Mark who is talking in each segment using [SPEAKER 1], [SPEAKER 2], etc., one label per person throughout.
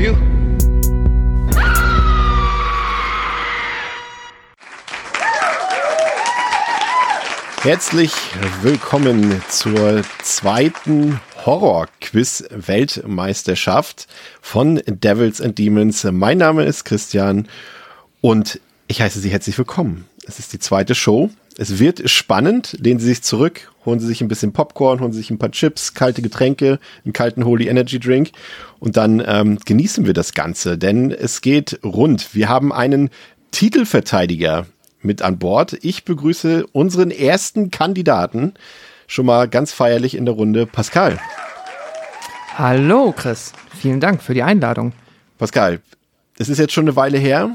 [SPEAKER 1] For you.
[SPEAKER 2] Herzlich willkommen zur zweiten Horror-Quiz-Weltmeisterschaft von Devils and Demons. Mein Name ist Christian und ich heiße Sie herzlich willkommen. Es ist die zweite Show. Es wird spannend. Lehnen Sie sich zurück, holen Sie sich ein bisschen Popcorn, holen Sie sich ein paar Chips, kalte Getränke, einen kalten Holy Energy Drink und dann ähm, genießen wir das Ganze, denn es geht rund. Wir haben einen Titelverteidiger mit an Bord. Ich begrüße unseren ersten Kandidaten schon mal ganz feierlich in der Runde, Pascal.
[SPEAKER 3] Hallo Chris, vielen Dank für die Einladung.
[SPEAKER 2] Pascal, es ist jetzt schon eine Weile her,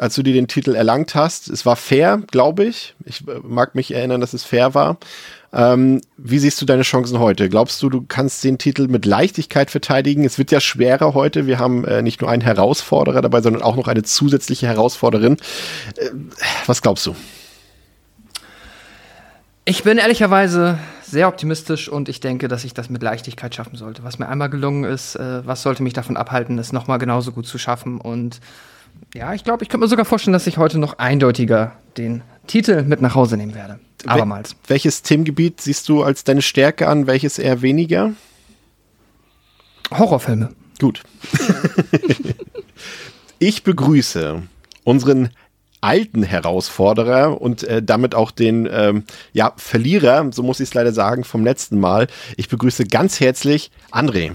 [SPEAKER 2] als du dir den Titel erlangt hast. Es war fair, glaube ich. Ich äh, mag mich erinnern, dass es fair war. Ähm, wie siehst du deine Chancen heute? Glaubst du, du kannst den Titel mit Leichtigkeit verteidigen? Es wird ja schwerer heute. Wir haben äh, nicht nur einen Herausforderer dabei, sondern auch noch eine zusätzliche Herausforderin. Äh, was glaubst du?
[SPEAKER 3] Ich bin ehrlicherweise sehr optimistisch und ich denke, dass ich das mit Leichtigkeit schaffen sollte. Was mir einmal gelungen ist, äh, was sollte mich davon abhalten, es nochmal genauso gut zu schaffen? Und ja, ich glaube, ich könnte mir sogar vorstellen, dass ich heute noch eindeutiger den Titel mit nach Hause nehmen werde. Abermals.
[SPEAKER 2] Wel welches Themengebiet siehst du als deine Stärke an, welches eher weniger?
[SPEAKER 3] Horrorfilme.
[SPEAKER 2] Gut. ich begrüße unseren alten Herausforderer und äh, damit auch den ähm, ja, Verlierer, so muss ich es leider sagen, vom letzten Mal. Ich begrüße ganz herzlich André.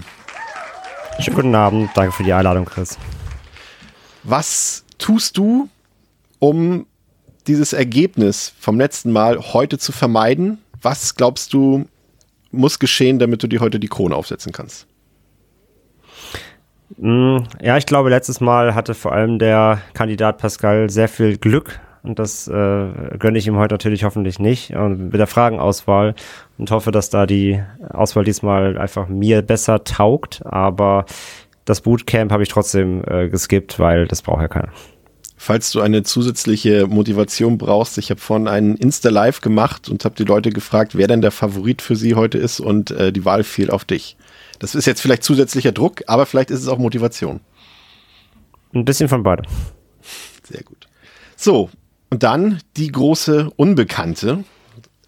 [SPEAKER 4] Schönen guten Abend, danke für die Einladung, Chris.
[SPEAKER 2] Was tust du, um dieses Ergebnis vom letzten Mal heute zu vermeiden? Was glaubst du, muss geschehen, damit du dir heute die Krone aufsetzen kannst?
[SPEAKER 4] Ja, ich glaube, letztes Mal hatte vor allem der Kandidat Pascal sehr viel Glück und das äh, gönne ich ihm heute natürlich hoffentlich nicht und mit der Fragenauswahl und hoffe, dass da die Auswahl diesmal einfach mir besser taugt, aber das Bootcamp habe ich trotzdem äh, geskippt, weil das braucht ja keiner.
[SPEAKER 2] Falls du eine zusätzliche Motivation brauchst, ich habe vorhin einen Insta-Live gemacht und habe die Leute gefragt, wer denn der Favorit für sie heute ist und äh, die Wahl fiel auf dich. Das ist jetzt vielleicht zusätzlicher Druck, aber vielleicht ist es auch Motivation.
[SPEAKER 4] Ein bisschen von beidem.
[SPEAKER 2] Sehr gut. So, und dann die große Unbekannte,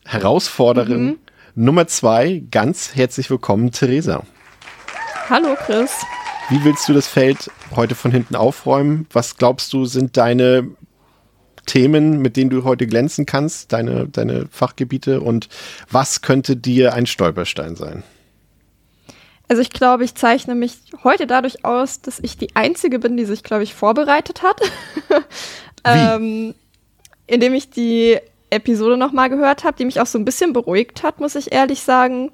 [SPEAKER 2] Herausforderin mhm. Nummer zwei. Ganz herzlich willkommen, Theresa.
[SPEAKER 5] Hallo, Chris.
[SPEAKER 2] Wie willst du das Feld heute von hinten aufräumen? Was glaubst du, sind deine Themen, mit denen du heute glänzen kannst, deine, deine Fachgebiete und was könnte dir ein Stolperstein sein?
[SPEAKER 5] Also ich glaube, ich zeichne mich heute dadurch aus, dass ich die Einzige bin, die sich, glaube ich, vorbereitet hat. ähm, indem ich die Episode nochmal gehört habe, die mich auch so ein bisschen beruhigt hat, muss ich ehrlich sagen.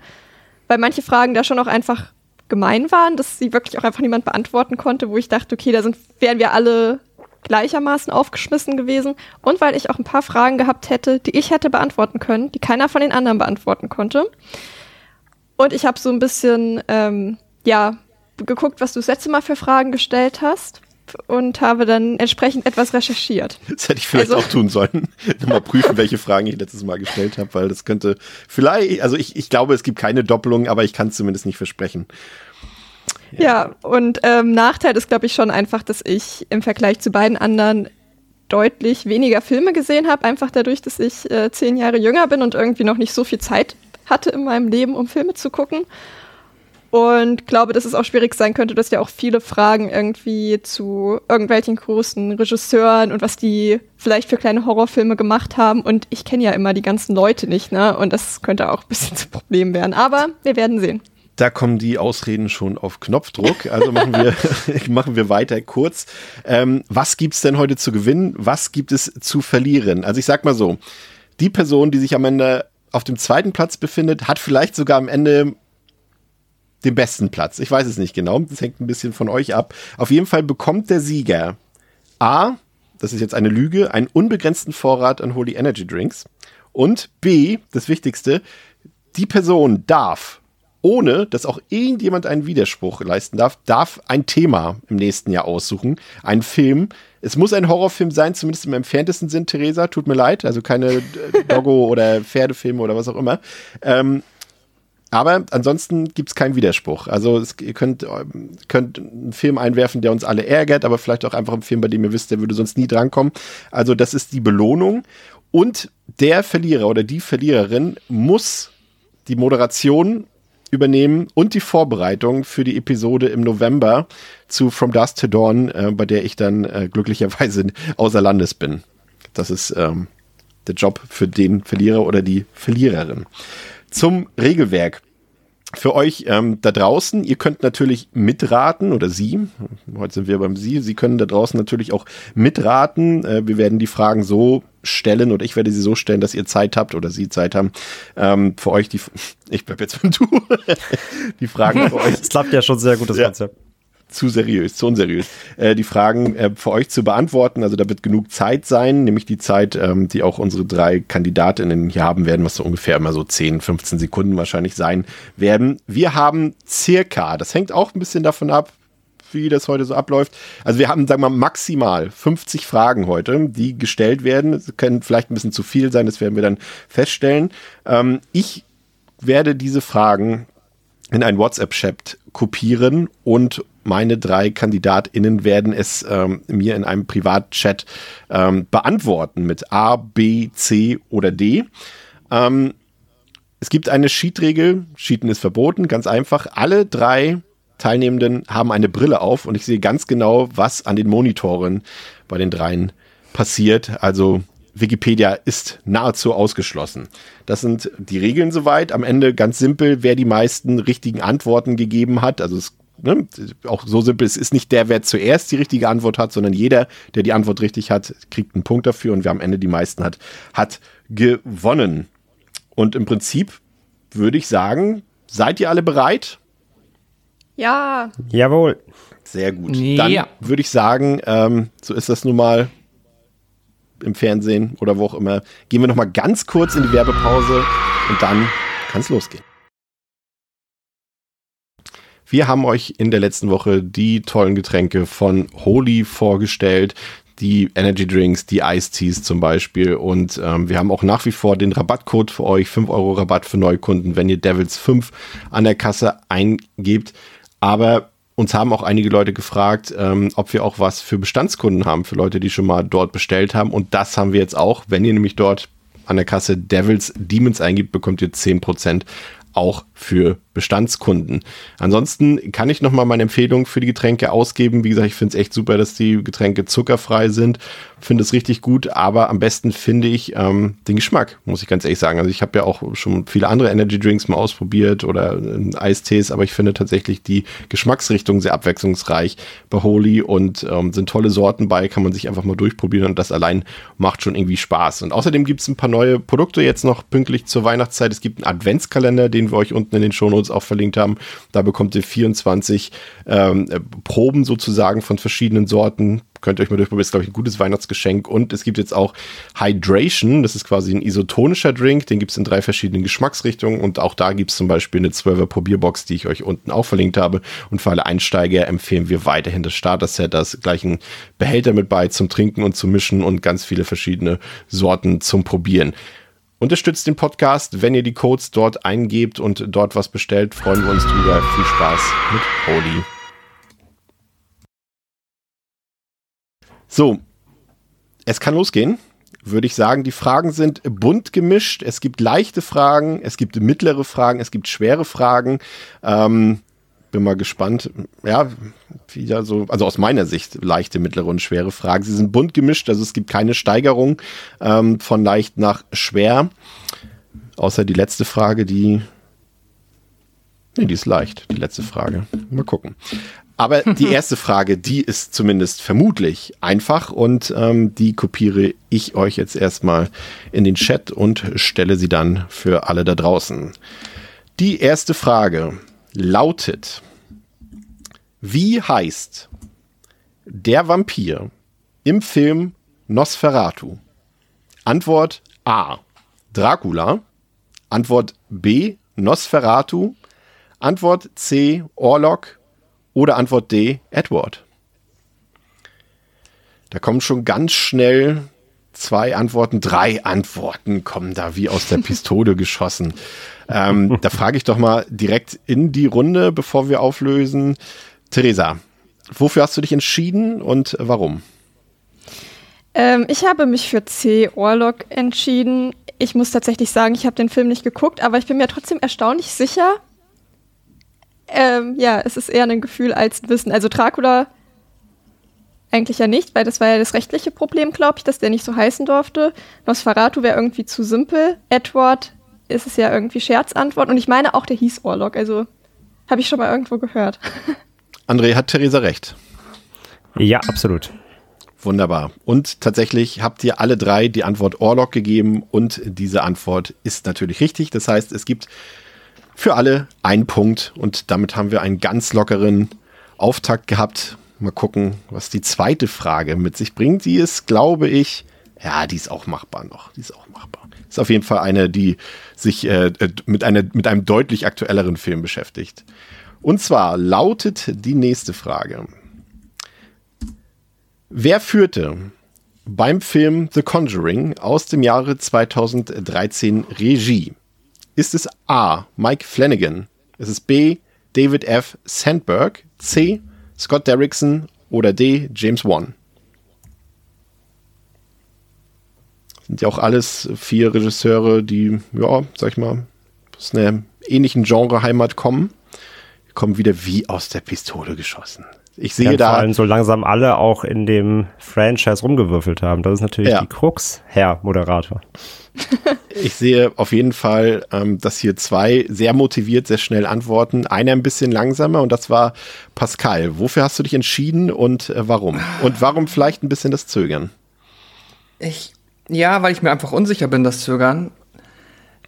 [SPEAKER 5] Weil manche Fragen da schon auch einfach gemein waren, dass sie wirklich auch einfach niemand beantworten konnte, wo ich dachte, okay, da sind, wären wir alle gleichermaßen aufgeschmissen gewesen. Und weil ich auch ein paar Fragen gehabt hätte, die ich hätte beantworten können, die keiner von den anderen beantworten konnte. Und ich habe so ein bisschen, ähm, ja, geguckt, was du das letzte Mal für Fragen gestellt hast und habe dann entsprechend etwas recherchiert.
[SPEAKER 2] Das hätte ich vielleicht also, auch tun sollen. Nochmal prüfen, welche Fragen ich letztes Mal gestellt habe, weil das könnte vielleicht, also ich, ich glaube, es gibt keine Doppelung, aber ich kann es zumindest nicht versprechen.
[SPEAKER 5] Ja, ja und ähm, Nachteil ist, glaube ich, schon einfach, dass ich im Vergleich zu beiden anderen deutlich weniger Filme gesehen habe, einfach dadurch, dass ich äh, zehn Jahre jünger bin und irgendwie noch nicht so viel Zeit hatte in meinem Leben, um Filme zu gucken. Und glaube, dass es auch schwierig sein könnte, dass ja auch viele Fragen irgendwie zu irgendwelchen großen Regisseuren und was die vielleicht für kleine Horrorfilme gemacht haben. Und ich kenne ja immer die ganzen Leute nicht, ne? Und das könnte auch ein bisschen zu Problem werden. Aber wir werden sehen.
[SPEAKER 2] Da kommen die Ausreden schon auf Knopfdruck. Also machen wir, machen wir weiter kurz. Ähm, was gibt's denn heute zu gewinnen? Was gibt es zu verlieren? Also ich sag mal so, die Person, die sich am Ende auf dem zweiten Platz befindet, hat vielleicht sogar am Ende den besten Platz. Ich weiß es nicht genau. Das hängt ein bisschen von euch ab. Auf jeden Fall bekommt der Sieger A, das ist jetzt eine Lüge, einen unbegrenzten Vorrat an Holy Energy Drinks. Und B, das Wichtigste, die Person darf, ohne dass auch irgendjemand einen Widerspruch leisten darf, darf ein Thema im nächsten Jahr aussuchen. Ein Film. Es muss ein Horrorfilm sein, zumindest im entferntesten Sinn, Theresa. Tut mir leid. Also keine äh, Doggo- oder Pferdefilme oder was auch immer. Ähm, aber ansonsten gibt es keinen Widerspruch. Also es, ihr könnt, könnt einen Film einwerfen, der uns alle ärgert, aber vielleicht auch einfach einen Film, bei dem ihr wisst, der würde sonst nie drankommen. Also das ist die Belohnung. Und der Verlierer oder die Verliererin muss die Moderation übernehmen und die Vorbereitung für die Episode im November zu From Dusk to Dawn, äh, bei der ich dann äh, glücklicherweise außer Landes bin. Das ist ähm, der Job für den Verlierer oder die Verliererin. Zum Regelwerk. Für euch ähm, da draußen, ihr könnt natürlich mitraten oder Sie, heute sind wir beim Sie, Sie können da draußen natürlich auch mitraten. Äh, wir werden die Fragen so stellen oder ich werde sie so stellen, dass ihr Zeit habt oder Sie Zeit haben. Ähm, für euch die, ich bleib jetzt beim Du, die Fragen für euch.
[SPEAKER 4] Das klappt ja schon sehr gut, das
[SPEAKER 2] Ja.
[SPEAKER 4] Konzept.
[SPEAKER 2] Zu seriös, zu unseriös, äh, die Fragen äh, für euch zu beantworten. Also da wird genug Zeit sein, nämlich die Zeit, ähm, die auch unsere drei Kandidatinnen hier haben werden, was so ungefähr immer so 10, 15 Sekunden wahrscheinlich sein werden. Wir haben circa, das hängt auch ein bisschen davon ab, wie das heute so abläuft. Also wir haben, sagen wir mal, maximal 50 Fragen heute, die gestellt werden. Es können vielleicht ein bisschen zu viel sein, das werden wir dann feststellen. Ähm, ich werde diese Fragen in einen WhatsApp-Chat kopieren und meine drei KandidatInnen werden es ähm, mir in einem Privatchat ähm, beantworten mit A, B, C oder D. Ähm, es gibt eine Cheat-Regel. Cheaten ist verboten, ganz einfach. Alle drei Teilnehmenden haben eine Brille auf und ich sehe ganz genau, was an den Monitoren bei den dreien passiert. Also Wikipedia ist nahezu ausgeschlossen. Das sind die Regeln soweit. Am Ende ganz simpel, wer die meisten richtigen Antworten gegeben hat. Also es Ne, auch so simpel, es ist nicht der, wer zuerst die richtige Antwort hat, sondern jeder, der die Antwort richtig hat, kriegt einen Punkt dafür und wer am Ende die meisten hat, hat gewonnen. Und im Prinzip würde ich sagen, seid ihr alle bereit?
[SPEAKER 5] Ja,
[SPEAKER 4] Jawohl.
[SPEAKER 2] Sehr gut.
[SPEAKER 3] Ja.
[SPEAKER 2] Dann würde ich sagen, ähm, so ist das nun mal im Fernsehen oder wo auch immer. Gehen wir noch mal ganz kurz in die Werbepause und dann kann es losgehen. Wir haben euch in der letzten Woche die tollen Getränke von Holy vorgestellt. Die Energy Drinks, die Ice Teas zum Beispiel. Und ähm, wir haben auch nach wie vor den Rabattcode für euch. 5 Euro Rabatt für Neukunden, wenn ihr Devils 5 an der Kasse eingebt. Aber uns haben auch einige Leute gefragt, ähm, ob wir auch was für Bestandskunden haben, für Leute, die schon mal dort bestellt haben. Und das haben wir jetzt auch. Wenn ihr nämlich dort an der Kasse Devils Demons eingibt, bekommt ihr 10% auch für Bestandskunden. Ansonsten kann ich nochmal meine Empfehlung für die Getränke ausgeben. Wie gesagt, ich finde es echt super, dass die Getränke zuckerfrei sind. Finde es richtig gut, aber am besten finde ich ähm, den Geschmack, muss ich ganz ehrlich sagen. Also ich habe ja auch schon viele andere Energy Drinks mal ausprobiert oder äh, Eistees, aber ich finde tatsächlich die Geschmacksrichtung sehr abwechslungsreich bei Holy und ähm, sind tolle Sorten bei, kann man sich einfach mal durchprobieren und das allein macht schon irgendwie Spaß. Und außerdem gibt es ein paar neue Produkte jetzt noch pünktlich zur Weihnachtszeit. Es gibt einen Adventskalender, den wir euch unten in den Shownotes auch verlinkt haben. Da bekommt ihr 24 ähm, äh, Proben sozusagen von verschiedenen Sorten. Könnt ihr euch mal durchprobieren, ist, glaube ich, ein gutes Weihnachtsgeschenk. Und es gibt jetzt auch Hydration, das ist quasi ein isotonischer Drink, den gibt es in drei verschiedenen Geschmacksrichtungen. Und auch da gibt es zum Beispiel eine 12er Probierbox, die ich euch unten auch verlinkt habe. Und für alle Einsteiger empfehlen wir weiterhin das Starter-Set, das gleichen Behälter mit bei zum Trinken und zum Mischen und ganz viele verschiedene Sorten zum Probieren. Unterstützt den Podcast, wenn ihr die Codes dort eingebt und dort was bestellt, freuen wir uns drüber. Viel Spaß mit Holy. So, es kann losgehen, würde ich sagen. Die Fragen sind bunt gemischt. Es gibt leichte Fragen, es gibt mittlere Fragen, es gibt schwere Fragen. Ähm, bin mal gespannt. Ja, wieder so, also aus meiner Sicht leichte, mittlere und schwere Fragen. Sie sind bunt gemischt, also es gibt keine Steigerung ähm, von leicht nach schwer. Außer die letzte Frage, die. Nee, die ist leicht, die letzte Frage. Mal gucken. Aber die erste Frage, die ist zumindest vermutlich einfach und ähm, die kopiere ich euch jetzt erstmal in den Chat und stelle sie dann für alle da draußen. Die erste Frage lautet, wie heißt der Vampir im Film Nosferatu? Antwort A. Dracula. Antwort B. Nosferatu. Antwort C. Orlok. Oder Antwort D. Edward. Da kommen schon ganz schnell zwei Antworten, drei Antworten kommen da wie aus der Pistole geschossen. Ähm, da frage ich doch mal direkt in die Runde, bevor wir auflösen. Theresa, wofür hast du dich entschieden und warum?
[SPEAKER 5] Ähm, ich habe mich für C. Orlok entschieden. Ich muss tatsächlich sagen, ich habe den Film nicht geguckt, aber ich bin mir trotzdem erstaunlich sicher. Ähm, ja, es ist eher ein Gefühl als ein Wissen. Also Dracula eigentlich ja nicht, weil das war ja das rechtliche Problem, glaube ich, dass der nicht so heißen durfte. Nosferatu wäre irgendwie zu simpel. Edward ist es ja irgendwie Scherzantwort. Und ich meine auch, der hieß Orlok. Also habe ich schon mal irgendwo gehört.
[SPEAKER 2] André, hat Theresa recht?
[SPEAKER 4] Ja, absolut.
[SPEAKER 2] Wunderbar. Und tatsächlich habt ihr alle drei die Antwort Orlok gegeben und diese Antwort ist natürlich richtig. Das heißt, es gibt für alle einen Punkt und damit haben wir einen ganz lockeren Auftakt gehabt. Mal gucken, was die zweite Frage mit sich bringt. Die ist, glaube ich, ja, die ist auch machbar noch. Die ist auch machbar. Ist auf jeden Fall eine, die sich äh, äh mit, einer, mit einem deutlich aktuelleren Film beschäftigt. Und zwar lautet die nächste Frage. Wer führte beim Film The Conjuring aus dem Jahre 2013 Regie? Ist es A. Mike Flanagan? Ist es B. David F. Sandberg? C. Scott Derrickson? Oder D. James Wan? Sind ja auch alles vier Regisseure, die, ja, sag ich mal, aus einer ähnlichen Genre-Heimat kommen. Kommen wieder wie aus der Pistole geschossen. Ich sehe ja, da.
[SPEAKER 4] Vor allem so langsam alle auch in dem Franchise rumgewürfelt haben. Das ist natürlich ja. die Krux, Herr Moderator.
[SPEAKER 2] Ich sehe auf jeden Fall, ähm, dass hier zwei sehr motiviert, sehr schnell antworten. Einer ein bisschen langsamer und das war Pascal. Wofür hast du dich entschieden und äh, warum? Und warum vielleicht ein bisschen das Zögern?
[SPEAKER 3] Ich, ja, weil ich mir einfach unsicher bin, das Zögern.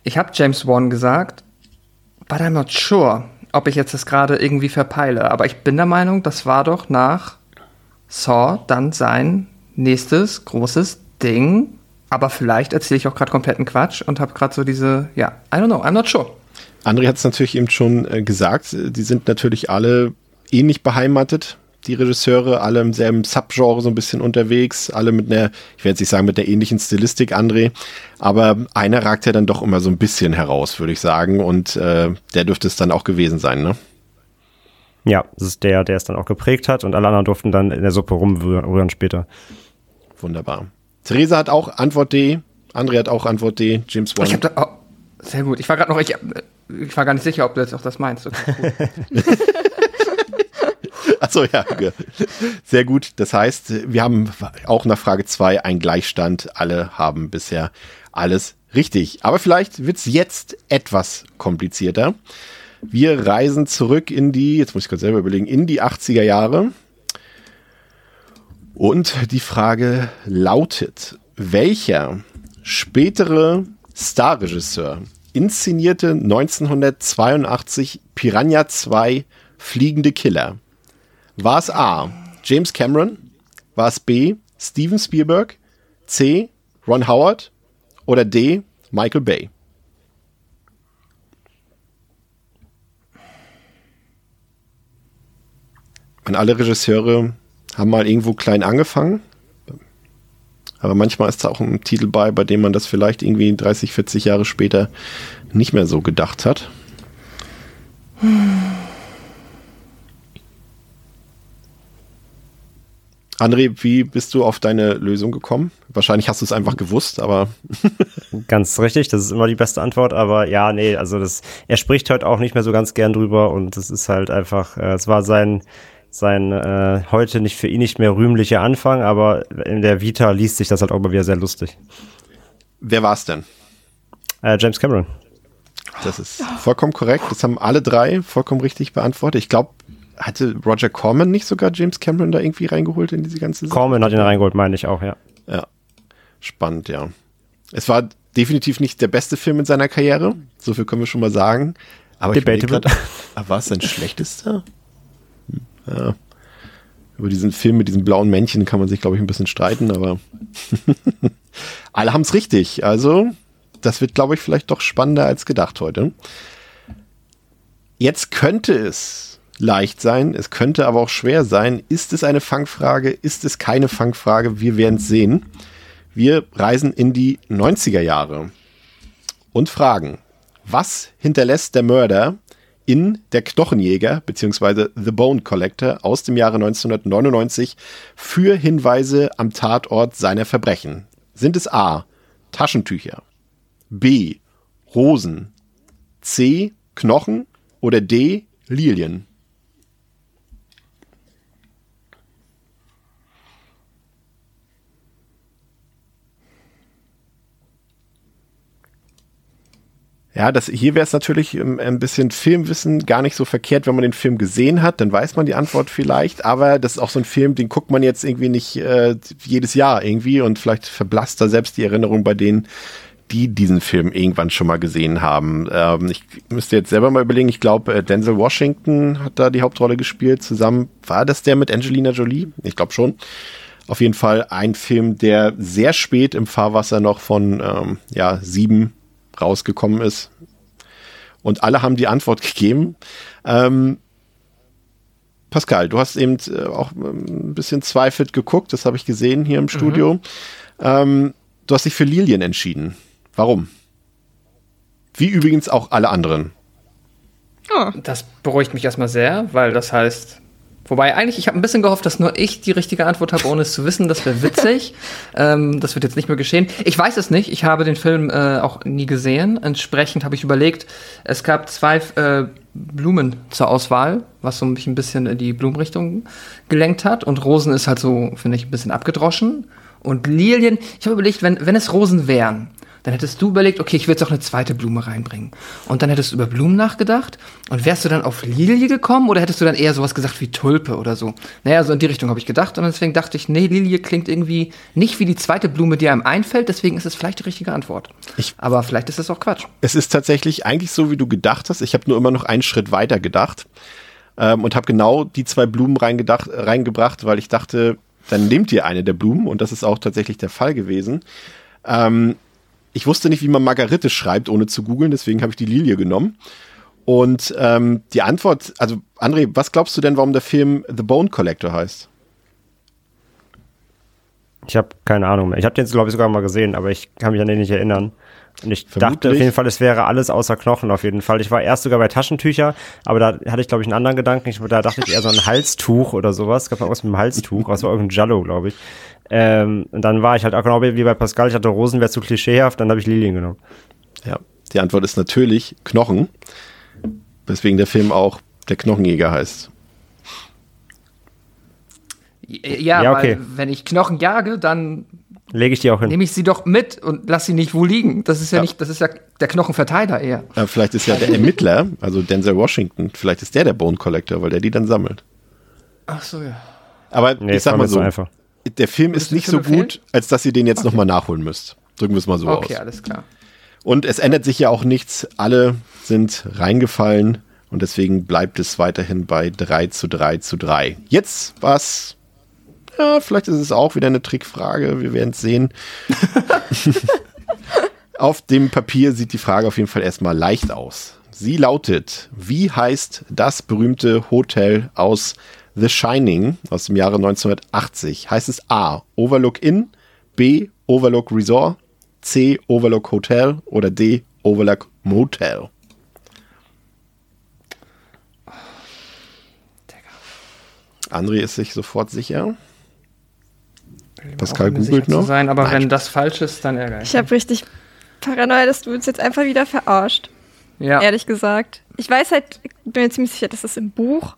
[SPEAKER 3] Ich habe James Wan gesagt, but I'm not sure ob ich jetzt das gerade irgendwie verpeile. Aber ich bin der Meinung, das war doch nach Saw dann sein nächstes großes Ding. Aber vielleicht erzähle ich auch gerade kompletten Quatsch und habe gerade so diese, ja, I don't know, I'm not sure.
[SPEAKER 2] André hat es natürlich eben schon äh, gesagt, die sind natürlich alle ähnlich beheimatet die Regisseure, alle im selben Subgenre so ein bisschen unterwegs, alle mit einer, ich werde jetzt nicht sagen mit der ähnlichen Stilistik, André, aber einer ragt ja dann doch immer so ein bisschen heraus, würde ich sagen, und äh, der dürfte es dann auch gewesen sein, ne?
[SPEAKER 4] Ja, das ist der, der es dann auch geprägt hat und alle anderen durften dann in der Suppe rumrühren später.
[SPEAKER 2] Wunderbar. Theresa hat auch Antwort D, André hat auch Antwort D, James Wan.
[SPEAKER 3] Ich hab da, oh, sehr gut. Ich war gerade noch, ich, ich war gar nicht sicher, ob du jetzt auch das meinst. Okay,
[SPEAKER 2] Achso, ja. Sehr gut. Das heißt, wir haben auch nach Frage zwei einen Gleichstand. Alle haben bisher alles richtig. Aber vielleicht wird's jetzt etwas komplizierter. Wir reisen zurück in die, jetzt muss ich kurz selber überlegen, in die 80er Jahre. Und die Frage lautet, welcher spätere Starregisseur inszenierte 1982 Piranha 2 Fliegende Killer? War es A. James Cameron? War es B. Steven Spielberg? C. Ron Howard? Oder D. Michael Bay? Und alle Regisseure haben mal irgendwo klein angefangen. Aber manchmal ist da auch ein Titel bei, bei dem man das vielleicht irgendwie 30, 40 Jahre später nicht mehr so gedacht hat. André, wie bist du auf deine Lösung gekommen? Wahrscheinlich hast du es einfach gewusst, aber.
[SPEAKER 4] ganz richtig, das ist immer die beste Antwort, aber ja, nee, also das, er spricht heute auch nicht mehr so ganz gern drüber und es ist halt einfach, äh, es war sein, sein äh, heute nicht für ihn nicht mehr rühmlicher Anfang, aber in der Vita liest sich das halt auch immer wieder sehr lustig.
[SPEAKER 2] Wer war es denn?
[SPEAKER 4] Äh, James Cameron.
[SPEAKER 2] Das ist vollkommen korrekt. Das haben alle drei vollkommen richtig beantwortet. Ich glaube, hatte Roger Corman nicht sogar James Cameron da irgendwie reingeholt in diese ganze
[SPEAKER 4] Sache? Corman hat ihn reingeholt, meine ich auch, ja.
[SPEAKER 2] Ja. Spannend, ja. Es war definitiv nicht der beste Film in seiner Karriere. So viel können wir schon mal sagen. Aber
[SPEAKER 4] Debatable.
[SPEAKER 2] war es sein schlechtester? Hm, ja. Über diesen Film mit diesem blauen Männchen kann man sich, glaube ich, ein bisschen streiten, aber alle haben es richtig. Also, das wird, glaube ich, vielleicht doch spannender als gedacht heute. Jetzt könnte es leicht sein, es könnte aber auch schwer sein. Ist es eine Fangfrage? Ist es keine Fangfrage? Wir werden es sehen. Wir reisen in die 90er Jahre und fragen, was hinterlässt der Mörder in Der Knochenjäger bzw. The Bone Collector aus dem Jahre 1999 für Hinweise am Tatort seiner Verbrechen? Sind es A. Taschentücher, B. Rosen, C. Knochen oder D. Lilien? Ja, das, hier wäre es natürlich ähm, ein bisschen Filmwissen gar nicht so verkehrt, wenn man den Film gesehen hat, dann weiß man die Antwort vielleicht, aber das ist auch so ein Film, den guckt man jetzt irgendwie nicht äh, jedes Jahr irgendwie und vielleicht verblasst da selbst die Erinnerung bei denen, die diesen Film irgendwann schon mal gesehen haben. Ähm, ich müsste jetzt selber mal überlegen, ich glaube, äh, Denzel Washington hat da die Hauptrolle gespielt, zusammen, war das der mit Angelina Jolie? Ich glaube schon. Auf jeden Fall ein Film, der sehr spät im Fahrwasser noch von ähm, ja, sieben rausgekommen ist. Und alle haben die Antwort gegeben. Ähm, Pascal, du hast eben äh, auch ein bisschen zweifelnd geguckt, das habe ich gesehen hier im mhm. Studio. Mhm. Ähm, du hast dich für Lilien entschieden. Warum? Wie übrigens auch alle anderen.
[SPEAKER 3] Oh. Das beruhigt mich erstmal sehr, weil das heißt, Wobei eigentlich, ich habe ein bisschen gehofft, dass nur ich die richtige Antwort habe, ohne es zu wissen. Das wäre witzig. ähm, das wird jetzt nicht mehr geschehen. Ich weiß es nicht. Ich habe den Film äh, auch nie gesehen. Entsprechend habe ich überlegt, es gab zwei äh, Blumen zur Auswahl, was so mich ein bisschen in die Blumenrichtung gelenkt hat. Und Rosen ist halt so, finde ich, ein bisschen abgedroschen. Und Lilien, ich habe überlegt, wenn, wenn es Rosen wären, dann hättest du überlegt, okay, ich will jetzt auch eine zweite Blume reinbringen. Und dann hättest du über Blumen nachgedacht. Und wärst du dann auf Lilie gekommen oder hättest du dann eher sowas gesagt wie Tulpe oder so? Naja, so in die Richtung habe ich gedacht. Und deswegen dachte ich, nee, Lilie klingt irgendwie nicht wie die zweite Blume, die einem einfällt. Deswegen ist es vielleicht die richtige Antwort. Ich, Aber vielleicht ist es auch Quatsch.
[SPEAKER 2] Es ist tatsächlich eigentlich so, wie du gedacht hast. Ich habe nur immer noch einen Schritt weiter gedacht. Ähm, und habe genau die zwei Blumen reingedacht, reingebracht, weil ich dachte, dann nehmt ihr eine der Blumen. Und das ist auch tatsächlich der Fall gewesen. Ähm, ich wusste nicht, wie man Margarite schreibt, ohne zu googeln, deswegen habe ich die Lilie genommen. Und ähm, die Antwort, also André, was glaubst du denn, warum der Film The Bone Collector heißt?
[SPEAKER 4] Ich habe keine Ahnung mehr. Ich habe den, glaube ich, sogar mal gesehen, aber ich kann mich an den nicht erinnern. Und ich Vermutlich. dachte auf jeden Fall, es wäre alles außer Knochen auf jeden Fall. Ich war erst sogar bei Taschentücher, aber da hatte ich, glaube ich, einen anderen Gedanken. Ich, da dachte ich eher so ein Halstuch oder sowas. Es gab irgendwas mit einem Halstuch, das war irgendein Jallo, glaube ich. Ähm, und dann war ich halt auch genau wie bei Pascal, ich hatte Rosen wäre zu klischeehaft, dann habe ich Lilien genommen.
[SPEAKER 2] Ja, die Antwort ist natürlich Knochen, weswegen der Film auch der Knochenjäger heißt.
[SPEAKER 3] Ja, ja okay. weil wenn ich Knochen jage, dann
[SPEAKER 4] lege ich die auch hin.
[SPEAKER 3] Nehme ich sie doch mit und lass sie nicht wo liegen. Das ist ja, ja. nicht, das ist ja der Knochenverteiler eher.
[SPEAKER 2] Ja, vielleicht ist ja der Ermittler, also Denzel Washington, vielleicht ist der der Bone Collector, weil der die dann sammelt.
[SPEAKER 3] Ach so, ja.
[SPEAKER 2] Aber nee, ich sag mal so, einfach der Film ist nicht so gut, als dass ihr den jetzt okay. nochmal nachholen müsst. Drücken wir es mal so
[SPEAKER 3] okay,
[SPEAKER 2] aus.
[SPEAKER 3] Okay, alles klar.
[SPEAKER 2] Und es ändert sich ja auch nichts. Alle sind reingefallen und deswegen bleibt es weiterhin bei 3 zu 3 zu 3. Jetzt was. Ja, vielleicht ist es auch wieder eine Trickfrage. Wir werden es sehen. auf dem Papier sieht die Frage auf jeden Fall erstmal leicht aus. Sie lautet: Wie heißt das berühmte Hotel aus The Shining aus dem Jahre 1980 heißt es A. Overlook Inn, B. Overlook Resort, C. Overlook Hotel oder D. Overlook Motel. André ist sich sofort sicher. Pascal googelt noch.
[SPEAKER 3] Sein, aber Nein. wenn das falsch ist, dann ärgere
[SPEAKER 5] ich. Ich habe richtig Paranoia, dass du uns jetzt einfach wieder verarscht. Ja. Ehrlich gesagt. Ich weiß halt, ich bin mir ziemlich sicher, dass das im Buch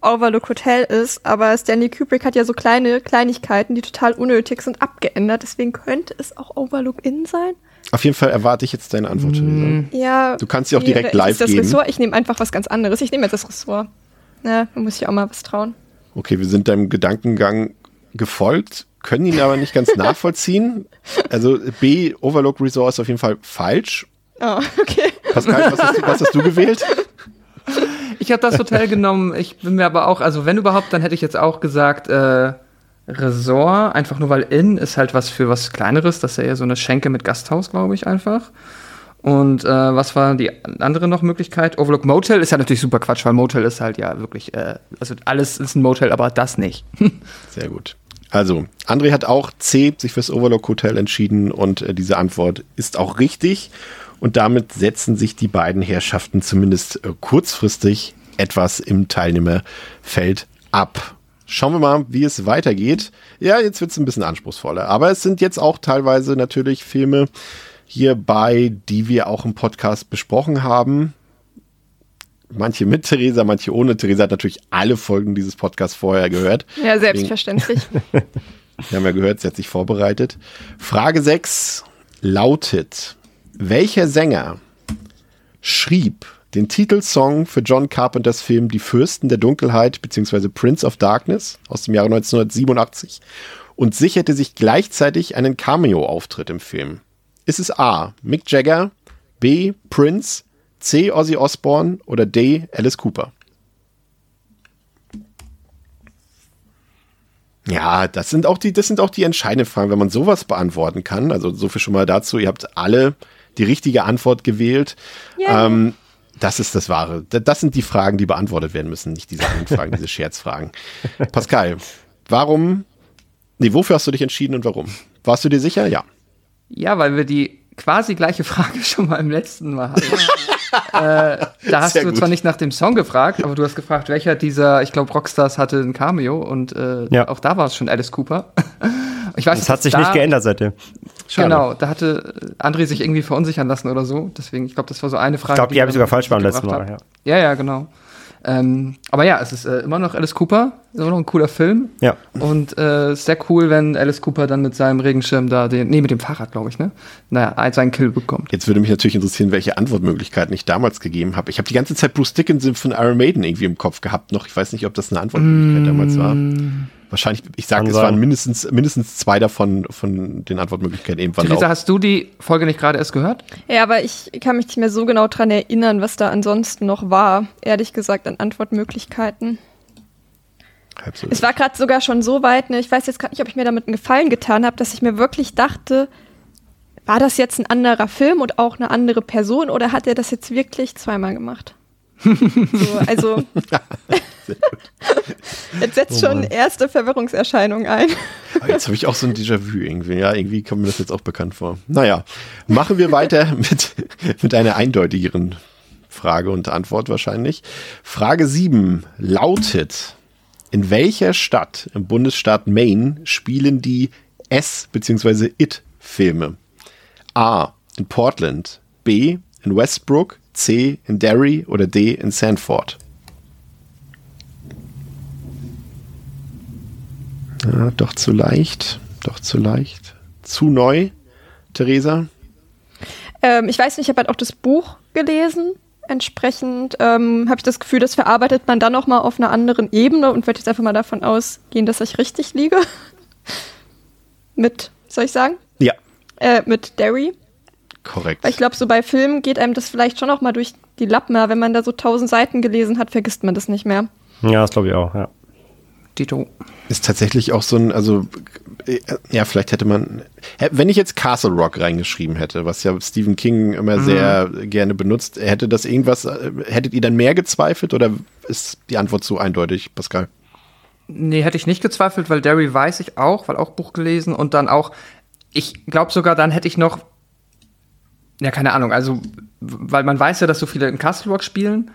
[SPEAKER 5] Overlook Hotel ist, aber Stanley Kubrick hat ja so kleine Kleinigkeiten, die total unnötig sind, abgeändert. Deswegen könnte es auch Overlook Inn sein.
[SPEAKER 2] Auf jeden Fall erwarte ich jetzt deine Antwort.
[SPEAKER 5] Mm. Ja.
[SPEAKER 2] Du kannst sie auch direkt live
[SPEAKER 5] das
[SPEAKER 2] geben.
[SPEAKER 5] Ressort? Ich nehme einfach was ganz anderes. Ich nehme jetzt das Ressort. Ja, da muss ich auch mal was trauen.
[SPEAKER 2] Okay, wir sind deinem Gedankengang gefolgt, können ihn aber nicht ganz nachvollziehen. Also B, Overlook Resort ist auf jeden Fall falsch.
[SPEAKER 5] Oh, okay.
[SPEAKER 2] Pascal, was hast du, was hast du gewählt?
[SPEAKER 3] Ich habe das Hotel genommen. Ich bin mir aber auch, also wenn überhaupt, dann hätte ich jetzt auch gesagt, äh, Resort, einfach nur weil Inn ist halt was für was Kleineres. Das ist ja eher so eine Schenke mit Gasthaus, glaube ich, einfach. Und äh, was war die andere noch Möglichkeit? Overlook Motel ist ja natürlich super Quatsch, weil Motel ist halt ja wirklich, äh, also alles ist ein Motel, aber das nicht.
[SPEAKER 2] Sehr gut. Also, André hat auch C, sich fürs Overlook Hotel entschieden und äh, diese Antwort ist auch richtig. Und damit setzen sich die beiden Herrschaften zumindest äh, kurzfristig etwas im Teilnehmerfeld ab. Schauen wir mal, wie es weitergeht. Ja, jetzt wird es ein bisschen anspruchsvoller. Aber es sind jetzt auch teilweise natürlich Filme, hierbei, die wir auch im Podcast besprochen haben. Manche mit Theresa, manche ohne. Theresa hat natürlich alle Folgen dieses Podcasts vorher gehört.
[SPEAKER 5] Ja, selbstverständlich.
[SPEAKER 2] wir haben ja gehört, sie hat sich vorbereitet. Frage 6 lautet, welcher Sänger schrieb den Titelsong für John Carpenters Film Die Fürsten der Dunkelheit bzw. Prince of Darkness aus dem Jahre 1987 und sicherte sich gleichzeitig einen Cameo-Auftritt im Film? Ist es A. Mick Jagger, B. Prince, C. Ozzy Osbourne oder D. Alice Cooper? Ja, das sind auch die, das sind auch die entscheidenden Fragen, wenn man sowas beantworten kann. Also so viel schon mal dazu. Ihr habt alle die richtige Antwort gewählt. Yeah. Ähm, das ist das Wahre. Das sind die Fragen, die beantwortet werden müssen, nicht diese anderen Fragen, diese Scherzfragen. Pascal, warum, nee, wofür hast du dich entschieden und warum? Warst du dir sicher? Ja.
[SPEAKER 3] Ja, weil wir die quasi gleiche Frage schon mal im letzten Mal hatten. Äh, da hast Sehr du gut. zwar nicht nach dem Song gefragt, aber du hast gefragt, welcher dieser, ich glaube, Rockstars hatte ein Cameo und äh, ja. auch da war es schon Alice Cooper.
[SPEAKER 4] ich weiß, das hat sich da, nicht geändert seitdem.
[SPEAKER 3] Schade. Genau, da hatte André sich irgendwie verunsichern lassen oder so. Deswegen, ich glaube, das war so eine Frage.
[SPEAKER 4] Ich glaube, die habe ich sogar falsch beim letzten Mal.
[SPEAKER 3] Ja. ja, ja, genau. Ähm, aber ja, es ist äh, immer noch Alice Cooper, immer noch ein cooler Film.
[SPEAKER 4] Ja.
[SPEAKER 3] Und äh, sehr cool, wenn Alice Cooper dann mit seinem Regenschirm da den, nee, mit dem Fahrrad, glaube ich, ne? Naja, seinen Kill bekommt.
[SPEAKER 2] Jetzt würde mich natürlich interessieren, welche Antwortmöglichkeiten ich damals gegeben habe. Ich habe die ganze Zeit Bruce Dickinson von Iron Maiden irgendwie im Kopf gehabt noch. Ich weiß nicht, ob das eine Antwortmöglichkeit mm. damals war. Wahrscheinlich, ich sage, es waren mindestens, mindestens zwei davon von den Antwortmöglichkeiten eben
[SPEAKER 3] Theresa, hast du die Folge nicht gerade erst gehört?
[SPEAKER 5] Ja, aber ich kann mich nicht mehr so genau dran erinnern, was da ansonsten noch war, ehrlich gesagt, an Antwortmöglichkeiten. Absolut. Es war gerade sogar schon so weit, ne, ich weiß jetzt gerade nicht, ob ich mir damit einen Gefallen getan habe, dass ich mir wirklich dachte, war das jetzt ein anderer Film und auch eine andere Person oder hat er das jetzt wirklich zweimal gemacht? So, also Jetzt setzt oh schon erste Verwirrungserscheinungen ein.
[SPEAKER 2] Aber jetzt habe ich auch so ein Déjà-vu irgendwie. Ja, irgendwie kommt mir das jetzt auch bekannt vor. Naja, machen wir weiter mit, mit einer eindeutigeren Frage und Antwort wahrscheinlich. Frage 7 lautet, in welcher Stadt im Bundesstaat Maine spielen die S- bzw. It-Filme? A. In Portland. B. In Westbrook. C. In Derry oder D. In Sanford. Ja, doch zu leicht. Doch zu leicht. Zu neu, Theresa?
[SPEAKER 5] Ähm, ich weiß nicht, ich habe halt auch das Buch gelesen. Entsprechend ähm, habe ich das Gefühl, das verarbeitet man dann noch mal auf einer anderen Ebene und werde jetzt einfach mal davon ausgehen, dass ich richtig liege. mit, soll ich sagen?
[SPEAKER 2] Ja.
[SPEAKER 5] Äh, mit Derry.
[SPEAKER 2] Korrekt.
[SPEAKER 5] Weil ich glaube, so bei Filmen geht einem das vielleicht schon noch mal durch die Lappen. Wenn man da so tausend Seiten gelesen hat, vergisst man das nicht mehr.
[SPEAKER 4] Ja, das glaube ich auch, ja.
[SPEAKER 3] Dito.
[SPEAKER 2] Ist tatsächlich auch so ein, also äh, ja, vielleicht hätte man, wenn ich jetzt Castle Rock reingeschrieben hätte, was ja Stephen King immer mhm. sehr gerne benutzt, hätte das irgendwas, äh, hättet ihr dann mehr gezweifelt oder ist die Antwort so eindeutig, Pascal?
[SPEAKER 3] Nee, hätte ich nicht gezweifelt, weil Derry weiß ich auch, weil auch Buch gelesen und dann auch, ich glaube sogar, dann hätte ich noch, ja, keine Ahnung, also, weil man weiß ja, dass so viele in Castle Rock spielen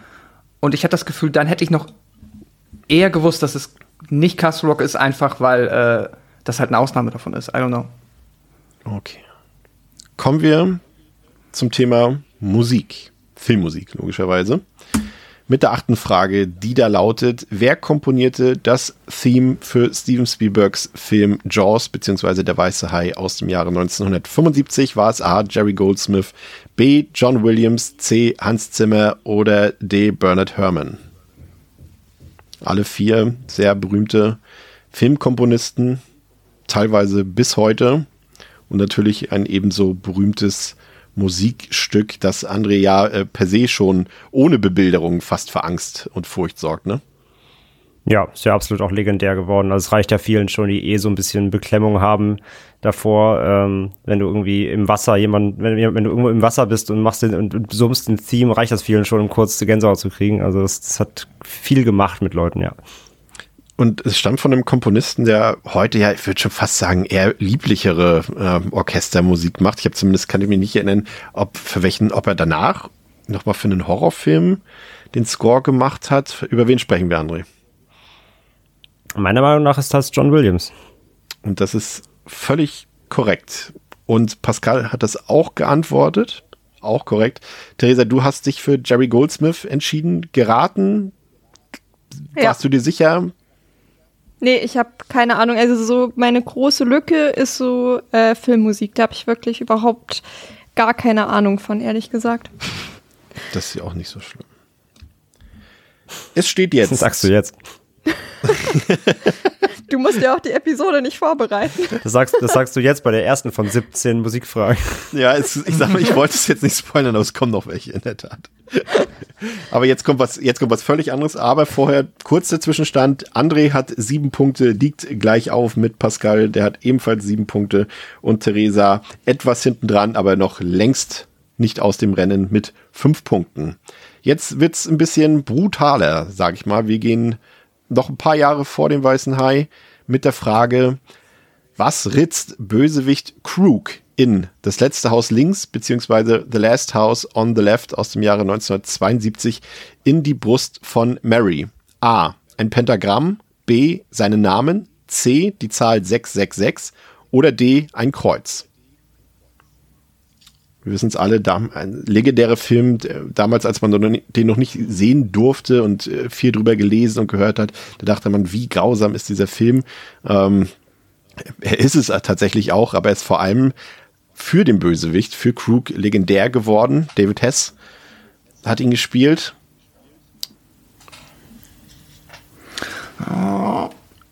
[SPEAKER 3] und ich hatte das Gefühl, dann hätte ich noch eher gewusst, dass es nicht Castle Rock ist, einfach weil äh, das halt eine Ausnahme davon ist. I don't know.
[SPEAKER 2] Okay. Kommen wir zum Thema Musik. Filmmusik, logischerweise. Mit der achten Frage, die da lautet: Wer komponierte das Theme für Steven Spielbergs Film Jaws bzw. Der Weiße Hai aus dem Jahre 1975? War es A. Jerry Goldsmith, B. John Williams, C. Hans Zimmer oder D. Bernard Herrmann? Alle vier sehr berühmte Filmkomponisten, teilweise bis heute. Und natürlich ein ebenso berühmtes Musikstück, das André ja äh, per se schon ohne Bebilderung fast für Angst und Furcht sorgt, ne?
[SPEAKER 4] Ja, ist ja absolut auch legendär geworden. Also es reicht ja vielen schon, die eh so ein bisschen Beklemmung haben davor, ähm, wenn du irgendwie im Wasser jemand, wenn, wenn, du irgendwo im Wasser bist und machst den und, und summst den Theme, reicht das vielen schon, um kurz die Gänsehaut zu kriegen. Also das, das hat viel gemacht mit Leuten, ja.
[SPEAKER 2] Und es stammt von einem Komponisten, der heute ja, ich würde schon fast sagen, eher lieblichere äh, Orchestermusik macht. Ich habe zumindest, kann ich mich nicht erinnern, ob für welchen, ob er danach nochmal für einen Horrorfilm den Score gemacht hat. Über wen sprechen wir, André?
[SPEAKER 4] Meiner Meinung nach ist das John Williams.
[SPEAKER 2] Und das ist völlig korrekt. Und Pascal hat das auch geantwortet. Auch korrekt. Theresa, du hast dich für Jerry Goldsmith entschieden, geraten. Ja. Warst du dir sicher?
[SPEAKER 5] Nee, ich habe keine Ahnung. Also so meine große Lücke ist so äh, Filmmusik. Da habe ich wirklich überhaupt gar keine Ahnung von, ehrlich gesagt.
[SPEAKER 2] Das ist ja auch nicht so schlimm. Es steht jetzt.
[SPEAKER 4] Was sagst du jetzt?
[SPEAKER 5] du musst ja auch die Episode nicht vorbereiten.
[SPEAKER 4] Das sagst, das sagst du jetzt bei der ersten von 17 Musikfragen.
[SPEAKER 2] Ja, es, ich sag mal, ich wollte es jetzt nicht spoilern, aber es kommen noch welche, in der Tat. Aber jetzt kommt was, jetzt kommt was völlig anderes. Aber vorher kurz der Zwischenstand. André hat sieben Punkte, liegt gleich auf mit Pascal, der hat ebenfalls sieben Punkte und Theresa etwas hinten dran, aber noch längst nicht aus dem Rennen mit fünf Punkten. Jetzt wird's ein bisschen brutaler, sag ich mal. Wir gehen noch ein paar Jahre vor dem Weißen Hai mit der Frage, was ritzt Bösewicht Krug in Das letzte Haus links beziehungsweise The Last House on the Left aus dem Jahre 1972 in die Brust von Mary? A. Ein Pentagramm, B. Seinen Namen, C. Die Zahl 666 oder D. Ein Kreuz. Wir wissen es alle, ein legendärer Film, damals, als man den noch nicht sehen durfte und äh, viel drüber gelesen und gehört hat, da dachte man, wie grausam ist dieser Film. Ähm, er ist es tatsächlich auch, aber er ist vor allem für den Bösewicht, für Krug legendär geworden. David Hess hat ihn gespielt.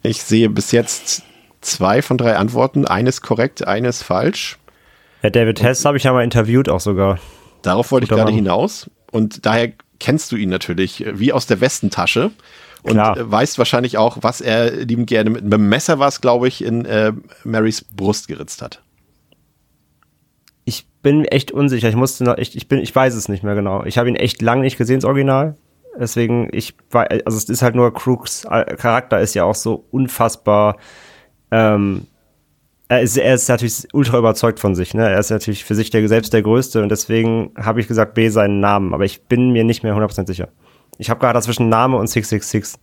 [SPEAKER 2] Ich sehe bis jetzt zwei von drei Antworten. Eines korrekt, eines falsch.
[SPEAKER 4] Ja, David Hess habe ich ja mal interviewt auch sogar.
[SPEAKER 2] Darauf wollte Guter ich gerade hinaus. Und daher kennst du ihn natürlich äh, wie aus der Westentasche. Und Klar. Äh, weißt wahrscheinlich auch, was er liebend gerne mit einem Messer was, glaube ich, in äh, Marys Brust geritzt hat.
[SPEAKER 4] Ich bin echt unsicher. Ich musste noch, ich, ich bin, ich weiß es nicht mehr genau. Ich habe ihn echt lange nicht gesehen, das Original. Deswegen, ich war, also es ist halt nur Crooks Charakter ist ja auch so unfassbar ähm, er ist, er ist natürlich ultra überzeugt von sich. Ne? Er ist natürlich für sich der, selbst der Größte und deswegen habe ich gesagt B seinen Namen, aber ich bin mir nicht mehr 100% sicher. Ich habe gerade zwischen Name und 666.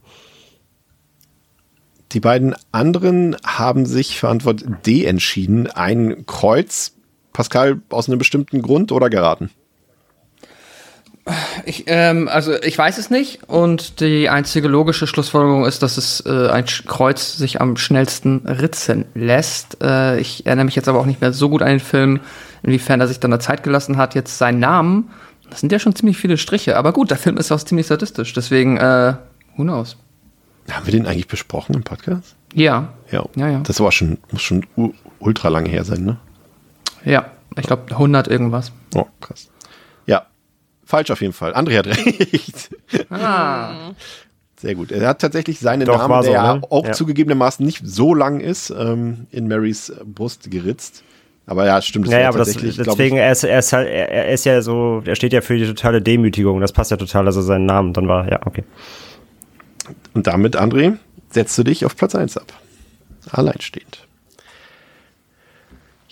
[SPEAKER 2] Die beiden anderen haben sich für Antwort D entschieden. Ein Kreuz. Pascal, aus einem bestimmten Grund oder geraten?
[SPEAKER 3] Ich, ähm, also ich weiß es nicht und die einzige logische Schlussfolgerung ist, dass es äh, ein Kreuz sich am schnellsten ritzen lässt. Äh, ich erinnere mich jetzt aber auch nicht mehr so gut an den Film, inwiefern er sich dann da Zeit gelassen hat. Jetzt seinen Namen, das sind ja schon ziemlich viele Striche, aber gut, der Film ist auch ziemlich sadistisch, deswegen, äh, who knows.
[SPEAKER 2] Haben wir den eigentlich besprochen im Podcast?
[SPEAKER 3] Ja.
[SPEAKER 2] Ja, ja. ja. Das war schon, muss schon ultra lange her sein, ne?
[SPEAKER 3] Ja, ich glaube 100 irgendwas.
[SPEAKER 2] Oh, krass. Falsch auf jeden Fall. André hat recht.
[SPEAKER 3] Ah.
[SPEAKER 2] Sehr gut. Er hat tatsächlich seinen Doch, Namen, der so, ne? auch ja. zugegebenermaßen nicht so lang ist, ähm, in Marys Brust geritzt. Aber ja, stimmt.
[SPEAKER 4] Das ja, ja aber das, deswegen, er ist, er, ist halt, er ist ja so, er steht ja für die totale Demütigung. Das passt ja total, also seinen Namen. Dann war, ja, okay.
[SPEAKER 2] Und damit, André, setzt du dich auf Platz 1 ab. Alleinstehend.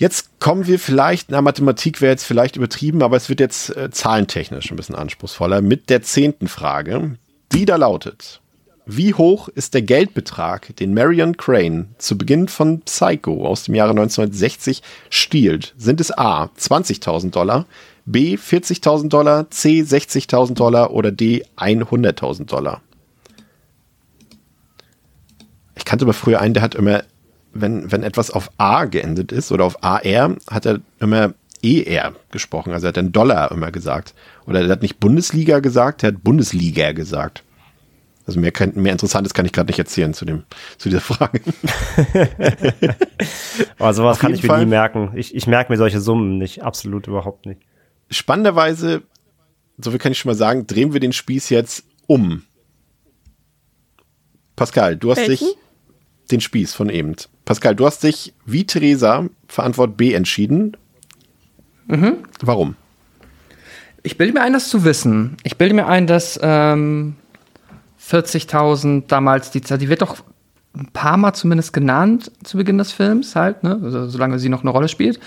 [SPEAKER 2] Jetzt kommen wir vielleicht, na, Mathematik wäre jetzt vielleicht übertrieben, aber es wird jetzt äh, zahlentechnisch ein bisschen anspruchsvoller mit der zehnten Frage, die da lautet. Wie hoch ist der Geldbetrag, den Marion Crane zu Beginn von Psycho aus dem Jahre 1960 stiehlt? Sind es A 20.000 Dollar, B 40.000 Dollar, C 60.000 Dollar oder D 100.000 Dollar? Ich kannte aber früher einen, der hat immer wenn, wenn etwas auf A geendet ist oder auf AR, hat er immer ER gesprochen. Also er hat dann Dollar immer gesagt. Oder er hat nicht Bundesliga gesagt, er hat Bundesliga gesagt. Also mehr, kann, mehr Interessantes kann ich gerade nicht erzählen zu, dem, zu dieser Frage.
[SPEAKER 4] Aber sowas kann ich mir Fall. nie merken. Ich, ich merke mir solche Summen nicht, absolut überhaupt nicht.
[SPEAKER 2] Spannenderweise, so viel kann ich schon mal sagen, drehen wir den Spieß jetzt um. Pascal, du hast Welchen? dich den Spieß von eben. Pascal, du hast dich wie Theresa für Antwort B entschieden. Mhm. Warum?
[SPEAKER 3] Ich bilde mir ein, das zu wissen. Ich bilde mir ein, dass ähm, 40.000 damals die Zahl, die wird doch ein paar Mal zumindest genannt zu Beginn des Films, halt, ne? Also, solange sie noch eine Rolle spielt.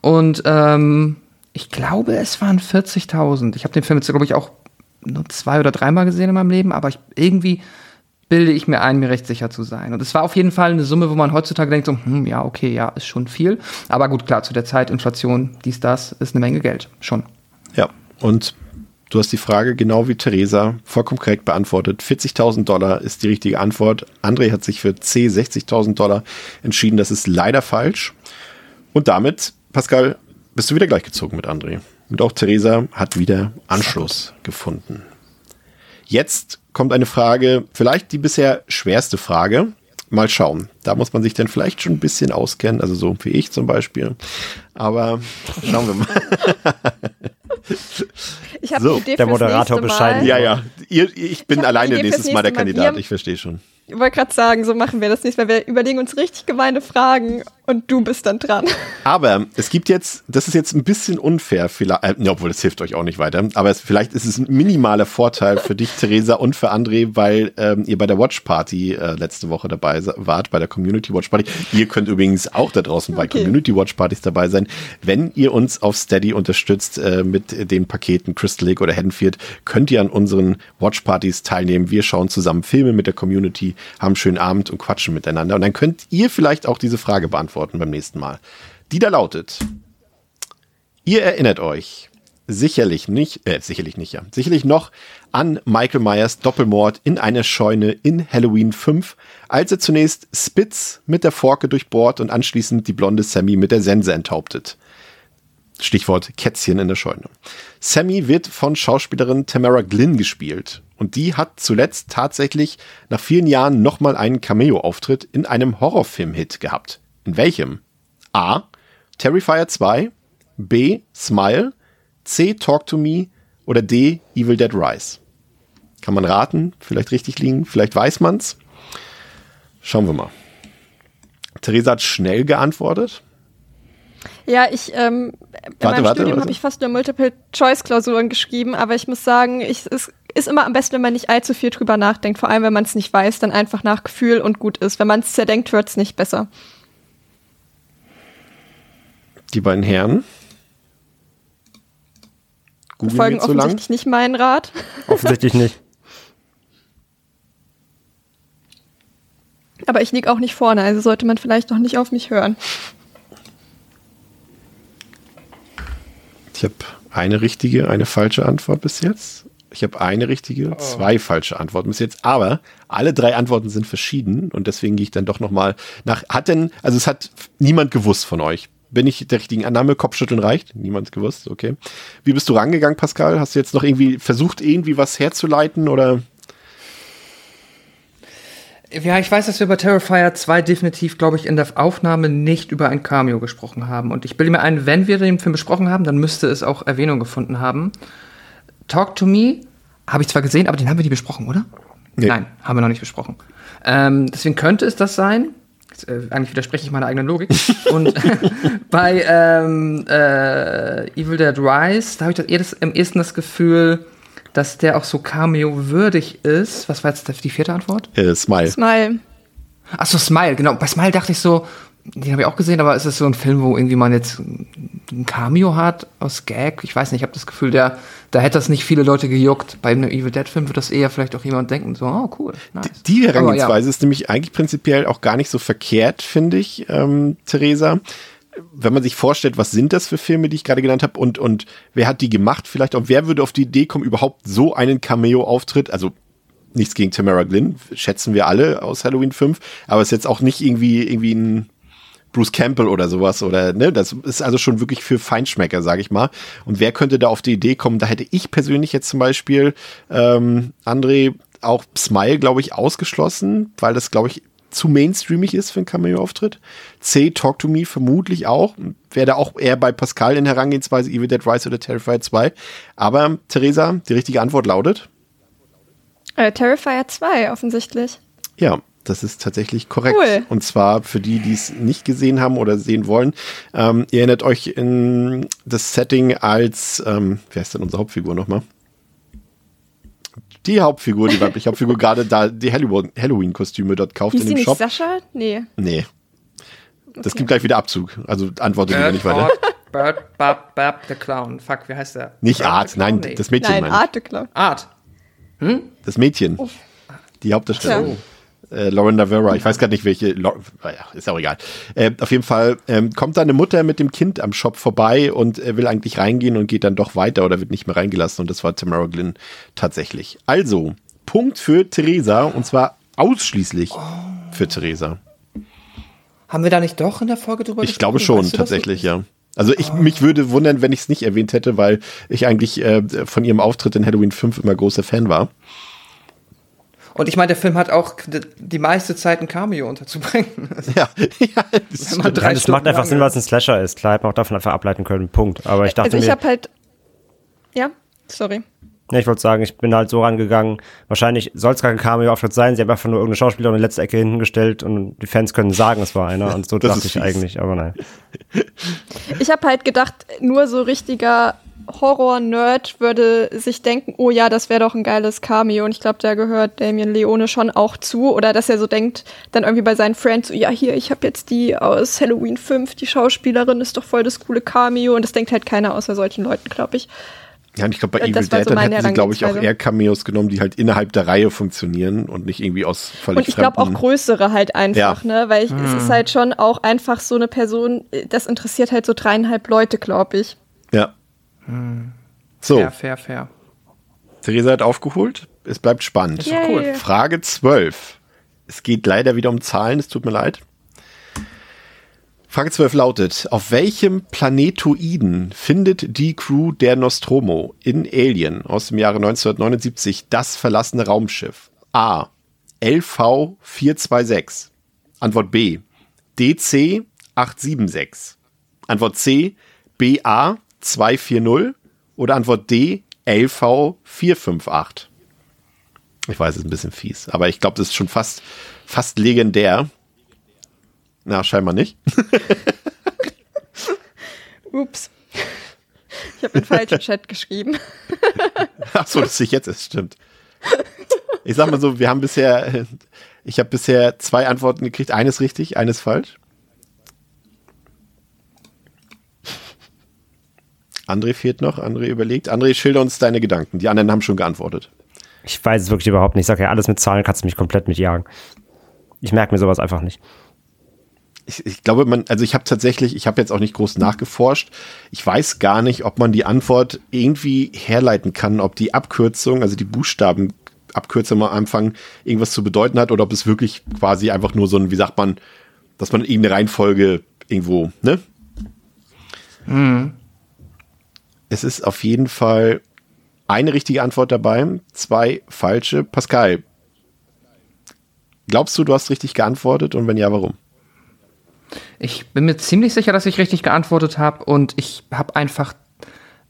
[SPEAKER 3] Und ähm, ich glaube, es waren 40.000. Ich habe den Film jetzt, glaube ich, auch nur zwei oder dreimal gesehen in meinem Leben, aber ich, irgendwie bilde ich mir ein, mir recht sicher zu sein. Und es war auf jeden Fall eine Summe, wo man heutzutage denkt, so, hm, ja, okay, ja, ist schon viel. Aber gut, klar, zu der Zeit, Inflation, dies, das, ist eine Menge Geld, schon.
[SPEAKER 2] Ja, und du hast die Frage genau wie Theresa vollkommen korrekt beantwortet. 40.000 Dollar ist die richtige Antwort. André hat sich für C 60.000 Dollar entschieden. Das ist leider falsch. Und damit, Pascal, bist du wieder gleichgezogen mit André. Und auch Theresa hat wieder Anschluss gefunden. Jetzt kommt eine Frage, vielleicht die bisher schwerste Frage. Mal schauen. Da muss man sich dann vielleicht schon ein bisschen auskennen, also so wie ich zum Beispiel. Aber schauen wir mal.
[SPEAKER 5] Ich habe so,
[SPEAKER 4] der Moderator bescheiden.
[SPEAKER 2] Ja, ja. Ihr, ich bin ich alleine nächstes Mal der Kandidat. Ich verstehe schon.
[SPEAKER 5] Ich wollte gerade sagen, so machen wir das nicht, weil wir überlegen uns richtig gemeine Fragen und du bist dann dran.
[SPEAKER 2] Aber es gibt jetzt, das ist jetzt ein bisschen unfair, vielleicht, äh, obwohl das hilft euch auch nicht weiter, aber es, vielleicht ist es ein minimaler Vorteil für dich, Theresa, und für André, weil ähm, ihr bei der Watch Party äh, letzte Woche dabei wart, bei der Community Watch Party. Ihr könnt übrigens auch da draußen bei okay. Community Watch Partys dabei sein. Wenn ihr uns auf Steady unterstützt äh, mit den Paketen Crystal Lake oder Haddonfield, könnt ihr an unseren Watch Partys teilnehmen. Wir schauen zusammen Filme mit der Community haben einen schönen Abend und quatschen miteinander. Und dann könnt ihr vielleicht auch diese Frage beantworten beim nächsten Mal. Die da lautet, ihr erinnert euch sicherlich nicht, äh, sicherlich nicht, ja, sicherlich noch an Michael Myers Doppelmord in einer Scheune in Halloween 5, als er zunächst Spitz mit der Forke durchbohrt und anschließend die blonde Sammy mit der Sense enthauptet. Stichwort Kätzchen in der Scheune. Sammy wird von Schauspielerin Tamara Glynn gespielt. Und die hat zuletzt tatsächlich nach vielen Jahren nochmal einen Cameo-Auftritt in einem Horrorfilm-Hit gehabt. In welchem? A. Terrifier 2, B. Smile, C. Talk to Me oder D. Evil Dead Rise. Kann man raten, vielleicht richtig liegen, vielleicht weiß man's. Schauen wir mal. Theresa hat schnell geantwortet.
[SPEAKER 5] Ja, ich ähm, in warte, meinem warte, Studium habe ich fast nur Multiple-Choice-Klausuren geschrieben, aber ich muss sagen, ich, es ist immer am besten, wenn man nicht allzu viel drüber nachdenkt. Vor allem, wenn man es nicht weiß, dann einfach nach Gefühl und gut ist. Wenn man es zerdenkt, wird es nicht besser.
[SPEAKER 2] Die beiden Herren.
[SPEAKER 5] Google folgen offensichtlich lang. nicht meinen Rat.
[SPEAKER 4] Offensichtlich nicht.
[SPEAKER 5] Aber ich liege auch nicht vorne, also sollte man vielleicht noch nicht auf mich hören.
[SPEAKER 2] Ich habe eine richtige, eine falsche Antwort bis jetzt. Ich habe eine richtige, oh. zwei falsche Antworten bis jetzt, aber alle drei Antworten sind verschieden und deswegen gehe ich dann doch nochmal nach. Hat denn, also es hat niemand gewusst von euch. Bin ich der richtigen Annahme? Kopfschütteln reicht? Niemand gewusst, okay. Wie bist du rangegangen, Pascal? Hast du jetzt noch irgendwie versucht, irgendwie was herzuleiten oder?
[SPEAKER 3] Ja, ich weiß, dass wir bei Terrifier 2 definitiv, glaube ich, in der Aufnahme nicht über ein Cameo gesprochen haben. Und ich bilde mir ein, wenn wir den Film besprochen haben, dann müsste es auch Erwähnung gefunden haben. Talk to Me habe ich zwar gesehen, aber den haben wir nie besprochen, oder? Nee. Nein, haben wir noch nicht besprochen. Ähm, deswegen könnte es das sein. Äh, eigentlich widerspreche ich meiner eigenen Logik. Und bei ähm, äh, Evil Dead Rise, da habe ich das eher das, im ersten das Gefühl, dass der auch so Cameo-würdig ist. Was war jetzt die vierte Antwort?
[SPEAKER 2] Äh, Smile.
[SPEAKER 5] Smile.
[SPEAKER 3] Achso, Smile, genau. Bei Smile dachte ich so, den habe ich auch gesehen, aber ist es so ein Film, wo irgendwie man jetzt ein Cameo hat aus Gag? Ich weiß nicht, ich habe das Gefühl, der, da hätte das nicht viele Leute gejuckt. Bei einem Evil Dead Film wird das eher vielleicht auch jemand denken, so, oh cool,
[SPEAKER 2] nice. Die, die Herangehensweise ja. ist nämlich eigentlich prinzipiell auch gar nicht so verkehrt, finde ich, ähm, Theresa wenn man sich vorstellt, was sind das für Filme, die ich gerade genannt habe und, und wer hat die gemacht, vielleicht auch, wer würde auf die Idee kommen, überhaupt so einen Cameo-Auftritt, also nichts gegen Tamara Glynn, schätzen wir alle aus Halloween 5, aber es ist jetzt auch nicht irgendwie, irgendwie ein Bruce Campbell oder sowas oder ne, das ist also schon wirklich für Feinschmecker, sage ich mal. Und wer könnte da auf die Idee kommen? Da hätte ich persönlich jetzt zum Beispiel ähm, André auch Smile, glaube ich, ausgeschlossen, weil das, glaube ich, zu mainstreamig ist für einen Cameo-Auftritt. C, Talk to Me vermutlich auch. Wäre da auch eher bei Pascal in Herangehensweise Evil Dead Rise oder Terrifier 2. Aber Theresa, die richtige Antwort lautet?
[SPEAKER 5] Äh, Terrifier 2 offensichtlich.
[SPEAKER 2] Ja, das ist tatsächlich korrekt.
[SPEAKER 5] Cool.
[SPEAKER 2] Und zwar für die, die es nicht gesehen haben oder sehen wollen. Ähm, ihr erinnert euch in das Setting als, ähm, wer ist denn unsere Hauptfigur nochmal? Die Hauptfigur, die weibliche Hauptfigur, gerade da die Halloween-Kostüme dort kauft
[SPEAKER 5] Hieß
[SPEAKER 2] in
[SPEAKER 5] die
[SPEAKER 2] dem
[SPEAKER 5] nicht
[SPEAKER 2] Shop.
[SPEAKER 5] Sascha? Nee.
[SPEAKER 2] Nee. Das
[SPEAKER 5] Okay.
[SPEAKER 2] gibt gleich wieder Abzug. Also antwortet lieber nicht weiter.
[SPEAKER 3] Bird, Bab, Bab, der Clown. Fuck, wie heißt der?
[SPEAKER 2] Nicht
[SPEAKER 3] Bird,
[SPEAKER 2] Art, nein,
[SPEAKER 3] Nee.
[SPEAKER 2] das Mädchen
[SPEAKER 5] Nein,
[SPEAKER 2] meine ich.
[SPEAKER 5] Arte Clown.
[SPEAKER 3] Art.
[SPEAKER 2] Das Mädchen. Die Hauptdarstellerin. Äh, Lauren Davera, ich weiß gar nicht welche, Lau- naja, ist auch egal. Äh, auf jeden Fall ähm, kommt da eine Mutter mit dem Kind am Shop vorbei und äh, will eigentlich reingehen und geht dann doch weiter oder wird nicht mehr reingelassen und das war Tamara Glynn tatsächlich. Also, Punkt für Theresa und zwar ausschließlich für Theresa.
[SPEAKER 3] Haben wir da nicht doch in der Folge drüber
[SPEAKER 2] Ich glaube
[SPEAKER 3] gesprochen?
[SPEAKER 2] schon,
[SPEAKER 3] Weißt du
[SPEAKER 2] tatsächlich, ja. Also ich, mich würde wundern, wenn ich es nicht erwähnt hätte, weil ich eigentlich äh, von ihrem Auftritt in Halloween 5 immer großer Fan war.
[SPEAKER 3] Und ich meine, der Film hat auch die meiste Zeit ein Cameo unterzubringen.
[SPEAKER 2] Ja, ja das
[SPEAKER 3] Wenn man drei
[SPEAKER 4] Nein, das macht einfach Sinn, weil es ein Slasher ist. Klar, hätte man auch davon einfach ableiten können. Punkt. Aber ich dachte
[SPEAKER 5] Also ich
[SPEAKER 4] mir,
[SPEAKER 5] habe halt. Ja, sorry.
[SPEAKER 4] Ja, ich wollte sagen, ich bin halt so rangegangen. Wahrscheinlich soll es gar kein Cameo-Auftritt sein. Sie haben einfach nur irgendeine Schauspielerin in die letzte Ecke hingestellt und die Fans können sagen, es war einer. Und so
[SPEAKER 2] Das
[SPEAKER 4] dachte ich
[SPEAKER 2] fies.
[SPEAKER 4] eigentlich, aber nein.
[SPEAKER 5] Ich habe halt gedacht, nur so richtiger Horror-Nerd würde sich denken, oh ja, das wäre doch ein geiles Cameo. Und ich glaube, da gehört Damien Leone schon auch zu. Oder dass er so denkt, dann irgendwie bei seinen Friends, so, ja, hier, ich habe jetzt die aus Halloween 5, die Schauspielerin, ist doch voll das coole Cameo. Und das denkt halt keiner außer solchen Leuten, glaube ich.
[SPEAKER 2] Ja, und ich glaube, bei Evil Dead,
[SPEAKER 5] so
[SPEAKER 2] hätten sie, glaube ich, auch eher Cameos genommen, die halt innerhalb der Reihe funktionieren und nicht irgendwie aus völlig
[SPEAKER 5] Und ich glaube auch größere halt einfach,
[SPEAKER 2] Ja.
[SPEAKER 5] ne? Weil ich, es ist halt schon auch einfach so eine Person, äh, das interessiert halt so dreieinhalb Leute, glaube ich.
[SPEAKER 2] Ja. So,
[SPEAKER 3] Fair, fair, fair.
[SPEAKER 2] Theresa hat aufgeholt. Es bleibt spannend.
[SPEAKER 3] Cool.
[SPEAKER 2] Frage 12. Es geht leider wieder um Zahlen, es tut mir leid. Frage 12 lautet, auf welchem Planetoiden findet die Crew der Nostromo in Alien aus dem Jahre 1979 das verlassene Raumschiff? A. LV 426. Antwort B. DC 876. Antwort C. BA 240. Oder Antwort D. LV 458. Ich weiß, es ist ein bisschen fies, aber ich glaube, das ist schon fast, fast legendär. Na, scheinbar nicht.
[SPEAKER 5] Ups. Ich habe den falschen Chat geschrieben.
[SPEAKER 2] Ach so, das sehe ich jetzt erst, stimmt. Ich sag mal so, wir haben bisher, ich habe bisher zwei Antworten gekriegt, eines richtig, eines falsch. André fehlt noch, André überlegt. André, schilder uns deine Gedanken. Die anderen haben schon geantwortet.
[SPEAKER 4] Ich weiß es wirklich überhaupt nicht. Ich sage ja, alles mit Zahlen kannst du mich komplett mitjagen. Ich merke mir sowas einfach nicht.
[SPEAKER 2] Ich, ich glaube, man, also ich habe tatsächlich, ich habe jetzt auch nicht groß nachgeforscht. Ich weiß gar nicht, ob man die Antwort irgendwie herleiten kann, ob die Abkürzung, also die Buchstabenabkürzung am Anfang irgendwas zu bedeuten hat oder ob es wirklich quasi einfach nur so ein, wie sagt man, dass man irgendeine Reihenfolge irgendwo, ne? Es ist auf jeden Fall eine richtige Antwort dabei, zwei falsche. Pascal, glaubst du, du hast richtig geantwortet und wenn ja, warum?
[SPEAKER 3] Ich bin mir ziemlich sicher, dass ich richtig geantwortet habe und ich habe einfach,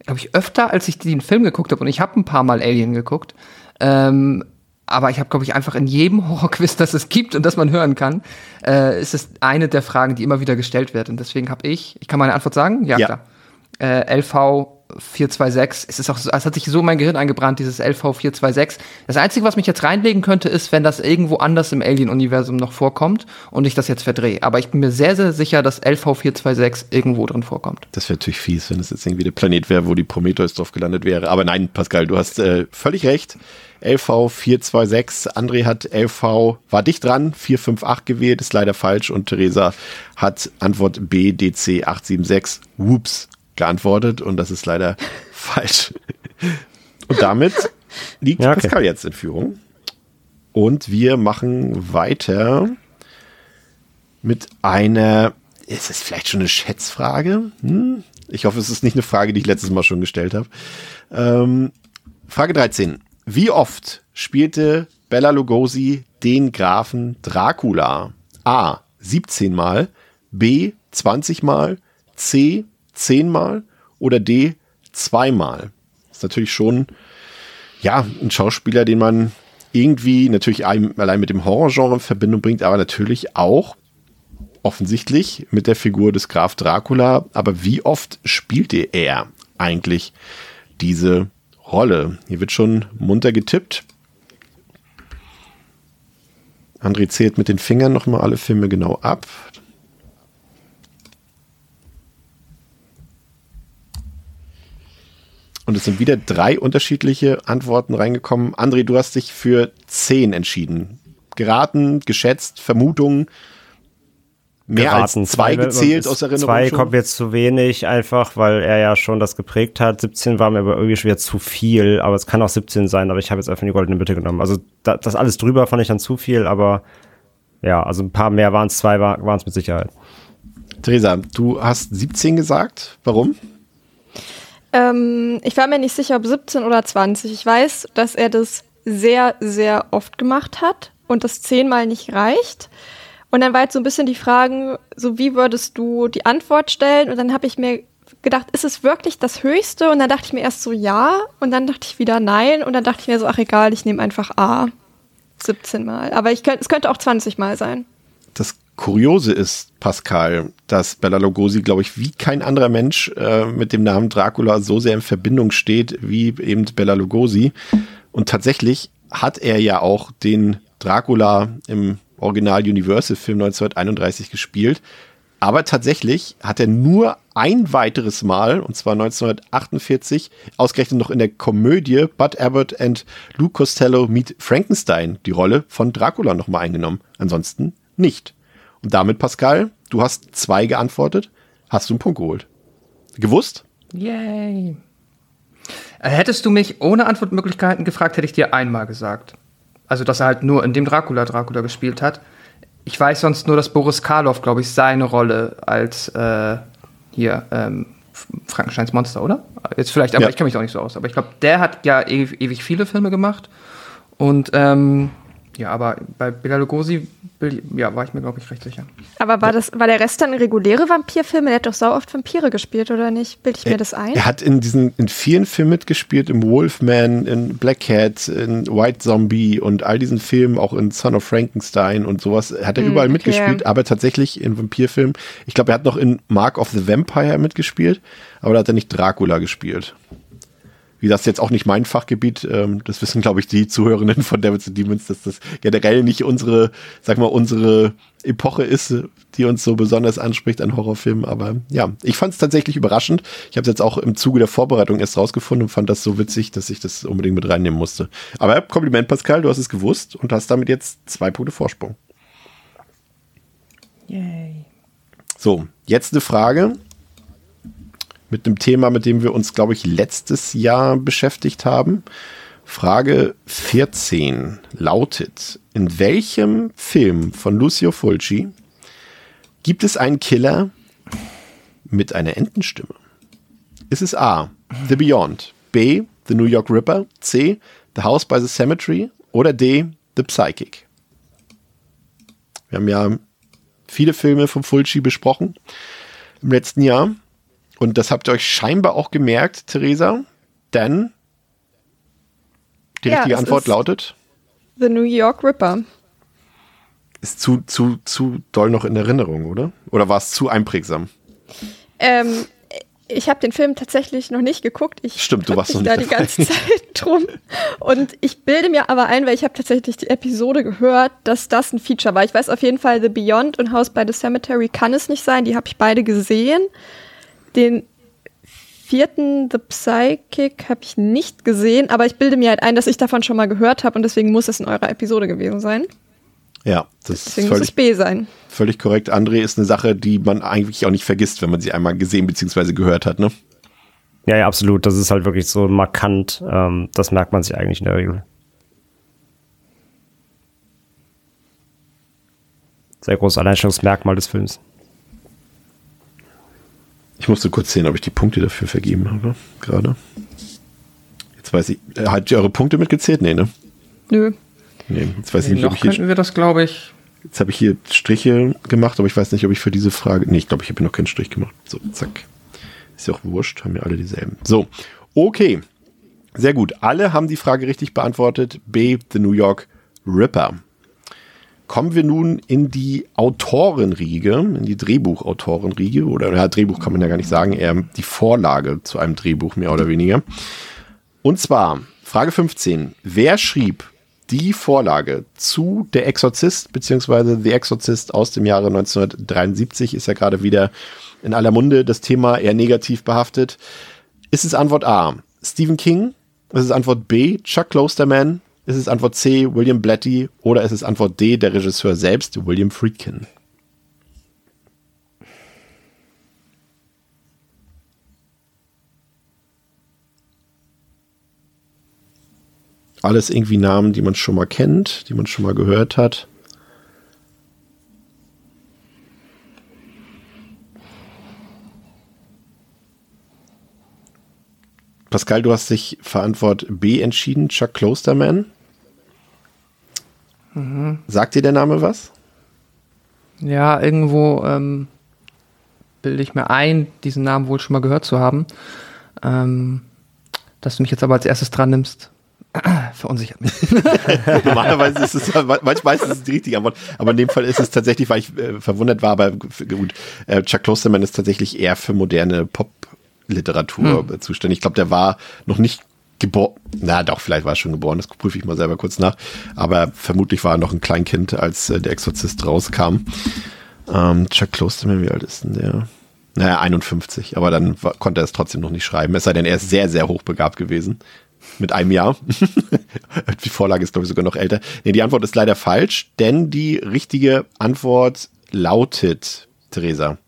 [SPEAKER 3] glaube ich, öfter, als ich den Film geguckt habe und ich habe ein paar Mal Alien geguckt, ähm, aber ich habe, glaube ich, einfach in jedem Horrorquiz, das es gibt und das man hören kann, äh, ist es eine der Fragen, die immer wieder gestellt wird. Und deswegen habe ich, ich kann meine Antwort sagen? Ja,
[SPEAKER 2] Ja.
[SPEAKER 3] klar. Äh, LV 426. Es ist auch es hat sich so in mein Gehirn eingebrannt, dieses LV 426. Das Einzige, was mich jetzt reinlegen könnte, ist, wenn das irgendwo anders im Alien-Universum noch vorkommt und ich das jetzt verdrehe. Aber ich bin mir sehr, sehr sicher, dass LV 426 irgendwo drin vorkommt.
[SPEAKER 2] Das wäre natürlich fies, wenn es jetzt irgendwie der Planet wäre, wo die Prometheus drauf gelandet wäre. Aber nein, Pascal, du hast äh, völlig recht. LV 426, André hat LV, war dicht dran, 458 gewählt, ist leider falsch. Und Theresa hat Antwort B, DC 876, whoops, geantwortet. Und das ist leider falsch. Und damit liegt
[SPEAKER 4] Ja, okay.
[SPEAKER 2] Pascal jetzt in Führung. Und wir machen weiter mit einer ist es vielleicht schon eine Schätzfrage? Hm? Ich hoffe, es ist nicht eine Frage, die ich letztes Mal schon gestellt habe. Ähm, Frage 13. Wie oft spielte Bella Lugosi den Grafen Dracula? A. 17 Mal, B. 20 Mal, C. 10 Mal oder D. 2 Mal? Das ist natürlich schon, ja, ein Schauspieler, den man irgendwie natürlich allein mit dem Horrorgenre in Verbindung bringt, aber natürlich auch offensichtlich mit der Figur des Graf Dracula. Aber wie oft spielte er eigentlich diese Rolle? Hier wird schon munter getippt. André zählt mit den Fingern nochmal alle Filme genau ab. Und es sind wieder drei unterschiedliche Antworten reingekommen. André, du hast dich für zehn entschieden. Geraten, geschätzt, Vermutungen. Mehr geraten. als zwei, zwei gezählt aus Erinnerung.
[SPEAKER 4] Zwei schon. kommt jetzt zu wenig, einfach weil er ja schon das geprägt hat. 17 war mir aber irgendwie schon wieder zu viel, aber es kann auch 17 sein, aber ich habe jetzt einfach die goldene Bitte genommen. Also da, das alles drüber fand ich dann zu viel, aber ja, also ein paar mehr waren es, zwei waren es mit Sicherheit.
[SPEAKER 2] Theresa, du hast 17 gesagt. Warum?
[SPEAKER 5] Ähm, ich war mir nicht sicher, ob 17 oder 20. Ich weiß, dass er das sehr, sehr oft gemacht hat und das zehnmal nicht reicht. Und dann war jetzt so ein bisschen die Frage, so wie würdest du die Antwort stellen? Und dann habe ich mir gedacht, ist es wirklich das Höchste? Und dann dachte ich mir erst so ja und dann dachte ich wieder nein und dann dachte ich mir so, ach egal, ich nehme einfach A. 17 Mal. Aber ich könnt, es könnte auch 20 Mal sein.
[SPEAKER 2] Das Kuriose ist, Pascal, dass Bella Lugosi, glaube ich, wie kein anderer Mensch äh, mit dem Namen Dracula so sehr in Verbindung steht wie eben Bella Lugosi. Und tatsächlich hat er ja auch den Dracula im Original Universal Film 1931 gespielt. Aber tatsächlich hat er nur ein weiteres Mal, und zwar 1948, ausgerechnet noch in der Komödie Bud Abbott and Lou Costello Meet Frankenstein, die Rolle von Dracula nochmal eingenommen. Ansonsten nicht. Und damit, Pascal, du hast zwei geantwortet, hast du einen Punkt geholt. Gewusst?
[SPEAKER 3] Yay. Äh, hättest du mich ohne Antwortmöglichkeiten gefragt, hätte ich dir einmal gesagt. Also, dass er halt nur in dem Dracula Dracula gespielt hat. Ich weiß sonst nur, dass Boris Karloff, glaube ich, seine Rolle als äh, hier ähm, Frankensteins Monster, oder? Jetzt vielleicht, aber ja. ich kenne mich auch nicht so aus. Aber ich glaube, der hat ja ewig, ewig viele Filme gemacht. Und ähm, ja, aber bei Bela Lugosi ja, war ich mir, glaube ich, recht sicher.
[SPEAKER 5] Aber war, das, war der Rest dann reguläre Vampirfilme? Der hat doch sau oft Vampire gespielt, oder nicht? Bilde ich mir das ein?
[SPEAKER 2] Er hat in diesen, in vielen Filmen mitgespielt, im Wolfman, in Black Cat, in White Zombie und all diesen Filmen, auch in Son of Frankenstein und sowas, hat er hm, überall okay. mitgespielt, aber tatsächlich in Vampirfilmen. Ich glaube, er hat noch in Mark of the Vampire mitgespielt, aber da hat er nicht Dracula gespielt. Wie das jetzt auch nicht mein Fachgebiet, ähm, das wissen, glaube ich, die Zuhörenden von Devils and Demons, dass das generell nicht unsere, sag mal, unsere Epoche ist, die uns so besonders anspricht an Horrorfilmen. Aber ja, ich fand es tatsächlich überraschend. Ich habe es jetzt auch im Zuge der Vorbereitung erst rausgefunden und fand das so witzig, dass ich das unbedingt mit reinnehmen musste. Aber Kompliment, Pascal, du hast es gewusst und hast damit jetzt zwei Punkte Vorsprung. Yay. So, jetzt eine Frage, mit einem Thema, mit dem wir uns, glaube ich, letztes Jahr beschäftigt haben. Frage 14 lautet, in welchem Film von Lucio Fulci gibt es einen Killer mit einer Entenstimme? Ist es A, The Beyond, B, The New York Ripper, C, The House by the Cemetery oder D, The Psychic? Wir haben ja viele Filme von Fulci besprochen im letzten Jahr. Und das habt ihr euch scheinbar auch gemerkt, Theresa, denn die ja, richtige Antwort lautet
[SPEAKER 5] The New York Ripper.
[SPEAKER 2] Ist zu, zu, zu doll noch in Erinnerung, oder? Oder war es zu einprägsam?
[SPEAKER 5] Ähm, ich habe den Film tatsächlich noch nicht geguckt. Ich
[SPEAKER 2] Stimmt, du warst noch
[SPEAKER 5] nicht da die ganze Zeit drum. Und ich bilde mir aber ein, weil ich habe tatsächlich die Episode gehört, dass das ein Feature war. Ich weiß auf jeden Fall, The Beyond und House by the Cemetery kann es nicht sein. Die habe ich beide gesehen. Den vierten The Psychic habe ich nicht gesehen, aber ich bilde mir halt ein, dass ich davon schon mal gehört habe und deswegen muss es in eurer Episode gewesen sein.
[SPEAKER 2] Ja, das
[SPEAKER 5] deswegen ist völlig, muss es B sein.
[SPEAKER 2] Völlig korrekt. André ist eine Sache, die man eigentlich auch nicht vergisst, wenn man sie einmal gesehen bzw. gehört hat, ne?
[SPEAKER 4] Ja, ja, absolut. Das ist halt wirklich so markant. Ähm, das merkt man sich eigentlich in der Regel. Sehr großes Alleinstellungsmerkmal des Films.
[SPEAKER 2] Ich musste kurz sehen, ob ich die Punkte dafür vergeben habe, gerade. Jetzt weiß ich, äh, hat ihr eure Punkte mitgezählt? Nee, ne?
[SPEAKER 5] Nö.
[SPEAKER 2] Nee, jetzt weiß
[SPEAKER 3] Nee,
[SPEAKER 2] ich nicht, ob
[SPEAKER 3] noch
[SPEAKER 2] ich hier,
[SPEAKER 3] könnten wir das, glaube ich.
[SPEAKER 2] jetzt habe ich hier Striche gemacht, aber ich weiß nicht, ob ich für diese Frage, nee, ich glaube, ich habe hier noch keinen Strich gemacht. So, zack. Ist ja auch wurscht, haben ja alle dieselben. So, okay. Sehr gut. Alle haben die Frage richtig beantwortet. B, The New York Ripper. Kommen wir nun in die Autorenriege, in die Drehbuchautorenriege, oder ja, Drehbuch kann man ja gar nicht sagen, eher die Vorlage zu einem Drehbuch, mehr oder weniger. Und zwar, Frage 15. Wer schrieb die Vorlage zu Der Exorzist, beziehungsweise The Exorzist aus dem Jahre 1973, ist ja gerade wieder in aller Munde das Thema eher negativ behaftet. Ist es Antwort A, Stephen King? Ist es Antwort B, Chuck Klosterman? Ist es Antwort C, William Blatty? Oder ist es Antwort D, der Regisseur selbst, William Friedkin? Alles irgendwie Namen, die man schon mal kennt, die man schon mal gehört hat. Pascal, du hast dich für Antwort B entschieden, Chuck Klosterman. Sagt dir der Name was?
[SPEAKER 3] Ja, irgendwo ähm, bilde ich mir ein, diesen Namen wohl schon mal gehört zu haben. Ähm, dass du mich jetzt aber als erstes dran nimmst, verunsichert mich.
[SPEAKER 2] Normalerweise ist es, manchmal ist es die richtige Antwort, aber in dem Fall ist es tatsächlich, weil ich äh, verwundert war, aber gut, äh, Chuck Klosterman ist tatsächlich eher für moderne Pop-Literatur äh, zuständig. Ich glaube, der war noch nicht geboren, na doch, vielleicht war er schon geboren, das prüfe ich mal selber kurz nach, aber vermutlich war er noch ein Kleinkind, als äh, der Exorzist rauskam. Ähm, Chuck Klosterman, wie alt ist denn der? Naja, 51, aber dann war, konnte er es trotzdem noch nicht schreiben, es sei denn, er ist sehr, sehr hochbegabt gewesen. Mit einem Jahr. die Vorlage ist, glaube ich, sogar noch älter. Nee, die Antwort ist leider falsch, denn die richtige Antwort lautet, Theresa.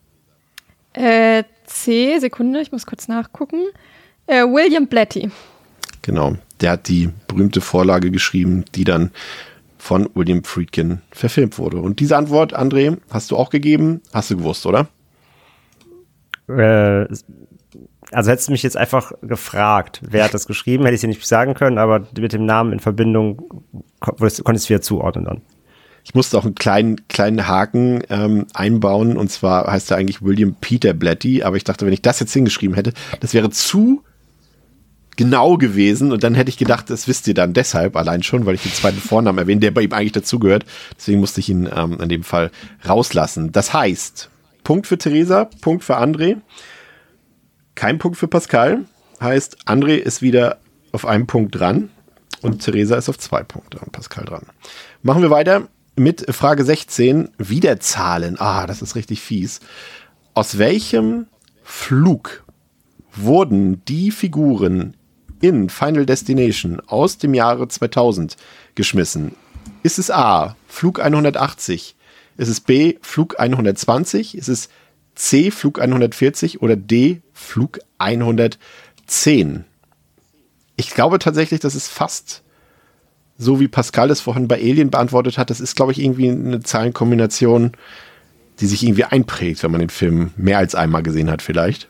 [SPEAKER 5] Äh, C, Sekunde, ich muss kurz nachgucken. Äh, William Blatty.
[SPEAKER 2] Genau. Der hat die berühmte Vorlage geschrieben, die dann von William Friedkin verfilmt wurde. Und diese Antwort, André, hast du auch gegeben? Hast du gewusst, oder?
[SPEAKER 4] Äh, also hättest du mich jetzt einfach gefragt, wer hat das geschrieben, hätte ich dir nicht sagen können, aber mit dem Namen in Verbindung kon konntest du wieder zuordnen dann.
[SPEAKER 2] Ich musste auch einen kleinen, kleinen Haken ähm, einbauen. Und zwar heißt er eigentlich William Peter Blatty. Aber ich dachte, wenn ich das jetzt hingeschrieben hätte, das wäre zu genau gewesen. Und dann hätte ich gedacht, das wisst ihr dann deshalb allein schon, weil ich den zweiten Vornamen erwähne, der bei ihm eigentlich dazugehört. Deswegen musste ich ihn ähm, in dem Fall rauslassen. Das heißt, Punkt für Theresa, Punkt für André. Kein Punkt für Pascal. Heißt, André ist wieder auf einem Punkt dran und Theresa ist auf zwei Punkte und Pascal dran. Machen wir weiter mit Frage 16. Wiederzahlen. Ah, das ist richtig fies. Aus welchem Flug wurden die Figuren in Final Destination aus dem Jahre 2000 geschmissen? Ist es A, Flug 180? Ist es B, Flug 120? Ist es C, Flug 140 oder D, Flug 110? Ich glaube tatsächlich, das ist fast so wie Pascal es vorhin bei Alien beantwortet hat. Das ist, glaube ich, irgendwie eine Zahlenkombination, die sich irgendwie einprägt, wenn man den Film mehr als einmal gesehen hat, vielleicht.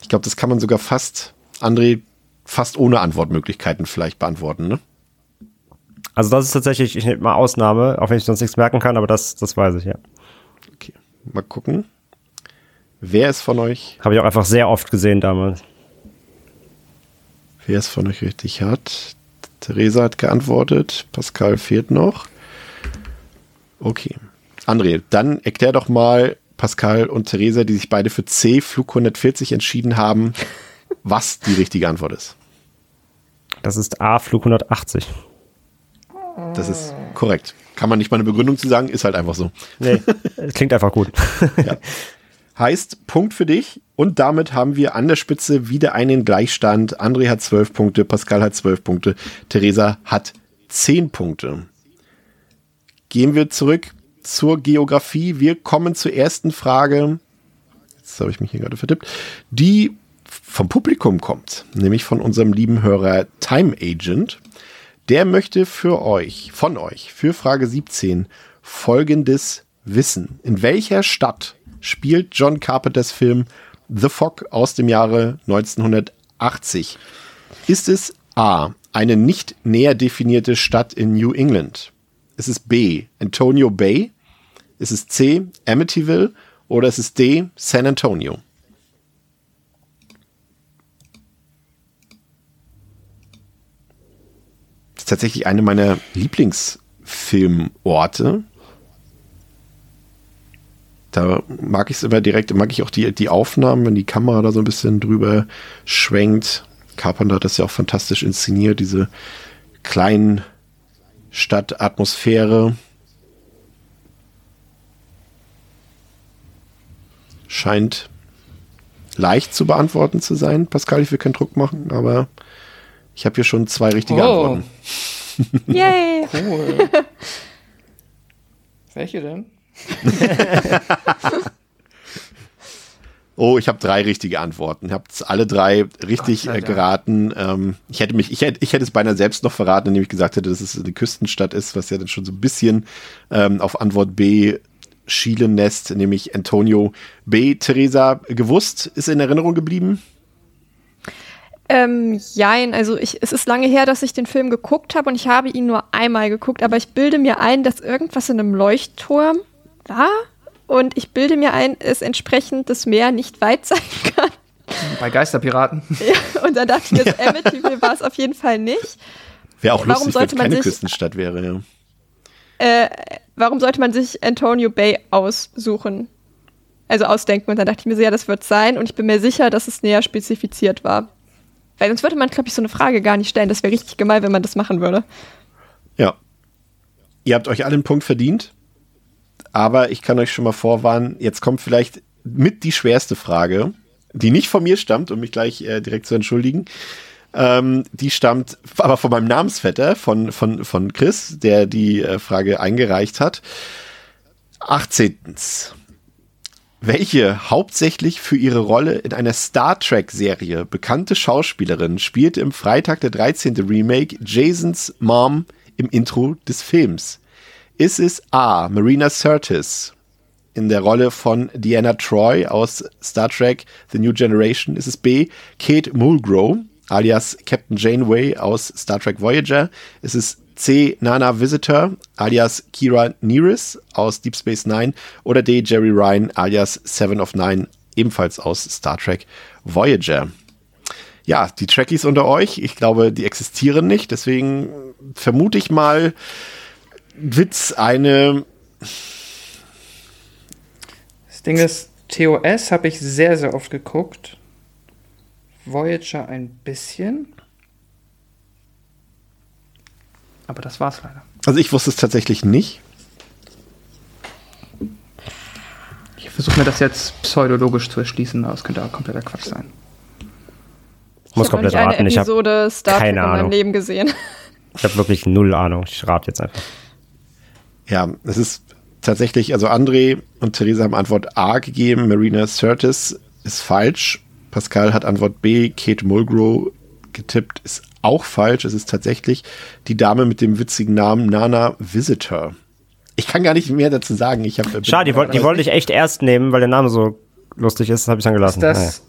[SPEAKER 2] Ich glaube, das kann man sogar fast, André, fast ohne Antwortmöglichkeiten vielleicht beantworten, ne?
[SPEAKER 4] Also das ist tatsächlich, ich nehme mal Ausnahme, auch wenn ich sonst nichts merken kann, aber das, das weiß ich, ja.
[SPEAKER 2] Okay, mal gucken. Wer ist von euch,
[SPEAKER 4] Habe ich auch einfach sehr oft gesehen damals.
[SPEAKER 2] wer es von euch richtig hat? Theresa hat geantwortet, Pascal fehlt noch. Okay. André, dann erklär doch mal Pascal und Theresa, die sich beide für C, Flug 140 entschieden haben, was die richtige Antwort ist.
[SPEAKER 4] Das ist A, Flug 180.
[SPEAKER 2] Das ist korrekt. Kann man nicht mal eine Begründung zu sagen, ist halt einfach so.
[SPEAKER 4] Nee, es klingt einfach gut.
[SPEAKER 2] Heißt, Punkt für dich. Und damit haben wir an der Spitze wieder einen Gleichstand. André hat 12 Punkte, Pascal hat 12 Punkte, Theresa hat 10 Punkte. Gehen wir zurück zur Geografie. Wir kommen zur ersten Frage. Jetzt habe ich mich hier gerade vertippt. Die vom Publikum kommt, nämlich von unserem lieben Hörer Time Agent. Der möchte für euch, von euch, für Frage 17 folgendes wissen. In welcher Stadt spielt John Carpenters Film The Fog aus dem Jahre 1980? Ist es A, eine nicht näher definierte Stadt in New England? Ist es B, Antonio Bay? Ist es C, Amityville? Oder ist es D, San Antonio? Das ist tatsächlich eine meiner Lieblingsfilmorte. Da mag ich es immer direkt, mag ich auch die, die Aufnahmen, wenn die Kamera da so ein bisschen drüber schwenkt. Carpenter hat das ja auch fantastisch inszeniert, diese kleinen Stadtatmosphäre. Scheint leicht zu beantworten zu sein. Pascal, ich will keinen Druck machen, aber ich habe hier schon zwei richtige
[SPEAKER 3] Oh.
[SPEAKER 2] Antworten.
[SPEAKER 5] Yay!
[SPEAKER 3] Cool. Welche denn?
[SPEAKER 2] Oh, ich habe drei richtige Antworten. Ich habe alle drei richtig äh, geraten. Ähm, ich hätte mich, ich hätte, ich hätte es beinahe selbst noch verraten, indem ich gesagt hätte, dass es eine Küstenstadt ist, was ja dann schon so ein bisschen ähm, auf Antwort B schielen lässt, nämlich Antonio B. Theresa gewusst, ist in Erinnerung geblieben.
[SPEAKER 5] Ähm, jein, also ich, es ist lange her, dass ich den Film geguckt habe und ich habe ihn nur einmal geguckt, aber ich bilde mir ein, dass irgendwas in einem Leuchtturm war und ich bilde mir ein, es entsprechend das Meer nicht weit sein kann.
[SPEAKER 3] Bei Geisterpiraten.
[SPEAKER 5] Ja, und dann dachte ich mir, so, Amityville war es auf jeden Fall nicht.
[SPEAKER 2] Wäre auch
[SPEAKER 5] Warum
[SPEAKER 2] lustig, wenn
[SPEAKER 5] sollte
[SPEAKER 2] es
[SPEAKER 5] man
[SPEAKER 2] keine
[SPEAKER 5] sich-
[SPEAKER 2] Küstenstadt wäre. Ja.
[SPEAKER 5] Äh, warum sollte man sich Antonio Bay aussuchen? Also ausdenken. Und dann dachte ich mir so, ja, das wird sein. Und ich bin mir sicher, dass es näher spezifiziert war. Weil sonst würde man, glaube ich, so eine Frage gar nicht stellen. Das wäre richtig gemein, wenn man das machen würde.
[SPEAKER 2] ja. Ihr habt euch alle einen Punkt verdient, aber ich kann euch schon mal vorwarnen, jetzt kommt vielleicht mit die schwerste Frage, die nicht von mir stammt, um mich gleich äh, direkt zu entschuldigen. Ähm, die stammt aber von meinem Namensvetter, von, von, von Chris, der die äh, Frage eingereicht hat. 18. Welche hauptsächlich für ihre Rolle in einer Star Trek-Serie bekannte Schauspielerin spielte im Freitag der 13. Remake Jasons Mom im Intro des Films? Ist es A. Marina Sirtis in der Rolle von Deanna Troy aus Star Trek The New Generation? Ist es B. Kate Mulgrew alias Captain Janeway aus Star Trek Voyager? Ist es C. Nana Visitor alias Kira Nerys aus Deep Space Nine? Oder D. Jerry Ryan alias Seven of Nine ebenfalls aus Star Trek Voyager? Ja, die Trekkies unter euch, ich glaube, die existieren nicht, deswegen vermute ich mal, Witz eine
[SPEAKER 3] Das Ding ist, TOS habe ich sehr, sehr oft geguckt. Voyager ein bisschen. Aber das war's leider.
[SPEAKER 2] Also ich wusste es tatsächlich nicht.
[SPEAKER 3] Ich versuche mir das jetzt pseudologisch zu erschließen, aber es könnte auch kompletter Quatsch sein.
[SPEAKER 4] Muss
[SPEAKER 5] ich habe
[SPEAKER 4] komplett
[SPEAKER 5] eine
[SPEAKER 4] raten. Ich habe
[SPEAKER 5] Episode Star Trek
[SPEAKER 4] keine
[SPEAKER 5] in meinem
[SPEAKER 4] Ahnung.
[SPEAKER 5] Leben gesehen.
[SPEAKER 4] ich hab wirklich null Ahnung. Ich rate jetzt einfach.
[SPEAKER 2] Ja, es ist tatsächlich, also André und Theresa haben Antwort A gegeben, Marina Sirtis ist falsch. Pascal hat Antwort B, Kate Mulgrew getippt, ist auch falsch. Es ist tatsächlich die Dame mit dem witzigen Namen Nana Visitor. Ich kann gar nicht mehr dazu sagen. Ich hab,
[SPEAKER 4] Schade, die, wollt, die wollte ich echt erst nehmen, weil der Name so lustig ist. Das habe ich dann gelassen.
[SPEAKER 3] Ist das.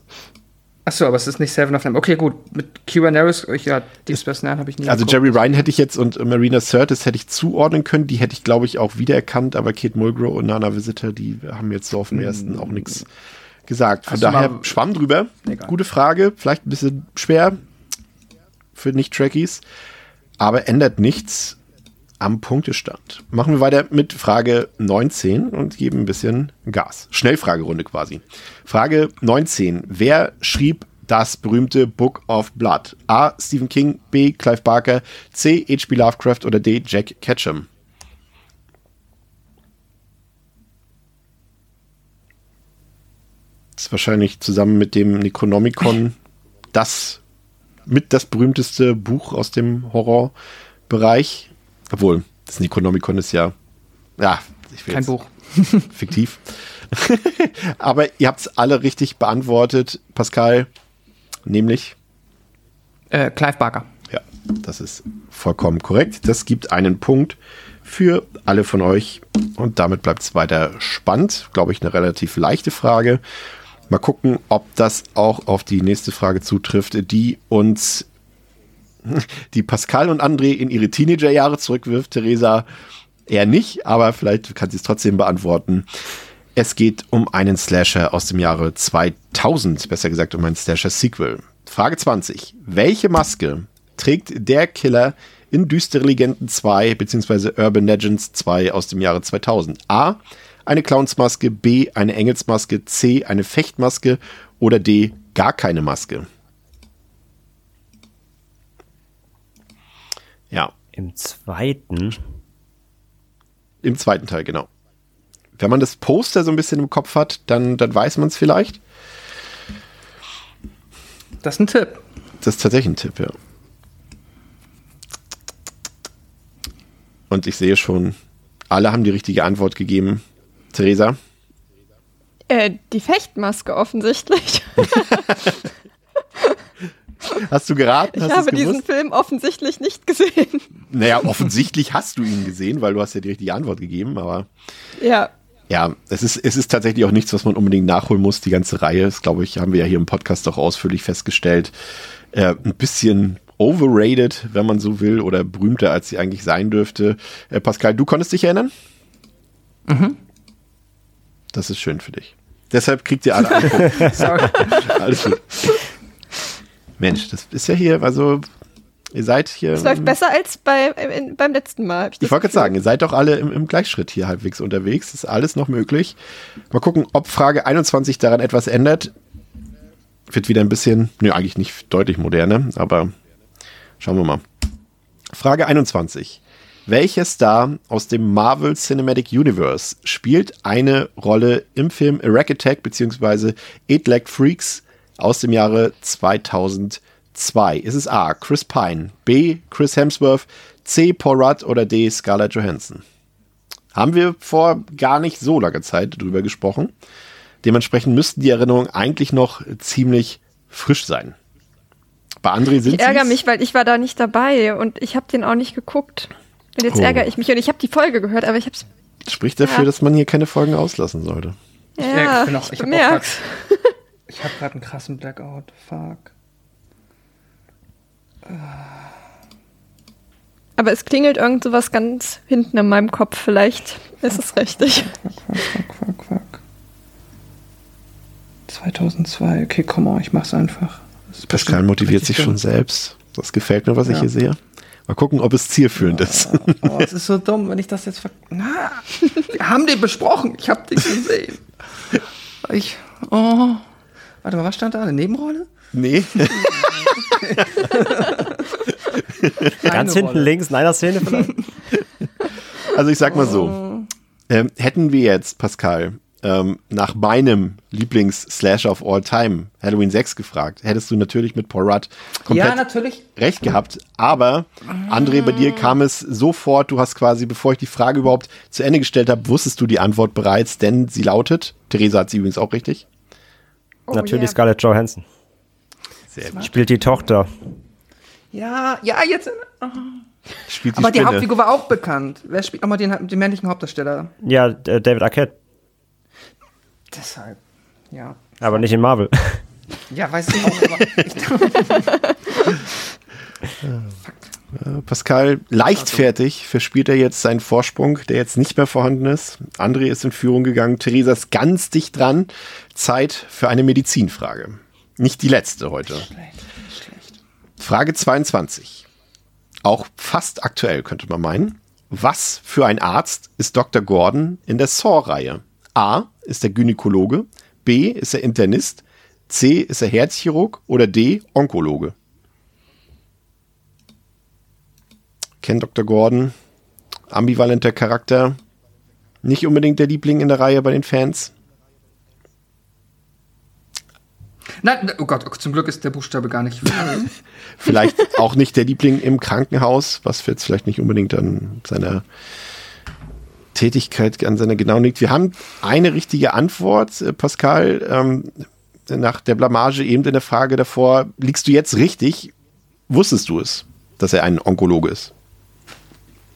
[SPEAKER 3] Achso, aber es ist nicht Seven of Nine. Okay, gut. Mit Kira Nerys, ja, Deep Space Nine habe ich nie
[SPEAKER 2] Also
[SPEAKER 3] geguckt.
[SPEAKER 2] Jerry Ryan hätte ich jetzt und Marina Sirtis hätte ich zuordnen können. Die hätte ich, glaube ich, auch wiedererkannt. Aber Kate Mulgrew und Nana Visitor, die haben jetzt so auf dem ersten auch nichts gesagt. Von
[SPEAKER 3] Hast
[SPEAKER 2] daher schwamm drüber.
[SPEAKER 3] Egal.
[SPEAKER 2] Gute Frage. Vielleicht ein bisschen schwer für Nicht-Trackies. Aber ändert nichts am Punktestand. Machen wir weiter mit Frage 19 und geben ein bisschen Gas. Schnellfragerunde quasi. Frage 19. Wer schrieb das berühmte Book of Blood? A. Stephen King, B. Clive Barker, C. H.P. Lovecraft oder D. Jack Ketchum? Das ist wahrscheinlich zusammen mit dem Necronomicon das mit das berühmteste Buch aus dem Horrorbereich. Obwohl, das Necronomicon ist ja, ja, ich will
[SPEAKER 3] Kein Buch.
[SPEAKER 2] fiktiv. Aber ihr habt es alle richtig beantwortet, Pascal. Nämlich,
[SPEAKER 3] Äh, Clive Barker.
[SPEAKER 2] ja, das ist vollkommen korrekt. Das gibt einen Punkt für alle von euch. Und damit bleibt es weiter spannend. Glaube ich, eine relativ leichte Frage. Mal gucken, ob das auch auf die nächste Frage zutrifft, die uns, die Pascal und André in ihre Teenagerjahre zurückwirft. Theresa eher nicht, aber vielleicht kann sie es trotzdem beantworten. Es geht um einen Slasher aus dem Jahre 2000, besser gesagt um ein Slasher-Sequel. Frage 20. Welche Maske trägt der Killer in Düstere Legenden 2 bzw. Urban Legends 2 aus dem Jahre 2000? A. Eine Clownsmaske, B. Eine Engelsmaske, C. Eine Fechtmaske oder D. Gar keine Maske. Ja.
[SPEAKER 4] Im zweiten.
[SPEAKER 2] Im zweiten Teil, genau. Wenn man das Poster so ein bisschen im Kopf hat, dann, dann weiß man es vielleicht.
[SPEAKER 3] Das ist ein Tipp.
[SPEAKER 2] Das ist tatsächlich ein Tipp, ja. Und ich sehe schon, alle haben die richtige Antwort gegeben. Theresa?
[SPEAKER 5] Äh, die Fechtmaske offensichtlich.
[SPEAKER 2] Hast du geraten?
[SPEAKER 5] Ich
[SPEAKER 2] Hast
[SPEAKER 5] habe
[SPEAKER 2] du's
[SPEAKER 5] diesen? Film offensichtlich nicht gesehen.
[SPEAKER 2] Naja, offensichtlich hast du ihn gesehen, weil du hast ja die richtige Antwort gegeben, aber
[SPEAKER 5] Ja.
[SPEAKER 2] ja, es ist, es ist tatsächlich auch nichts, was man unbedingt nachholen muss. Die ganze Reihe ist, glaube ich, haben wir ja hier im Podcast auch ausführlich festgestellt, äh, ein bisschen overrated, wenn man so will, oder berühmter, als sie eigentlich sein dürfte. Äh, Pascal, du konntest dich erinnern? Mhm. Das ist schön für dich. Deshalb kriegt ihr alle einen Punkt.
[SPEAKER 3] Sorry.
[SPEAKER 2] Alles gut. Mensch, das ist ja hier, also ihr seid hier.
[SPEAKER 5] Es läuft besser als bei, in, beim letzten Mal.
[SPEAKER 2] Ich
[SPEAKER 5] das
[SPEAKER 2] wollte gerade sagen, ihr seid doch alle im, im Gleichschritt hier halbwegs unterwegs. Ist alles noch möglich. Mal gucken, ob Frage 21 daran etwas ändert. Wird wieder ein bisschen, nö, eigentlich nicht deutlich moderner, aber schauen wir mal. Frage 21. Welcher Star aus dem Marvel Cinematic Universe spielt eine Rolle im Film A Rack Attack bzw. Eight Leg Freaks aus dem Jahre 2002? Ist es A. Chris Pine, B. Chris Hemsworth, C. Paul Rudd oder D. Scarlett Johansson? Haben wir vor gar nicht so langer Zeit drüber gesprochen. Dementsprechend müssten die Erinnerungen eigentlich noch ziemlich frisch sein. Bei André sind
[SPEAKER 5] Ich ärgere mich, weil ich war da nicht dabei und ich habe den auch nicht geguckt. Und jetzt
[SPEAKER 2] Oh.
[SPEAKER 5] ärgere ich mich und ich habe die Folge gehört, aber ich habe es.
[SPEAKER 2] Spricht dafür,
[SPEAKER 5] Ja.
[SPEAKER 2] dass man hier keine Folgen auslassen sollte.
[SPEAKER 5] Ja,
[SPEAKER 3] ich bin auch-
[SPEAKER 5] ich
[SPEAKER 3] ich. Ich habe gerade einen krassen Blackout. Fuck.
[SPEAKER 5] Aber es klingelt irgend sowas ganz hinten in meinem Kopf. Vielleicht ist es richtig.
[SPEAKER 3] Fuck, fuck, fuck, fuck. 2002. Okay, komm on, ich mach's einfach.
[SPEAKER 2] Pascal motiviert sich schon selbst. Das gefällt mir, was ich
[SPEAKER 3] Ja.
[SPEAKER 2] hier sehe. Mal gucken, ob es zielführend ist.
[SPEAKER 3] Oh, es ist so dumm, wenn ich das jetzt ver Na, wir haben den besprochen. Ich habe den gesehen. Ich. Oh. Warte mal, was stand da? Eine Nebenrolle?
[SPEAKER 2] nee.
[SPEAKER 4] Ganz hinten links in einer Szene vielleicht.
[SPEAKER 2] Also ich sag mal so. Ähm, hätten wir jetzt, Pascal, ähm, nach meinem Lieblings-Slasher of all time, Halloween 6, gefragt, hättest du natürlich mit Paul Rudd komplett
[SPEAKER 3] Ja, natürlich.
[SPEAKER 2] recht gehabt. Aber, André, bei dir kam es sofort, du hast quasi, bevor ich die Frage überhaupt zu Ende gestellt habe, wusstest du die Antwort bereits, denn sie lautet, Theresa hat sie übrigens auch richtig.
[SPEAKER 5] Oh,
[SPEAKER 4] Natürlich
[SPEAKER 5] yeah.
[SPEAKER 4] Scarlett Johansson.
[SPEAKER 2] Sehr gut.
[SPEAKER 4] Spielt die Tochter.
[SPEAKER 3] Ja, ja, jetzt.
[SPEAKER 2] Spielt
[SPEAKER 3] Aber die
[SPEAKER 2] Spinne.
[SPEAKER 3] Hauptfigur war auch bekannt. Wer spielt nochmal den, den männlichen Hauptdarsteller?
[SPEAKER 4] Ja, äh, David Arquette.
[SPEAKER 3] Deshalb. Ja.
[SPEAKER 4] Aber nicht in Marvel.
[SPEAKER 3] Ja, weiß ich auch. Aber ich,
[SPEAKER 2] Äh, Pascal, leichtfertig verspielt er jetzt seinen Vorsprung, der jetzt nicht mehr vorhanden ist. André ist in Führung gegangen. Theresa ist ganz dicht dran. Zeit für eine Medizinfrage. Nicht die letzte heute. Frage 22. Auch fast aktuell könnte man meinen. Was für ein Arzt ist Dr. Gordon in der Saw-Reihe? A. Ist er Gynäkologe? B. Ist er Internist? C. Ist er Herzchirurg? Oder D. Onkologe? Kennt Dr. Gordon. Ambivalenter Charakter. Nicht unbedingt der Liebling in der Reihe bei den Fans.
[SPEAKER 3] nein, oh Gott, zum Glück ist der Buchstabe gar nicht.
[SPEAKER 2] Vielleicht auch nicht der Liebling im Krankenhaus, was jetzt vielleicht nicht unbedingt an seiner Tätigkeit, an seiner genau liegt. Wir haben eine richtige Antwort, äh, Pascal. Ähm, nach der Blamage eben in der Frage davor, liegst du jetzt richtig? Wusstest du es, dass er ein Onkologe ist?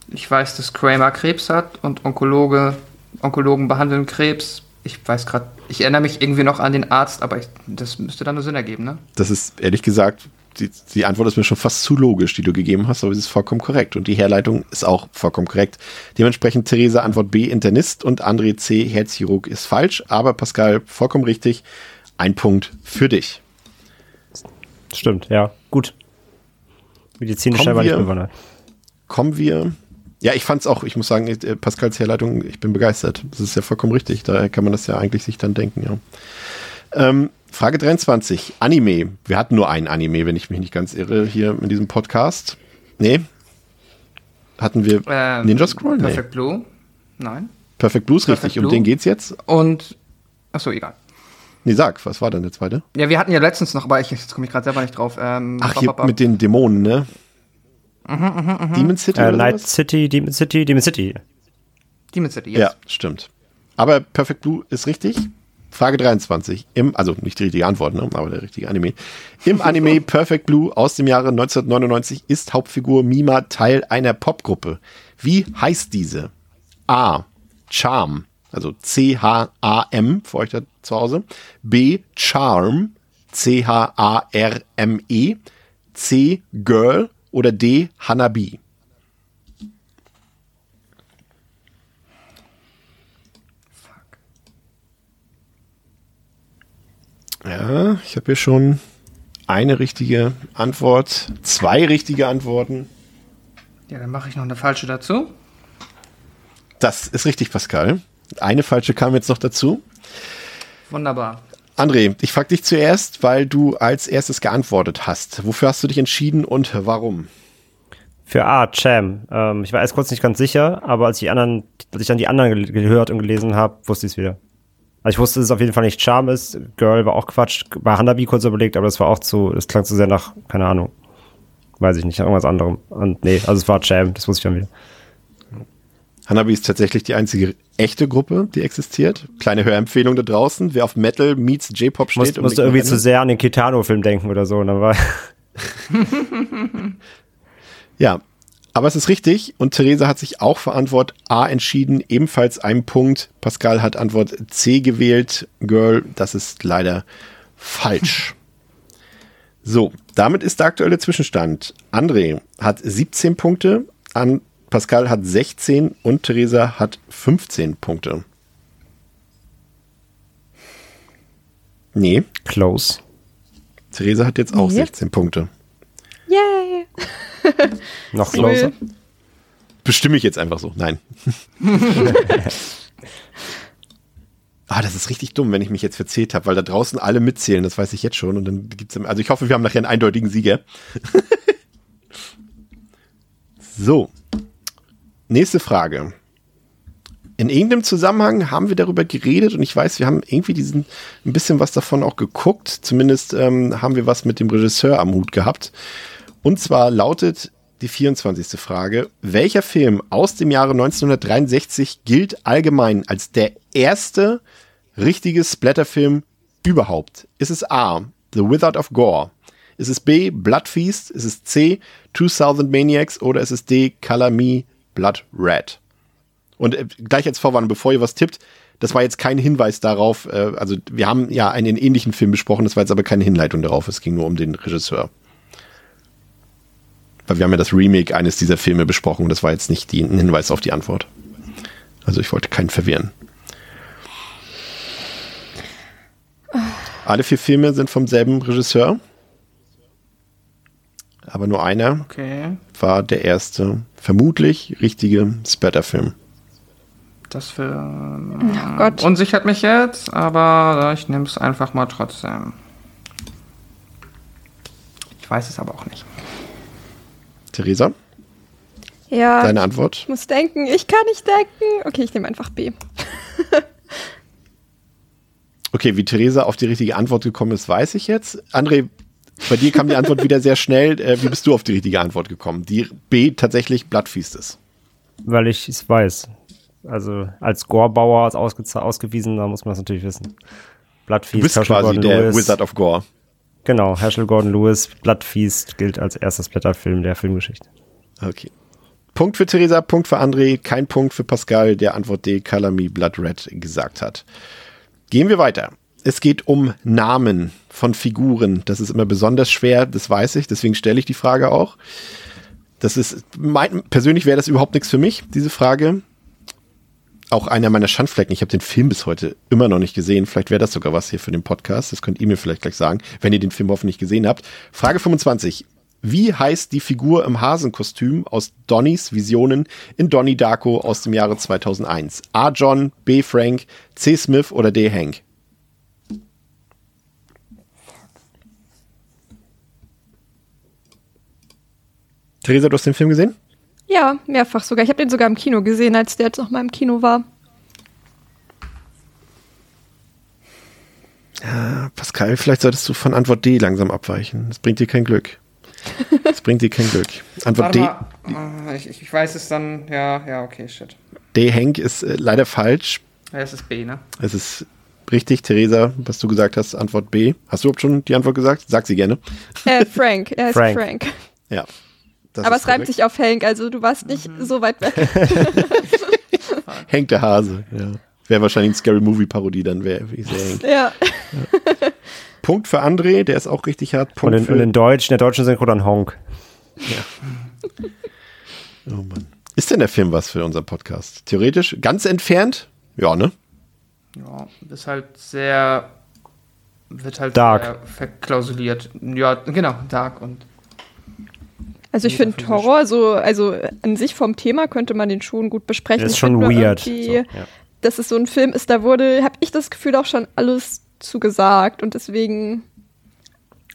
[SPEAKER 3] Ich weiß, dass Kramer Krebs hat und Onkologe Onkologen behandeln Krebs. Ich weiß gerade, ich erinnere mich irgendwie noch an den Arzt, aber ich, das müsste dann nur Sinn ergeben, ne?
[SPEAKER 2] Das ist ehrlich gesagt, die, die Antwort ist mir schon fast zu logisch, die du gegeben hast, aber es ist vollkommen korrekt. Und die Herleitung ist auch vollkommen korrekt. Dementsprechend Theresa Antwort B, Internist und André C, Herzchirurg ist falsch, aber Pascal vollkommen richtig. Ein Punkt für dich.
[SPEAKER 4] Stimmt, ja. Gut. Medizinisch selber nicht bewandert.
[SPEAKER 2] Kommen wir. Ja, ich fand's auch, ich muss sagen, äh, Pascals Herleitung, ich bin begeistert. Das ist ja vollkommen richtig. Daher kann man das ja eigentlich sich dann denken, ja. Ähm, Frage 23. Anime. Wir hatten nur ein Anime, wenn ich mich nicht ganz irre, hier in diesem Podcast. Nee. Hatten wir
[SPEAKER 3] Ähm,
[SPEAKER 2] Ninja Scroll? Nee.
[SPEAKER 3] Perfect Blue? Nein.
[SPEAKER 2] Perfect Blues,
[SPEAKER 3] Perfect
[SPEAKER 2] richtig. Um
[SPEAKER 3] Blue.
[SPEAKER 2] den geht's jetzt?
[SPEAKER 3] Und, achso, egal.
[SPEAKER 2] Nee, sag, was war denn der zweite?
[SPEAKER 3] Ja, wir hatten ja letztens noch, aber ich, jetzt komme ich gerade selber nicht drauf. Ähm,
[SPEAKER 2] Ach, hier
[SPEAKER 3] ba- ba-
[SPEAKER 2] mit den Dämonen, ne? Demon City
[SPEAKER 4] Äh,
[SPEAKER 2] oder
[SPEAKER 4] Night
[SPEAKER 2] sowas?
[SPEAKER 4] City, Demon City, Demon City.
[SPEAKER 3] Demon City, yes.
[SPEAKER 2] Ja, stimmt. Aber Perfect Blue ist richtig. Frage 23. Im, also nicht die richtige Antwort, ne? aber der richtige Anime. Im Anime Perfect Blue aus dem Jahre 1999 ist Hauptfigur Mima Teil einer Popgruppe. Wie heißt diese? A. Charm, also C-H-A-M für euch da zu Hause. B. Charm, C-H-A-R-M-E. C. Girl oder D. Hanabi. Ja, ich habe hier schon eine richtige Antwort, zwei richtige Antworten.
[SPEAKER 3] Ja, dann mache ich noch eine falsche dazu.
[SPEAKER 2] Das ist richtig, Pascal. Eine falsche kam jetzt noch dazu.
[SPEAKER 3] Wunderbar.
[SPEAKER 2] André, ich frage dich zuerst, weil du als erstes geantwortet hast. Wofür hast du dich entschieden und warum?
[SPEAKER 4] Für A, Cham. Ähm, ich war erst kurz nicht ganz sicher, aber als, die anderen, als ich dann die anderen gehört und gelesen habe, wusste ich es wieder. Also ich wusste, dass es auf jeden Fall nicht Charm ist. Girl war auch Quatsch. Bei Hanabi kurz überlegt, aber das war auch zu, das klang zu sehr nach, keine Ahnung. Weiß ich nicht, irgendwas anderem. Und nee, also es war Cham, das wusste ich dann wieder.
[SPEAKER 2] Hanabi ist tatsächlich die einzige echte Gruppe, die existiert. Kleine Hörempfehlung da draußen. Wer auf Metal meets J-Pop steht.
[SPEAKER 4] Musste, musste
[SPEAKER 2] unbedingt
[SPEAKER 4] irgendwie zu sehr an den Kitano-Film denken oder so. Und dann war
[SPEAKER 2] Ja, aber es ist richtig und Theresa hat sich auch für Antwort A entschieden, ebenfalls ein Punkt. Pascal hat Antwort C gewählt. Girl, das ist leider falsch. So, damit ist der aktuelle Zwischenstand. André hat 17 Punkte, an Pascal hat 16 und Theresa hat 15 Punkte. Nee,
[SPEAKER 4] close.
[SPEAKER 2] Theresa hat jetzt auch
[SPEAKER 5] Nee.
[SPEAKER 2] 16 Punkte.
[SPEAKER 5] Yay!
[SPEAKER 4] Noch closer.
[SPEAKER 2] Bestimme ich jetzt einfach so. Nein. ah, das ist richtig dumm, wenn ich mich jetzt verzählt habe, weil da draußen alle mitzählen, das weiß ich jetzt schon. Und dann gibt's, also ich hoffe, wir haben nachher einen eindeutigen Sieger. so. Nächste Frage. In irgendeinem Zusammenhang haben wir darüber geredet und ich weiß, wir haben irgendwie diesen ein bisschen was davon auch geguckt. Zumindest ähm, haben wir was mit dem Regisseur am Hut gehabt. Und zwar lautet die 24. Frage. Welcher Film aus dem Jahre 1963 gilt allgemein als der erste richtige Splatterfilm überhaupt? Ist es A. The Wizard of Gore? Ist es B. Blood Feast? Ist es C. 2000 Maniacs? Oder ist es D. Color Me Blood Red? Und äh, gleich als Vorwarnung, bevor ihr was tippt, das war jetzt kein Hinweis darauf, äh, also wir haben ja einen ähnlichen Film besprochen, das war jetzt aber keine Hinleitung darauf, es ging nur um den Regisseur. Weil wir haben ja das Remake eines dieser Filme besprochen und das war jetzt nicht die, ein Hinweis auf die Antwort. Also ich wollte keinen verwirren. Alle vier Filme sind vom selben Regisseur. Aber nur einer
[SPEAKER 3] Okay.
[SPEAKER 2] war der erste, vermutlich richtige Spatter-Film.
[SPEAKER 3] Das für,
[SPEAKER 5] Oh Gott.
[SPEAKER 3] unsichert mich jetzt, aber ich nehme es einfach mal trotzdem. Ich weiß es aber auch nicht.
[SPEAKER 2] Theresa,
[SPEAKER 5] Ja,
[SPEAKER 2] deine Antwort?
[SPEAKER 5] ich muss denken. Ich kann nicht denken. Okay, ich nehme einfach B.
[SPEAKER 2] Okay, wie Theresa auf die richtige Antwort gekommen ist, weiß ich jetzt. André, bei dir kam die Antwort wieder sehr schnell. Äh, wie bist du auf die richtige Antwort gekommen? Die B tatsächlich Bloodfeast ist.
[SPEAKER 4] Weil ich es weiß. Also als Gorebauer, als ausgeze- ausgewiesener muss man das natürlich wissen. Bloodfeast,
[SPEAKER 2] Du bist quasi
[SPEAKER 4] Gordon
[SPEAKER 2] der
[SPEAKER 4] Lewis.
[SPEAKER 2] Wizard of Gore.
[SPEAKER 4] Genau, Herschel Gordon Lewis, Bloodfeast gilt als erster Splatterfilm der Filmgeschichte.
[SPEAKER 2] Okay. Punkt für Theresa, Punkt für André, kein Punkt für Pascal, der Antwort D, Me Blood Red gesagt hat. Gehen wir weiter. Es geht um Namen von Figuren. Das ist immer besonders schwer, das weiß ich, deswegen stelle ich die Frage auch. Das ist, mein, persönlich wäre das überhaupt nichts für mich, diese Frage. Auch einer meiner Schandflecken. Ich habe den Film bis heute immer noch nicht gesehen. Vielleicht wäre das sogar was hier für den Podcast. Das könnt ihr mir vielleicht gleich sagen, wenn ihr den Film hoffentlich gesehen habt. Frage 25. Wie heißt die Figur im Hasenkostüm aus Donnys Visionen in Donnie Darko aus dem Jahre 2001? A. John, B. Frank, C. Smith oder D. Hank? Theresa, du hast den Film gesehen?
[SPEAKER 5] Ja, mehrfach sogar. Ich habe den sogar im Kino gesehen, als der jetzt noch mal im Kino war.
[SPEAKER 2] Ja, Pascal, vielleicht solltest du von Antwort D langsam abweichen. Das bringt dir kein Glück. Das bringt dir kein Glück. Antwort
[SPEAKER 3] Warte
[SPEAKER 2] D.
[SPEAKER 3] mal. Ah, Ich, ich weiß es dann. Ja, ja, okay, shit.
[SPEAKER 2] D. Hank ist äh, leider falsch.
[SPEAKER 3] Ja, es ist B, ne?
[SPEAKER 2] Es ist richtig, Theresa, was du gesagt hast, Antwort B. Hast du überhaupt schon die Antwort gesagt? Sag sie gerne.
[SPEAKER 5] Äh, Frank. Er heißt
[SPEAKER 4] Frank.
[SPEAKER 5] Frank.
[SPEAKER 2] Ja. Das
[SPEAKER 5] Aber es reimt
[SPEAKER 2] korrekt.
[SPEAKER 5] sich auf Hank, also du warst nicht so weit weg.
[SPEAKER 2] Hank der Hase, ja. Wäre wahrscheinlich eine Scary Movie Parodie, dann wäre ich sehr Hank.
[SPEAKER 5] ja.
[SPEAKER 2] Punkt für André, der ist auch richtig hart.
[SPEAKER 4] Und
[SPEAKER 2] Punkt
[SPEAKER 4] in,
[SPEAKER 2] für
[SPEAKER 4] und in Deutsch, in der deutschen Synchro dann Honk.
[SPEAKER 2] Oh Mann. Ist denn der Film was für unseren Podcast? Theoretisch? Ganz entfernt? Ja, ne?
[SPEAKER 3] Ja, ist halt sehr. Wird halt
[SPEAKER 4] Dark.
[SPEAKER 3] sehr verklausuliert. Ja, genau, Dark und.
[SPEAKER 5] Also ich finde. Horror so, also an sich vom Thema könnte man den schon gut besprechen.
[SPEAKER 4] Der ist
[SPEAKER 5] Ich
[SPEAKER 4] schon weird. So,
[SPEAKER 5] irgendwie,
[SPEAKER 4] ja.
[SPEAKER 5] Dass es so ein Film ist, da wurde, habe ich das Gefühl auch schon alles zu gesagt und deswegen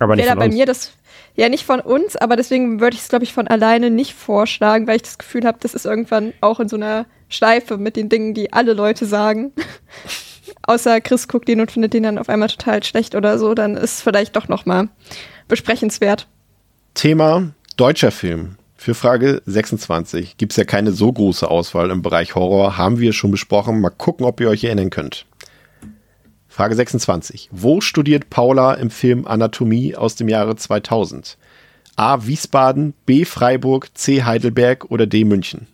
[SPEAKER 4] Aber nicht
[SPEAKER 5] wäre da
[SPEAKER 4] von
[SPEAKER 5] bei
[SPEAKER 4] uns.
[SPEAKER 5] mir das, ja nicht von uns, aber deswegen würde ich es glaube ich von alleine nicht vorschlagen, weil ich das Gefühl habe, das ist irgendwann auch in so einer Schleife mit den Dingen, die alle Leute sagen. Außer Chris guckt den und findet den dann auf einmal total schlecht oder so, dann ist vielleicht doch noch mal besprechenswert.
[SPEAKER 2] Thema deutscher Film. Für Frage 26 gibt es ja keine so große Auswahl im Bereich Horror, haben wir schon besprochen. Mal gucken, ob ihr euch erinnern könnt. Frage 26. Wo studiert Paula im Film Anatomie aus dem Jahre 2000? A. Wiesbaden, B. Freiburg, C. Heidelberg oder D. München?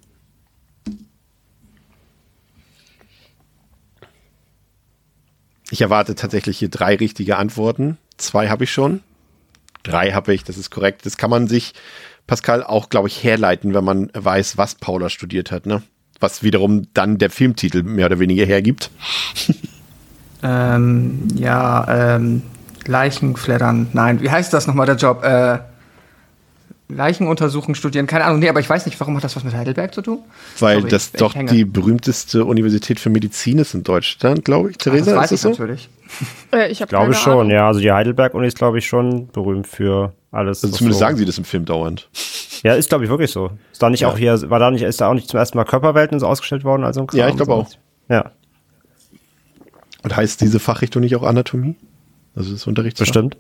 [SPEAKER 2] Ich erwarte tatsächlich hier drei richtige Antworten. Zwei habe ich schon. Drei habe ich, das ist korrekt. Das kann man sich, Pascal, auch, glaube ich, herleiten, wenn man weiß, was Paula studiert hat, ne? Was wiederum dann der Filmtitel mehr oder weniger hergibt.
[SPEAKER 3] Ähm, ja, ähm, Leichenfleddern. Nein, wie heißt das nochmal, der Job? Äh, Leichen untersuchen, studieren, keine Ahnung. Nee, aber ich weiß nicht, warum hat das was mit Heidelberg zu tun?
[SPEAKER 2] Weil
[SPEAKER 3] Sorry,
[SPEAKER 2] das doch
[SPEAKER 3] hänge.
[SPEAKER 2] die berühmteste Universität für Medizin ist in Deutschland, glaube ich. Theresa,
[SPEAKER 3] das weiß
[SPEAKER 2] ist
[SPEAKER 3] ich
[SPEAKER 2] so?
[SPEAKER 3] natürlich.
[SPEAKER 5] Äh, ich
[SPEAKER 4] Ich glaube schon, ja. Also die Heidelberg-Uni ist, glaube ich, schon berühmt für alles.
[SPEAKER 2] Also zumindest
[SPEAKER 4] so
[SPEAKER 2] sagen sie das im Film dauernd.
[SPEAKER 4] Ja, ist, glaube ich, wirklich so. Ist da nicht
[SPEAKER 2] Ja.
[SPEAKER 4] auch hier, war da nicht, ist da auch nicht zum ersten Mal Körperwelten so ausgestellt worden? Also
[SPEAKER 2] Ja, ich glaube auch.
[SPEAKER 4] Ja,
[SPEAKER 2] Und heißt diese Fachrichtung nicht auch Anatomie? Also das Unterricht
[SPEAKER 4] bestimmt.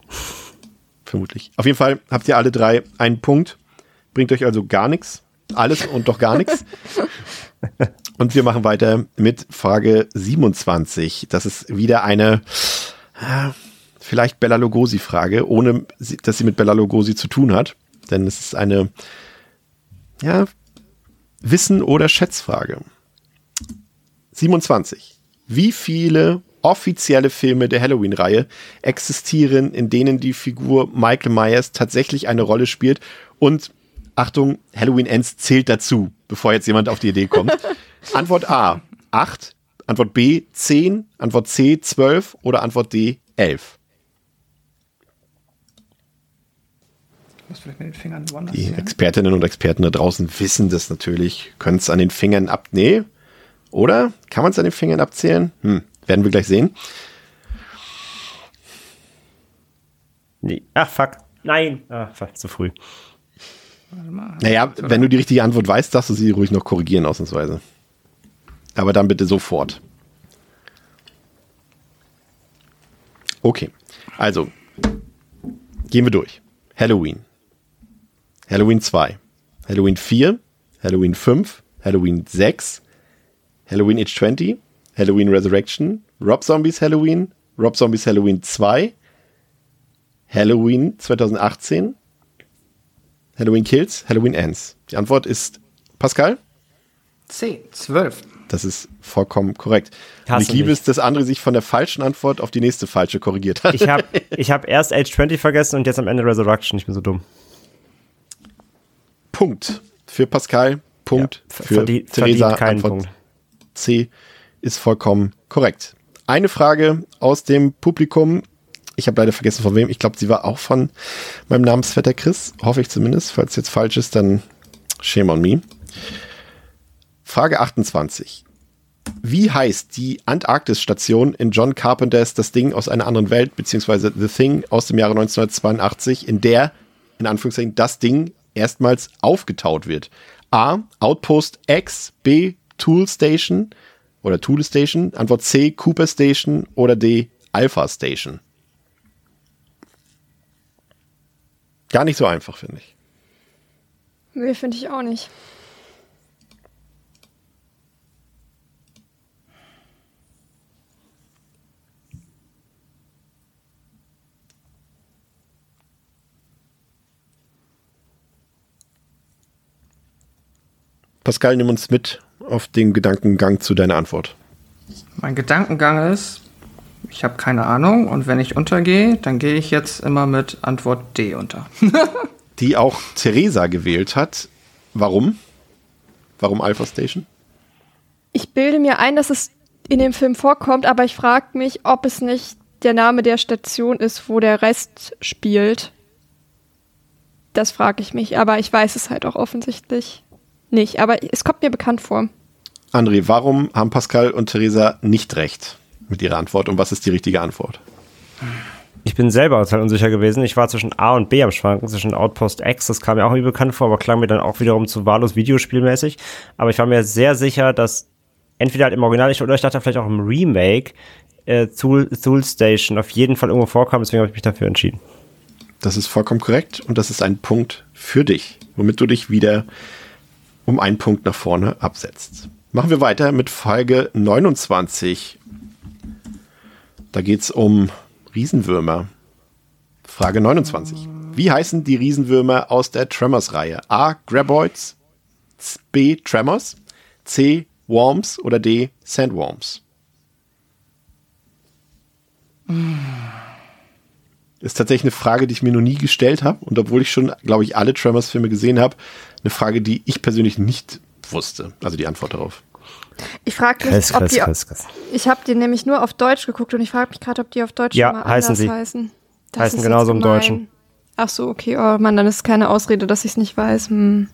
[SPEAKER 2] Vermutlich. Auf jeden Fall habt ihr alle drei einen Punkt. Bringt euch also gar nichts. Alles und doch gar nichts. Und wir machen weiter mit Frage 27. Das ist wieder eine äh, vielleicht Bella Lugosi-Frage, ohne dass sie mit Bella Lugosi zu tun hat. Denn es ist eine ja, Wissen- oder Schätzfrage. 27. Wie viele offizielle Filme der Halloween-Reihe existieren, in denen die Figur Michael Myers tatsächlich eine Rolle spielt und Achtung, Halloween Ends zählt dazu, bevor jetzt jemand auf die Idee kommt. Antwort A, 8. Antwort B, 10. Antwort C, 12. Oder Antwort D, 11.
[SPEAKER 3] Ich muss vielleicht mit den Fingern woanders
[SPEAKER 2] Die
[SPEAKER 3] sehen.
[SPEAKER 2] Expertinnen und Experten da draußen wissen das natürlich, können es an den Fingern ab... Nee, oder? Kann man es an den Fingern abzählen? Hm, werden wir gleich sehen.
[SPEAKER 4] Nee. Ach, fuck. Nein. Ah, fuck, zu früh.
[SPEAKER 2] Naja, wenn du die richtige Antwort weißt, darfst du sie ruhig noch korrigieren, ausnahmsweise. Aber dann bitte sofort. Okay, also gehen wir durch. Halloween. Halloween 2. Halloween 4. Halloween 5. Halloween 6. Halloween Age 20. Halloween Resurrection. Rob Zombies Halloween. Rob Zombies Halloween 2. Halloween 2018. Halloween Kills, Halloween Ends. Die Antwort ist Pascal?
[SPEAKER 3] C, 12.
[SPEAKER 2] Das ist vollkommen korrekt.
[SPEAKER 4] Hasse
[SPEAKER 2] Und ich liebe
[SPEAKER 4] mich.
[SPEAKER 2] es, dass André sich von der falschen Antwort auf die nächste falsche korrigiert hat.
[SPEAKER 4] Ich habe ich hab erst Age 20 vergessen und jetzt am Ende Resurrection. Ich bin so dumm.
[SPEAKER 2] Punkt für Pascal, Punkt
[SPEAKER 4] Ver-
[SPEAKER 2] für
[SPEAKER 4] verdient-
[SPEAKER 2] Theresa.
[SPEAKER 4] verdient Punkt.
[SPEAKER 2] C ist vollkommen korrekt. Eine Frage aus dem Publikum. Ich habe leider vergessen von wem. Ich glaube, sie war auch von meinem Namensvetter Chris. Hoffe ich zumindest. Falls jetzt falsch ist, dann shame on me. Frage 28. Wie heißt die Antarktis-Station in John Carpenters Das Ding aus einer anderen Welt, beziehungsweise The Thing aus dem Jahre 1982, in der, in Anführungszeichen, das Ding erstmals aufgetaut wird? A. Outpost X, B. Tool Station oder Tool Station, Antwort C. Cooper Station oder D. Alpha Station. Gar nicht so einfach, finde ich.
[SPEAKER 5] Nee, finde ich auch nicht.
[SPEAKER 2] Pascal, nimm uns mit auf den Gedankengang zu deiner Antwort.
[SPEAKER 3] Mein Gedankengang ist, ich habe keine Ahnung und wenn ich untergehe, dann gehe ich jetzt immer mit Antwort D unter.
[SPEAKER 2] Die auch Theresa gewählt hat. Warum? Warum Alpha Station?
[SPEAKER 5] Ich bilde mir ein, dass es in dem Film vorkommt, aber ich frage mich, ob es nicht der Name der Station ist, wo der Rest spielt. Das frage ich mich, aber ich weiß es halt auch offensichtlich nicht. Aber es kommt mir bekannt vor.
[SPEAKER 2] André, warum haben Pascal und Theresa nicht recht mit ihrer Antwort und was ist die richtige Antwort?
[SPEAKER 4] Ich bin selber total unsicher gewesen. Ich war zwischen A und B am Schwanken, zwischen Outpost X, das kam mir auch irgendwie bekannt vor, aber klang mir dann auch wiederum zu wahllos Videospielmäßig. Aber ich war mir sehr sicher, dass entweder halt im Original ich- oder ich dachte vielleicht auch im Remake äh, Thule, Thule Station auf jeden Fall irgendwo vorkam, deswegen habe ich mich dafür entschieden.
[SPEAKER 2] Das ist vollkommen korrekt und das ist ein Punkt für dich, womit du dich wieder um einen Punkt nach vorne absetzt. Machen wir weiter mit Folge 29. Da geht es um Riesenwürmer. Frage 29. Wie heißen die Riesenwürmer aus der Tremors-Reihe? A. Graboids, B. Tremors, C. Worms oder D. Sandworms? Ist tatsächlich eine Frage, die ich mir noch nie gestellt habe. Und obwohl ich schon, glaube ich, alle Tremors-Filme gesehen habe, eine Frage, die ich persönlich nicht wusste. Also die Antwort darauf.
[SPEAKER 5] Ich frage mich,
[SPEAKER 4] Chris,
[SPEAKER 5] ob
[SPEAKER 4] Chris,
[SPEAKER 5] die.
[SPEAKER 4] Chris, Chris.
[SPEAKER 5] Ich habe die nämlich nur auf Deutsch geguckt und ich frage mich gerade, ob die auf Deutsch
[SPEAKER 4] Ja,
[SPEAKER 5] immer
[SPEAKER 4] heißen
[SPEAKER 5] anders
[SPEAKER 4] sie.
[SPEAKER 5] heißen.
[SPEAKER 4] Heißen
[SPEAKER 5] ist
[SPEAKER 4] genauso im. Deutschen.
[SPEAKER 5] Ach so, okay. Oh Mann, dann ist keine Ausrede, dass ich es nicht weiß. Hm.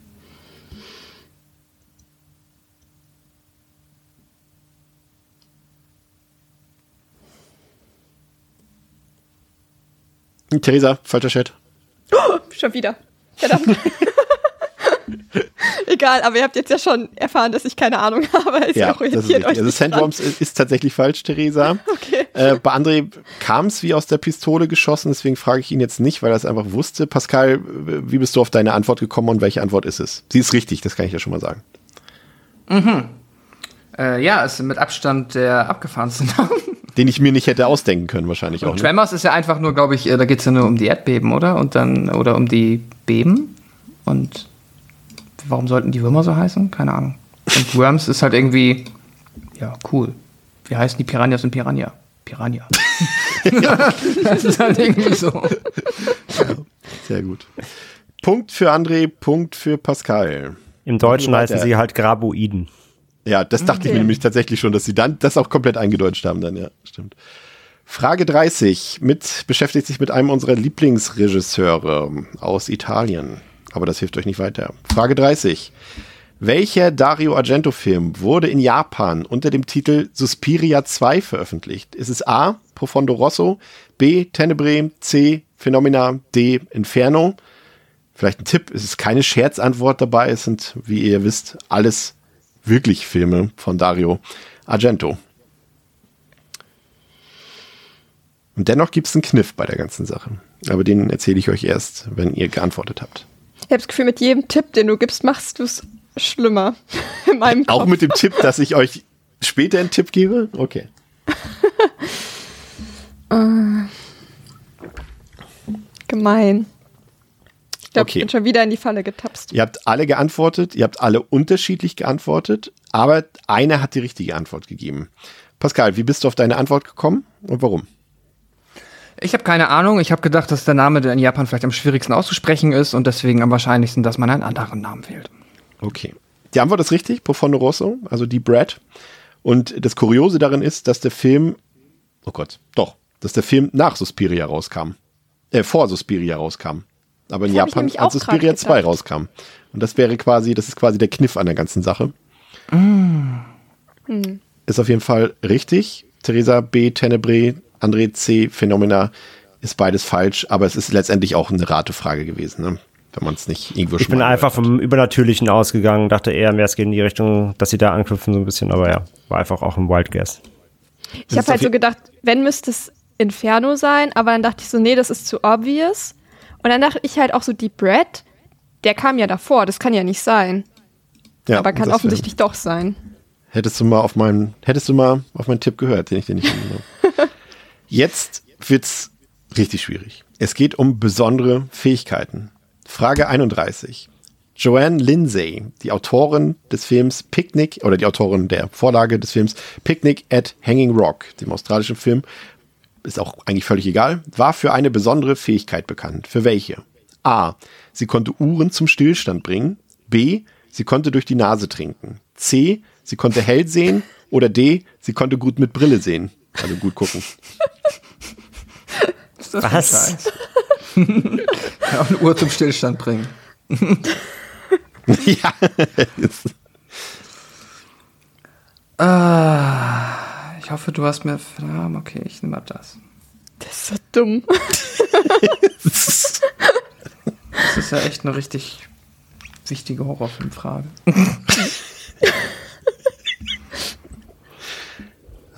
[SPEAKER 2] Theresa, falscher Chat.
[SPEAKER 5] Schon wieder. Verdammt. Egal, aber ihr habt jetzt ja schon erfahren, dass ich keine Ahnung habe. Ist
[SPEAKER 2] Ja, das ist Also Sandworms ist, ist tatsächlich falsch, Theresa.
[SPEAKER 5] Okay.
[SPEAKER 2] Äh, bei André kam es wie aus der Pistole geschossen, deswegen frage ich ihn jetzt nicht, weil er es einfach wusste. Pascal, wie bist du auf deine Antwort gekommen und welche Antwort ist es? Sie ist richtig, das kann ich ja schon mal sagen.
[SPEAKER 3] äh, ja, ist mit Abstand der abgefahrenste Name.
[SPEAKER 2] Den ich mir nicht hätte ausdenken können, wahrscheinlich auch.
[SPEAKER 3] Und
[SPEAKER 2] Ne?
[SPEAKER 3] Tremors ist ja einfach nur, glaube ich, äh, da geht es ja nur um die Erdbeben, oder? Und dann, oder um die Beben. Und warum sollten die Würmer so heißen? Keine Ahnung. Und Worms ist halt irgendwie, ja, cool. Wie heißen die Piranhas und Piranha? Piranha. das ist halt irgendwie so.
[SPEAKER 2] Sehr gut. Punkt für André, Punkt für Pascal.
[SPEAKER 4] Im Deutschen heißen sie halt Graboiden.
[SPEAKER 2] Ja, das dachte ich mir nämlich tatsächlich schon, dass sie dann das auch komplett eingedeutscht haben dann, ja, stimmt. Frage 30 mit, beschäftigt sich mit einem unserer Lieblingsregisseure aus Italien. Aber das hilft euch nicht weiter. Frage 30. Welcher Dario Argento-Film wurde in Japan unter dem Titel Suspiria 2 veröffentlicht? Ist es A. Profondo Rosso, B. Tenebrae, C. Phenomena, D. Inferno? Vielleicht ein Tipp, es ist keine Scherzantwort dabei, es sind, wie ihr wisst, alles wirklich Filme von Dario Argento. Und dennoch gibt es einen Kniff bei der ganzen Sache. Aber den erzähle ich euch erst, wenn ihr geantwortet habt.
[SPEAKER 5] Ich habe das Gefühl, mit jedem Tipp, den du gibst, machst du es schlimmer. In meinem Kopf.
[SPEAKER 2] Auch mit dem Tipp, dass ich euch später einen Tipp gebe? Okay.
[SPEAKER 5] Gemein. Ich glaube,
[SPEAKER 2] Okay.
[SPEAKER 5] ich bin schon wieder in die Falle getapst.
[SPEAKER 2] Ihr habt alle geantwortet, ihr habt alle unterschiedlich geantwortet, aber einer hat die richtige Antwort gegeben. Pascal, wie bist du auf deine Antwort gekommen und warum?
[SPEAKER 3] Ich habe keine Ahnung. Ich habe gedacht, dass der Name, der in Japan vielleicht am schwierigsten auszusprechen ist und deswegen am wahrscheinlichsten, dass man einen anderen Namen wählt.
[SPEAKER 2] Okay. Die Antwort ist richtig, Profondo Rosso, also die Brad. Und das Kuriose darin ist, dass der Film, oh Gott, doch, dass der Film nach Suspiria rauskam. Äh, vor Suspiria rauskam. Aber in
[SPEAKER 5] Das
[SPEAKER 2] Japan als Suspiria
[SPEAKER 5] gerade
[SPEAKER 2] 2
[SPEAKER 5] gedacht.
[SPEAKER 2] rauskam. Und das wäre quasi, das ist quasi der Kniff an der ganzen Sache. Ist auf jeden Fall richtig. Theresa B. Tenebre, André C. Phenomena ist beides falsch, aber es ist letztendlich auch eine Ratefrage gewesen, ne? wenn man es nicht irgendwo
[SPEAKER 4] Ich bin einfach
[SPEAKER 2] hat.
[SPEAKER 4] vom Übernatürlichen ausgegangen, dachte eher mehr, es geht in die Richtung, dass sie da anknüpfen so ein bisschen, aber ja, war einfach auch ein Wild Guess.
[SPEAKER 5] Ich habe halt so gedacht, wenn müsste es Inferno sein, aber dann dachte ich so, nee, das ist zu obvious. Und dann dachte ich halt auch so, die Brad, der kam ja davor, das kann ja nicht sein.
[SPEAKER 2] Ja,
[SPEAKER 5] aber kann offensichtlich doch sein.
[SPEAKER 2] Hättest du mal auf meinen, hättest du mal auf meinen Tipp gehört, den ich dir nicht gegeben habe. Jetzt wird's richtig schwierig. Es geht um besondere Fähigkeiten. Frage 31. Joanne Lindsay, die Autorin des Films Picnic oder die Autorin der Vorlage des Films Picnic at Hanging Rock, dem australischen Film, ist auch eigentlich völlig egal, war für eine besondere Fähigkeit bekannt. Für welche? A. Sie konnte Uhren zum Stillstand bringen. B. Sie konnte durch die Nase trinken. C. Sie konnte hell sehen. Oder D. Sie konnte gut mit Brille sehen. Also gut gucken.
[SPEAKER 3] Ist das
[SPEAKER 4] Was?
[SPEAKER 3] für ein Scheiß? ja, eine Uhr zum Stillstand bringen.
[SPEAKER 2] ja.
[SPEAKER 3] Ah, ich hoffe, du hast mir. Okay, ich nehme mal das.
[SPEAKER 5] Das ist so dumm.
[SPEAKER 3] Das ist ja echt eine richtig wichtige Horrorfilmfrage.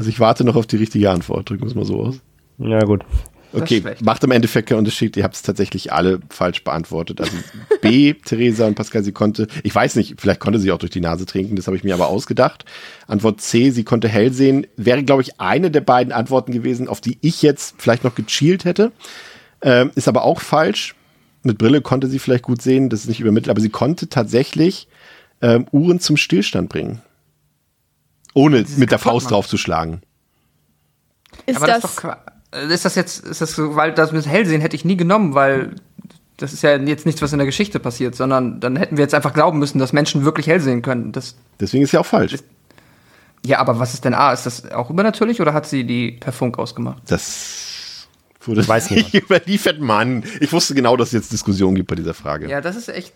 [SPEAKER 2] Also ich warte noch auf die richtige Antwort. Drücken wir es mal so aus.
[SPEAKER 4] Ja, gut.
[SPEAKER 2] Okay, macht im Endeffekt keinen Unterschied. Ihr habt es tatsächlich alle falsch beantwortet. Also B, Theresa und Pascal, sie konnte, ich weiß nicht, vielleicht konnte sie auch durch die Nase trinken, das habe ich mir aber ausgedacht. Antwort C, sie konnte hell sehen, wäre, glaube ich, eine der beiden Antworten gewesen, auf die ich jetzt vielleicht noch gechielt hätte. Ähm, ist aber auch falsch. Mit Brille konnte sie vielleicht gut sehen, das ist nicht übermittelt, aber sie konnte tatsächlich ähm, Uhren zum Stillstand bringen. Ohne
[SPEAKER 3] sie
[SPEAKER 2] mit der Faust
[SPEAKER 3] machen.
[SPEAKER 2] draufzuschlagen.
[SPEAKER 5] Ist
[SPEAKER 3] Aber
[SPEAKER 5] das,
[SPEAKER 3] das, ist doch Ist das jetzt, ist das so, weil das mit Hellsehen hätte ich nie genommen, weil das ist ja jetzt nichts, was in der Geschichte passiert, sondern dann hätten wir jetzt einfach glauben müssen, dass Menschen wirklich hell sehen können. Das,
[SPEAKER 2] Deswegen ist sie auch falsch.
[SPEAKER 3] ja, aber was ist denn A? Ist das auch übernatürlich oder hat sie die per Funk ausgemacht?
[SPEAKER 2] Das wurde
[SPEAKER 4] Weiß niemand.
[SPEAKER 2] überliefert, Mann. Ich wusste genau, dass es jetzt Diskussion gibt bei dieser Frage. Ja.
[SPEAKER 3] Ja, das ist echt.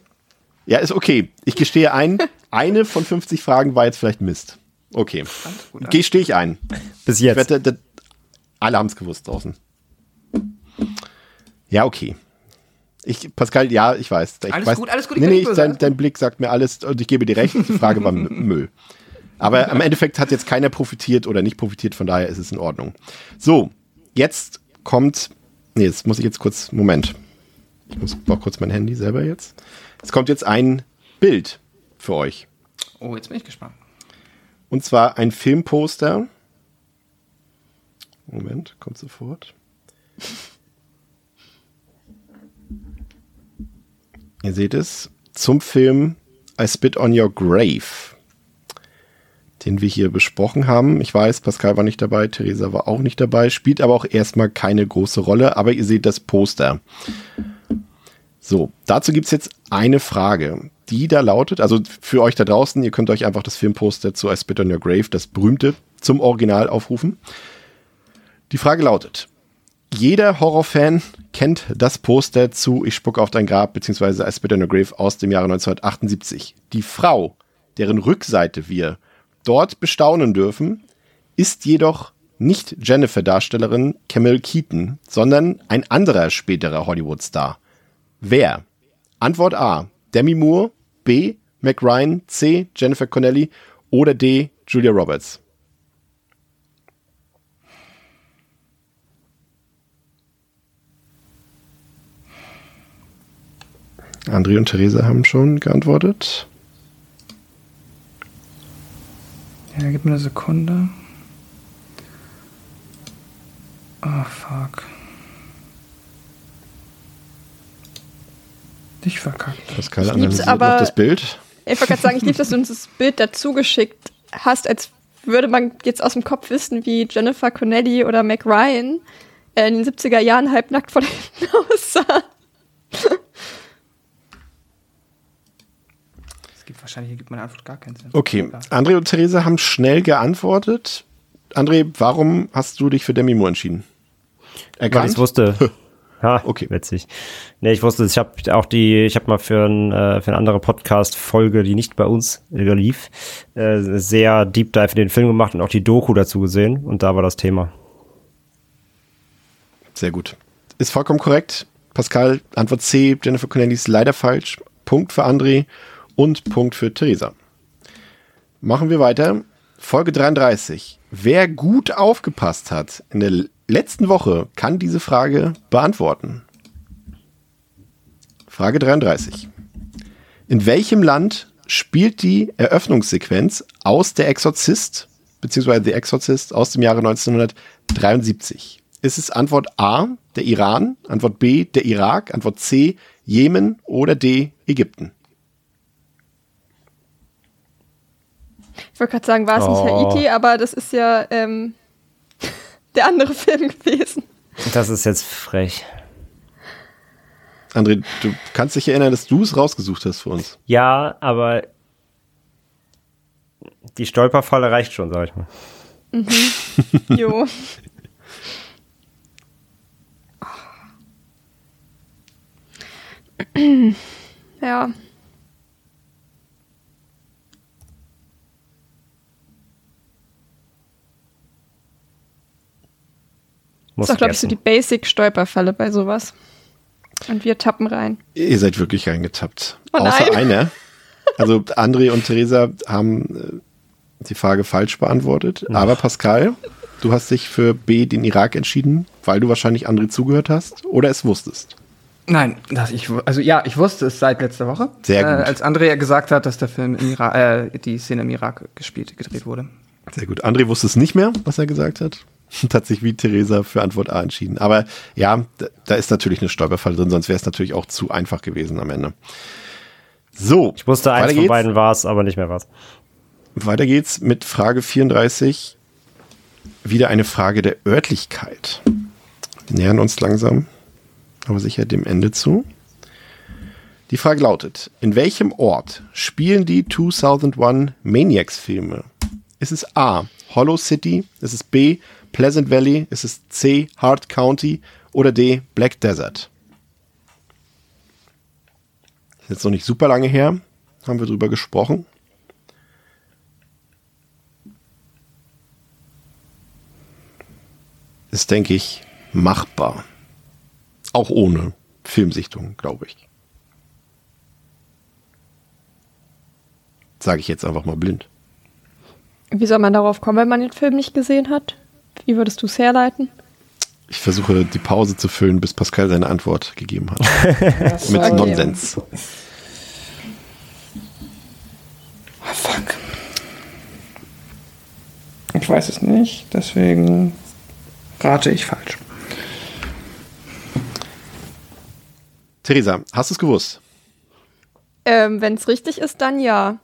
[SPEAKER 2] ist okay. Ich gestehe ein, eine von 50 Fragen war jetzt vielleicht Mist. Okay.
[SPEAKER 3] gut an.
[SPEAKER 2] Gestehe ich ein.
[SPEAKER 4] Bis jetzt.
[SPEAKER 2] wette, das, alle haben es gewusst draußen. Ja, okay. Ich, Pascal, ja, ich weiß. Ich
[SPEAKER 3] Alles
[SPEAKER 2] weiß,
[SPEAKER 3] gut, alles gut, ich
[SPEAKER 2] Nee,
[SPEAKER 3] bin
[SPEAKER 2] nee,
[SPEAKER 3] nicht
[SPEAKER 2] ich, dein, dein Blick sagt mir alles und ich gebe dir recht. Die Frage war Müll. Aber am Endeffekt hat jetzt keiner profitiert oder nicht profitiert, von daher ist es in Ordnung. So, jetzt kommt. Nee, jetzt muss ich jetzt kurz. Moment. Ich muss auch kurz mein Handy selber jetzt. Es kommt jetzt ein Bild für euch.
[SPEAKER 3] Oh, jetzt bin ich gespannt.
[SPEAKER 2] Und zwar ein Filmposter. Moment, kommt sofort. Ihr seht es zum Film I Spit on Your Grave, den wir hier besprochen haben. Ich weiß, Pascal war nicht dabei, Theresa war auch nicht dabei, spielt aber auch erstmal keine große Rolle, aber ihr seht das Poster. So, dazu gibt's jetzt eine Frage, die da lautet, also für euch da draußen, ihr könnt euch einfach das Filmposter zu I Spit on Your Grave, das berühmte, zum Original aufrufen. Die Frage lautet, jeder Horrorfan kennt das Poster zu Ich spucke auf dein Grab bzw. I Spit on Your Grave aus dem Jahre 1978. Die Frau, deren Rückseite wir dort bestaunen dürfen, ist jedoch nicht Jennifer-Darstellerin Camille Keaton, sondern ein anderer späterer Hollywood-Star. Wer? Antwort A. Demi Moore. B. Mac Ryan. C. Jennifer Connelly. Oder D. Julia Roberts. André und Theresa haben schon geantwortet.
[SPEAKER 3] Ja, gib mir eine Sekunde. Oh, fuck. Ich verkackt.
[SPEAKER 2] Pascal
[SPEAKER 5] lieb's
[SPEAKER 2] analysiert
[SPEAKER 5] aber-
[SPEAKER 2] noch das Bild.
[SPEAKER 5] Ich wollte gerade sagen, ich liebe, dass du uns das Bild dazu geschickt hast, als würde man jetzt aus dem Kopf wissen, wie Jennifer Connelly oder Mac Ryan äh, in den 70er Jahren halbnackt von hinten aussah.
[SPEAKER 3] Es gibt wahrscheinlich, hier gibt meine Antwort gar keinen Sinn.
[SPEAKER 2] Okay. André und Theresa haben schnell geantwortet. André, warum hast du dich für Demi Moore entschieden?
[SPEAKER 4] Weil ich
[SPEAKER 2] Erkannt?
[SPEAKER 4] wusste. Ha,
[SPEAKER 2] Okay.
[SPEAKER 4] Witzig. Nee, ich wusste, es. ich habe auch die, ich habe mal für, ein, äh, für eine andere Podcast-Folge, die nicht bei uns äh, lief, äh, sehr Deep Dive in den Film gemacht und auch die Doku dazu gesehen und da war das Thema.
[SPEAKER 2] Sehr gut. Ist vollkommen korrekt. Pascal, Antwort C, Jennifer Connelly ist leider falsch. Punkt für André und Punkt für Theresa. Machen wir weiter. Folge 33. Wer gut aufgepasst hat in der letzten Woche, kann diese Frage beantworten. Frage 33. In welchem Land spielt die Eröffnungssequenz aus Der Exorzist, beziehungsweise The Exorzist aus dem Jahre 1973? Ist es Antwort A, der Iran, Antwort B, der Irak, Antwort C, Jemen oder D, Ägypten?
[SPEAKER 5] Ich wollte gerade sagen, war es
[SPEAKER 4] Oh.
[SPEAKER 5] nicht Haiti, aber das ist ja ähm, der andere Film gewesen.
[SPEAKER 4] Das ist jetzt frech.
[SPEAKER 2] André, du kannst dich erinnern, dass du es rausgesucht hast für uns.
[SPEAKER 4] Ja, aber die Stolperfalle reicht schon, sag ich mal.
[SPEAKER 5] Jo. ja.
[SPEAKER 4] Muss
[SPEAKER 5] ist doch, glaube ich, so die Basic-Stolperfalle bei sowas. Und wir tappen rein.
[SPEAKER 2] Ihr seid wirklich reingetappt.
[SPEAKER 5] Oh
[SPEAKER 2] Außer
[SPEAKER 5] nein.
[SPEAKER 2] einer. Also André und Theresa haben äh, die Frage falsch beantwortet. Aber Pascal, du hast dich für B, den Irak entschieden, weil du wahrscheinlich André zugehört hast oder es wusstest.
[SPEAKER 3] Nein, das ich, also ja, ich wusste es seit letzter Woche.
[SPEAKER 2] Sehr gut.
[SPEAKER 3] Äh, als Andrea gesagt hat, dass der Film im Irak, äh, die Szene im Irak gespielt, gedreht wurde.
[SPEAKER 2] Sehr gut. André wusste es nicht mehr, was er gesagt hat. Und hat sich wie Theresa für Antwort A entschieden. Aber ja, da, ist natürlich eine Stolperfalle drin, sonst wäre es natürlich auch zu einfach gewesen am Ende. So.
[SPEAKER 4] Ich wusste, eins von
[SPEAKER 2] geht's.
[SPEAKER 4] beiden war es, aber nicht mehr was.
[SPEAKER 2] Weiter geht's mit Frage 34. Wieder eine Frage der Örtlichkeit. Wir nähern uns langsam, aber sicher dem Ende zu. Die Frage lautet, in welchem Ort spielen die 2001 Maniacs-Filme? Ist es A, Hollow City? Ist es B, Pleasant Valley? Ist es C, Hart County? Oder D, Black Desert? Ist jetzt noch nicht super lange her, haben wir drüber gesprochen. ist, denke ich, machbar. Auch ohne Filmsichtung, glaube ich. Sage ich jetzt einfach mal blind.
[SPEAKER 5] Wie soll man darauf kommen, wenn man den Film nicht gesehen hat? Wie würdest du es herleiten?
[SPEAKER 2] Ich versuche die Pause zu füllen, bis Pascal seine Antwort gegeben hat. Mit
[SPEAKER 5] Okay.
[SPEAKER 2] Nonsens.
[SPEAKER 3] Ah, fuck. Ich weiß es nicht, deswegen rate ich falsch.
[SPEAKER 2] Theresa, hast du es gewusst?
[SPEAKER 5] Ähm, wenn es richtig ist, dann ja.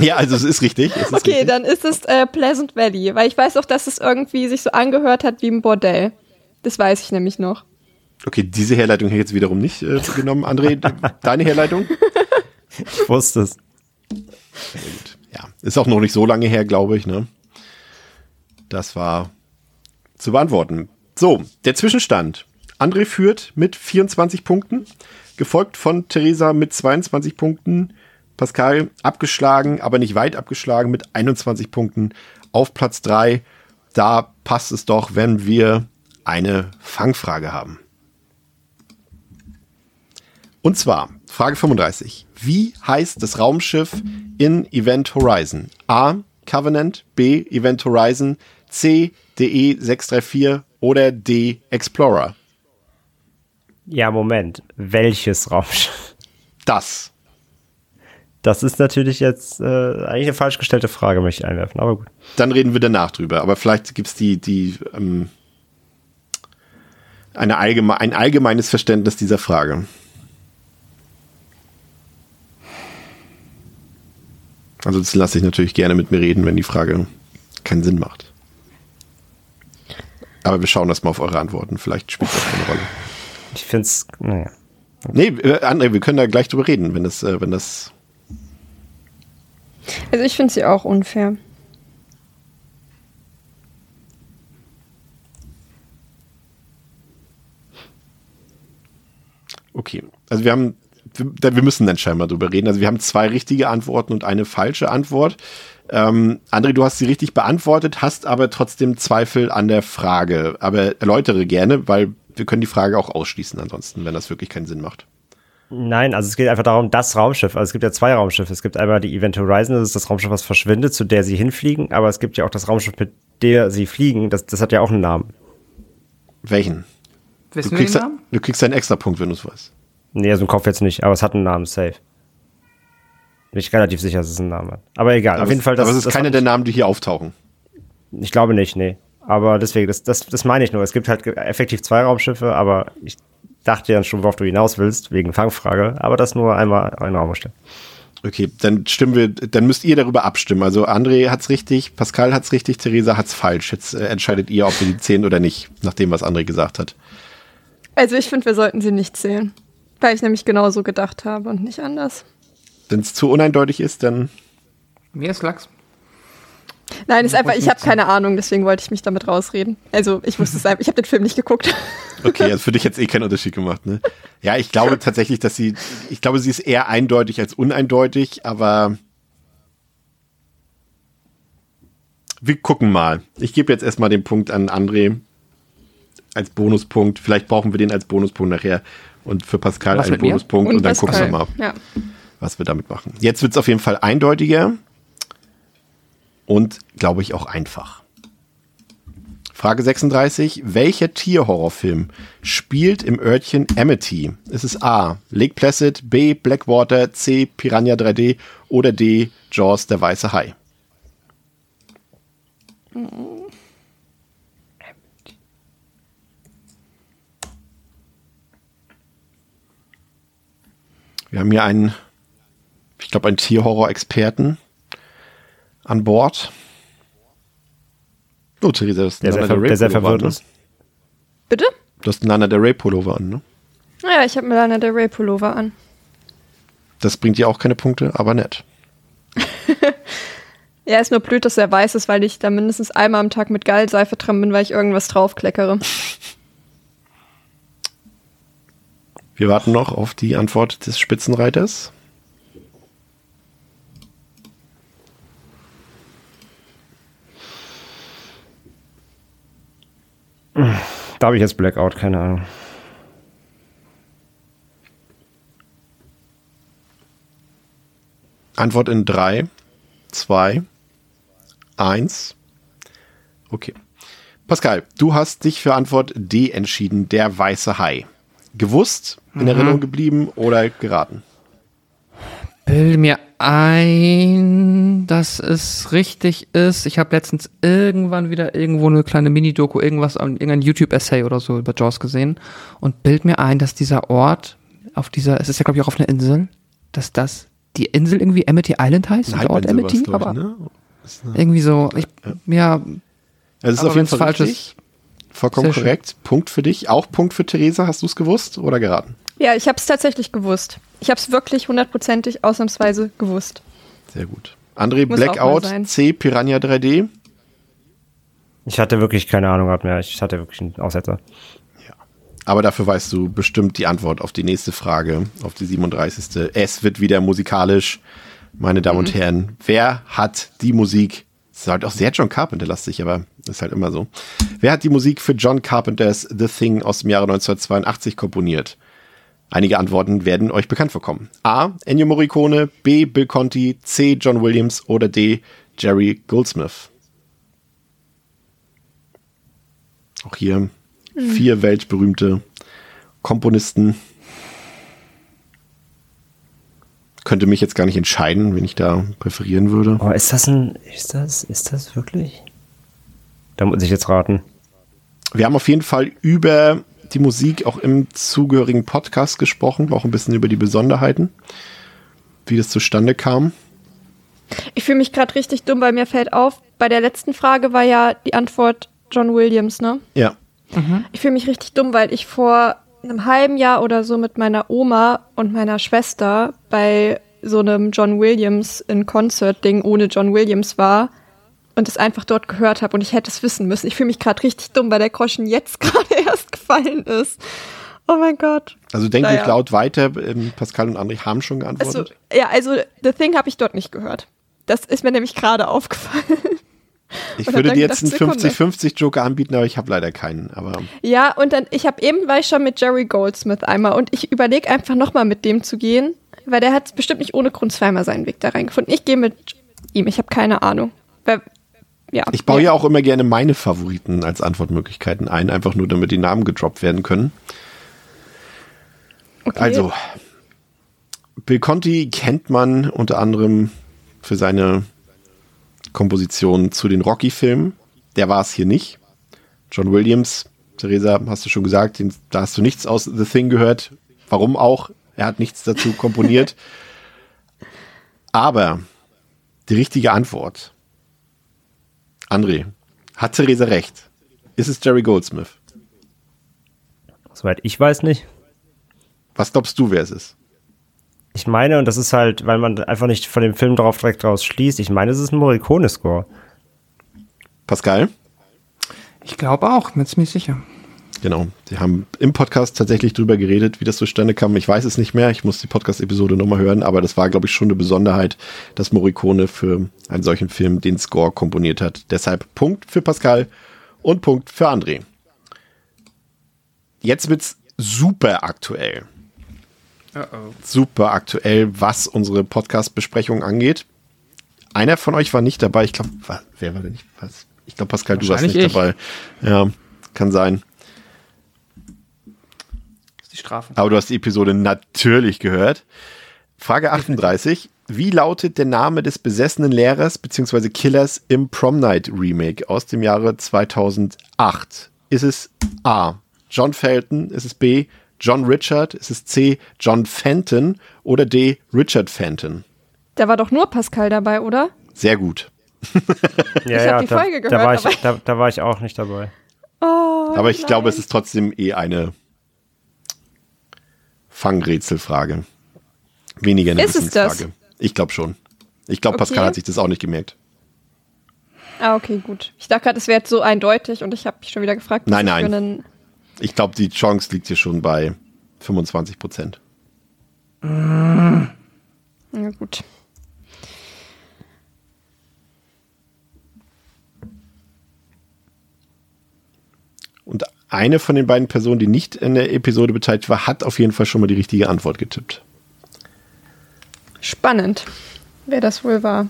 [SPEAKER 2] Ja, also es ist richtig. Es ist
[SPEAKER 5] Okay,
[SPEAKER 2] richtig.
[SPEAKER 5] dann ist es äh, Pleasant Valley, weil ich weiß auch, dass es irgendwie sich so angehört hat wie ein Bordell. Das weiß ich nämlich noch.
[SPEAKER 2] Okay, diese Herleitung hätte ich jetzt wiederum nicht äh, genommen. André, deine Herleitung?
[SPEAKER 4] Ich wusste es.
[SPEAKER 2] Ja, ist auch noch nicht so lange her, glaube ich, ne? Das war zu beantworten. So, der Zwischenstand. André führt mit 24 Punkten, gefolgt von Theresa mit 22 Punkten. Pascal abgeschlagen, aber nicht weit abgeschlagen mit 21 Punkten auf Platz 3. Da passt es doch, wenn wir eine Fangfrage haben. Und zwar, Frage 35. Wie heißt das Raumschiff in Event Horizon? A. Covenant, B. Event Horizon, C. DE 634 oder D. Explorer?
[SPEAKER 4] Ja, Moment. Welches Raumschiff?
[SPEAKER 2] Das.
[SPEAKER 4] Das ist natürlich jetzt äh, eigentlich eine falsch gestellte Frage, möchte ich einwerfen, aber gut.
[SPEAKER 2] Dann reden wir danach drüber, aber vielleicht gibt es die, die ähm, eine allgeme ein allgemeines Verständnis dieser Frage. Also das lasse ich natürlich gerne mit mir reden, wenn die Frage keinen Sinn macht. Aber wir schauen erstmal auf eure Antworten, vielleicht spielt das keine Rolle.
[SPEAKER 4] Ich finde es, naja.
[SPEAKER 2] Nee, äh, André, wir können da gleich drüber reden, wenn das, äh, wenn das
[SPEAKER 5] also ich finde sie auch unfair.
[SPEAKER 2] Okay. Also wir haben, wir, müssen dann scheinbar drüber reden. Also wir haben zwei richtige Antworten und eine falsche Antwort. Ähm, André, du hast sie richtig beantwortet, hast aber trotzdem Zweifel an der Frage. Aber erläutere gerne, weil wir können die Frage auch ausschließen ansonsten, wenn das wirklich keinen Sinn macht.
[SPEAKER 4] Nein, also es geht einfach darum, das Raumschiff. Also es gibt ja zwei Raumschiffe. Es gibt einmal die Event Horizon, das ist das Raumschiff, was verschwindet, zu der sie hinfliegen. Aber es gibt ja auch das Raumschiff, mit der sie fliegen. Das, das hat ja auch einen Namen.
[SPEAKER 2] Welchen?
[SPEAKER 3] Wissen
[SPEAKER 2] Du
[SPEAKER 3] wir den
[SPEAKER 2] kriegst,
[SPEAKER 3] Namen?
[SPEAKER 2] du kriegst einen extra Punkt, wenn du es weißt.
[SPEAKER 4] Nee, also im Kopf jetzt nicht, aber es hat einen Namen, safe. Bin ich relativ sicher, dass es einen Namen hat. Aber egal,
[SPEAKER 2] Aber
[SPEAKER 4] auf jeden
[SPEAKER 2] es-
[SPEAKER 4] Fall. Das,
[SPEAKER 2] aber es ist
[SPEAKER 4] das
[SPEAKER 2] keine der Namen, die hier auftauchen.
[SPEAKER 4] Ich glaube nicht, nee. Aber deswegen, das, das, das meine ich nur. Es gibt halt effektiv zwei Raumschiffe, aber ich dachte ja schon, worauf du hinaus willst, wegen Fangfrage. Aber das nur einmal in den Raum gestellt.
[SPEAKER 2] Okay, dann stimmen wir, dann müsst ihr darüber abstimmen. Also André hat's richtig, Pascal hat's richtig, Theresa hat's falsch. Jetzt äh, entscheidet ihr, ob wir die zählen oder nicht, nach dem, was André gesagt hat.
[SPEAKER 5] Also ich finde, wir sollten sie nicht zählen. Weil ich nämlich genauso gedacht habe und nicht anders.
[SPEAKER 2] Wenn es zu uneindeutig ist, dann
[SPEAKER 3] Mir ist Lachs.
[SPEAKER 5] Nein, ist einfach,
[SPEAKER 3] ich
[SPEAKER 5] habe keine Ahnung, deswegen wollte ich mich damit rausreden. Also ich wusste es einfach, ich habe den Film nicht geguckt.
[SPEAKER 2] Okay, also für dich jetzt eh keinen Unterschied gemacht, ne? Ja, ich glaube tatsächlich, dass sie, ich glaube, sie ist eher eindeutig als uneindeutig, aber wir gucken mal. Ich gebe jetzt erstmal den Punkt an André als Bonuspunkt. Vielleicht brauchen wir den als Bonuspunkt nachher und für Pascal
[SPEAKER 3] Was
[SPEAKER 2] einen? Bonuspunkt und, dann gucken wir
[SPEAKER 5] Pascal.
[SPEAKER 2] mal,
[SPEAKER 5] Ja.
[SPEAKER 2] was wir damit machen. Jetzt wird es auf jeden Fall eindeutiger und, glaube ich, auch einfach. Frage 36. Welcher Tierhorrorfilm spielt im Örtchen Amity? Ist es A. Lake Placid, B. Blackwater, C. Piranha 3D oder D. Jaws, der weiße Hai? Wir haben hier einen, ich glaube, einen Tierhorror-Experten an Bord. Oh, Theresa, das ist
[SPEAKER 4] Der sehr, ver der sehr verwirrt
[SPEAKER 2] an, ne?
[SPEAKER 4] ist.
[SPEAKER 5] Bitte?
[SPEAKER 2] Du hast einen Lana Del Rey Pullover an, ne?
[SPEAKER 5] Ja, ich habe mir Lana Del Rey Pullover an.
[SPEAKER 2] Das bringt dir auch keine Punkte, aber nett.
[SPEAKER 5] Ja, ist nur blöd, dass er weiß ist, weil ich da mindestens einmal am Tag mit Gallseife dran bin, weil ich irgendwas draufkleckere.
[SPEAKER 2] Wir warten noch auf die Antwort des Spitzenreiters.
[SPEAKER 4] Da habe ich jetzt Blackout, keine Ahnung.
[SPEAKER 2] Antwort in 3, 2, 1. Okay. Pascal, du hast dich für Antwort D entschieden, der weiße Hai. Gewusst, in Erinnerung geblieben oder geraten?
[SPEAKER 3] Bild mir ein, dass es richtig ist. Ich habe letztens irgendwann wieder irgendwo eine kleine Mini-Doku, irgendwas, irgendein YouTube-Essay oder so über Jaws gesehen. Und bild mir ein, dass dieser Ort auf dieser, es ist ja glaube ich auch auf einer Insel, dass das die Insel irgendwie Amity Island heißt,
[SPEAKER 2] Eine
[SPEAKER 3] der Ort Amity, aber
[SPEAKER 2] ich, ne?
[SPEAKER 3] irgendwie so, ich, ja,
[SPEAKER 2] Es ist auf jeden Fall
[SPEAKER 3] falsch
[SPEAKER 2] richtig.
[SPEAKER 3] ist,
[SPEAKER 2] Vollkommen korrekt. Punkt für dich. Auch Punkt für Theresa. Hast du es gewusst oder geraten?
[SPEAKER 5] Ja, ich habe es tatsächlich gewusst. Ich habe es wirklich hundertprozentig ausnahmsweise gewusst.
[SPEAKER 2] Sehr gut. André,
[SPEAKER 5] Muss
[SPEAKER 2] Blackout. C, Piranha 3D.
[SPEAKER 4] Ich hatte wirklich keine Ahnung gehabt mehr. Ich hatte wirklich einen Aussetzer.
[SPEAKER 2] Aber dafür weißt du bestimmt die Antwort auf die nächste Frage, auf die 37. Es wird wieder musikalisch. Meine Damen
[SPEAKER 5] Mhm.
[SPEAKER 2] und Herren, wer hat die Musik? Das ist halt auch sehr John Carpenter-lastig, aber ist halt immer so. Wer hat die Musik für John Carpenters The Thing aus dem Jahre 1982 komponiert? Einige Antworten werden euch bekannt vorkommen. A. Ennio Morricone, B. Bill Conti, C. John Williams oder D. Jerry Goldsmith. Auch hier vier weltberühmte Komponisten. Könnte mich jetzt gar nicht entscheiden, wen ich da präferieren würde.
[SPEAKER 4] Oh, ist das ein, ist das, ist das wirklich? Da muss ich jetzt raten.
[SPEAKER 2] Wir haben auf jeden Fall über die Musik auch im zugehörigen Podcast gesprochen, auch ein bisschen über die Besonderheiten, wie das zustande kam.
[SPEAKER 5] Ich fühle mich gerade richtig dumm, weil mir fällt auf, bei der letzten Frage war ja die Antwort John Williams, ne?
[SPEAKER 2] Ja.
[SPEAKER 5] Ich fühle mich richtig dumm, weil ich vor einem halben Jahr oder so mit meiner Oma und meiner Schwester bei so einem John Williams in Concert-Ding ohne John Williams war und es einfach dort gehört habe und ich hätte es wissen müssen. Ich fühle mich gerade richtig dumm, weil der Groschen jetzt gerade erst gefallen ist. Oh mein Gott.
[SPEAKER 2] Also denk
[SPEAKER 5] Naja.
[SPEAKER 2] nicht laut weiter. Ähm, Pascal und André haben schon
[SPEAKER 5] Also,
[SPEAKER 2] geantwortet.
[SPEAKER 5] ja, also The Thing habe ich dort nicht gehört. Das ist mir nämlich gerade aufgefallen.
[SPEAKER 2] ich
[SPEAKER 5] und
[SPEAKER 2] würde dir jetzt einen
[SPEAKER 5] gedacht, Sekunde.
[SPEAKER 2] 50-50 Joker anbieten, aber ich habe leider keinen. Aber
[SPEAKER 5] Ja, und dann, ich habe eben war ich schon mit Jerry Goldsmith einmal und ich überlege einfach nochmal mit dem zu gehen, weil der hat bestimmt nicht ohne Grund zweimal seinen Weg da reingefunden. Ich gehe mit ihm, ich habe keine Ahnung. Weil, ja,
[SPEAKER 2] ich baue ja auch immer gerne meine Favoriten als Antwortmöglichkeiten ein, einfach nur damit die Namen gedroppt werden können.
[SPEAKER 5] okay.
[SPEAKER 2] Also, Bill Conti kennt man unter anderem für seine Komposition zu den Rocky-Filmen. Der war es hier nicht. John Williams, Theresa, hast du schon gesagt, den, da hast du nichts aus The Thing gehört. Warum auch? Er hat nichts dazu komponiert. Aber die richtige Antwort, André, hat Theresa recht? Ist es Jerry Goldsmith?
[SPEAKER 4] Soweit ich weiß nicht.
[SPEAKER 2] Was glaubst du, wer es ist?
[SPEAKER 4] Ich meine, und das ist halt, weil man einfach nicht von dem Film darauf direkt draus schließt, ich meine, es ist ein Morricone-Score.
[SPEAKER 2] Pascal?
[SPEAKER 3] Ich glaube auch, bin ziemlich sicher.
[SPEAKER 2] Genau. Sie haben im Podcast tatsächlich drüber geredet, wie das zustande kam. Ich weiß es nicht mehr. Ich muss die Podcast-Episode nochmal hören, aber das war, glaube ich, schon eine Besonderheit, dass Morricone für einen solchen Film den Score komponiert hat. Deshalb Punkt für Pascal und Punkt für André. Jetzt wird's super aktuell. Super aktuell, was unsere Podcast-Besprechung angeht. Einer von euch war nicht dabei. Ich glaube, wer war denn nicht? Was? Ich glaube, Pascal, du warst nicht
[SPEAKER 3] ich.
[SPEAKER 2] dabei. Ja, kann sein.
[SPEAKER 3] Die Strafe.
[SPEAKER 2] Aber du hast die Episode natürlich gehört. Frage 38. Wie lautet der Name des besessenen Lehrers bzw. Killers im Prom Night Remake aus dem Jahre 2008? Ist es A. John Felton? Ist es B. John Richard? Ist es C. John Fenton? Oder D. Richard Fenton?
[SPEAKER 5] Da war doch nur Pascal dabei, oder?
[SPEAKER 2] Sehr gut.
[SPEAKER 4] Ja,
[SPEAKER 5] hab
[SPEAKER 4] ja,
[SPEAKER 5] die
[SPEAKER 4] da,
[SPEAKER 5] Folge
[SPEAKER 4] da,
[SPEAKER 5] gehört,
[SPEAKER 4] war ich, da, da war ich auch nicht dabei.
[SPEAKER 5] Oh,
[SPEAKER 2] Aber ich
[SPEAKER 5] nein.
[SPEAKER 2] glaube, es ist trotzdem eh eine Fangrätselfrage. Weniger eine
[SPEAKER 5] Ist es das?
[SPEAKER 2] Ich glaube schon. Ich glaube,
[SPEAKER 5] Okay.
[SPEAKER 2] Pascal hat sich das auch nicht gemerkt.
[SPEAKER 5] Ah, okay, gut. Ich dachte gerade, es wäre jetzt so eindeutig und ich habe mich schon wieder gefragt,
[SPEAKER 2] Nein, nein. Ich glaube, die Chance liegt hier schon bei 25 Prozent.
[SPEAKER 5] Na gut.
[SPEAKER 2] Und eine von den beiden Personen, die nicht in der Episode beteiligt war, hat auf jeden Fall schon mal die richtige Antwort getippt.
[SPEAKER 5] Spannend, wer das wohl war.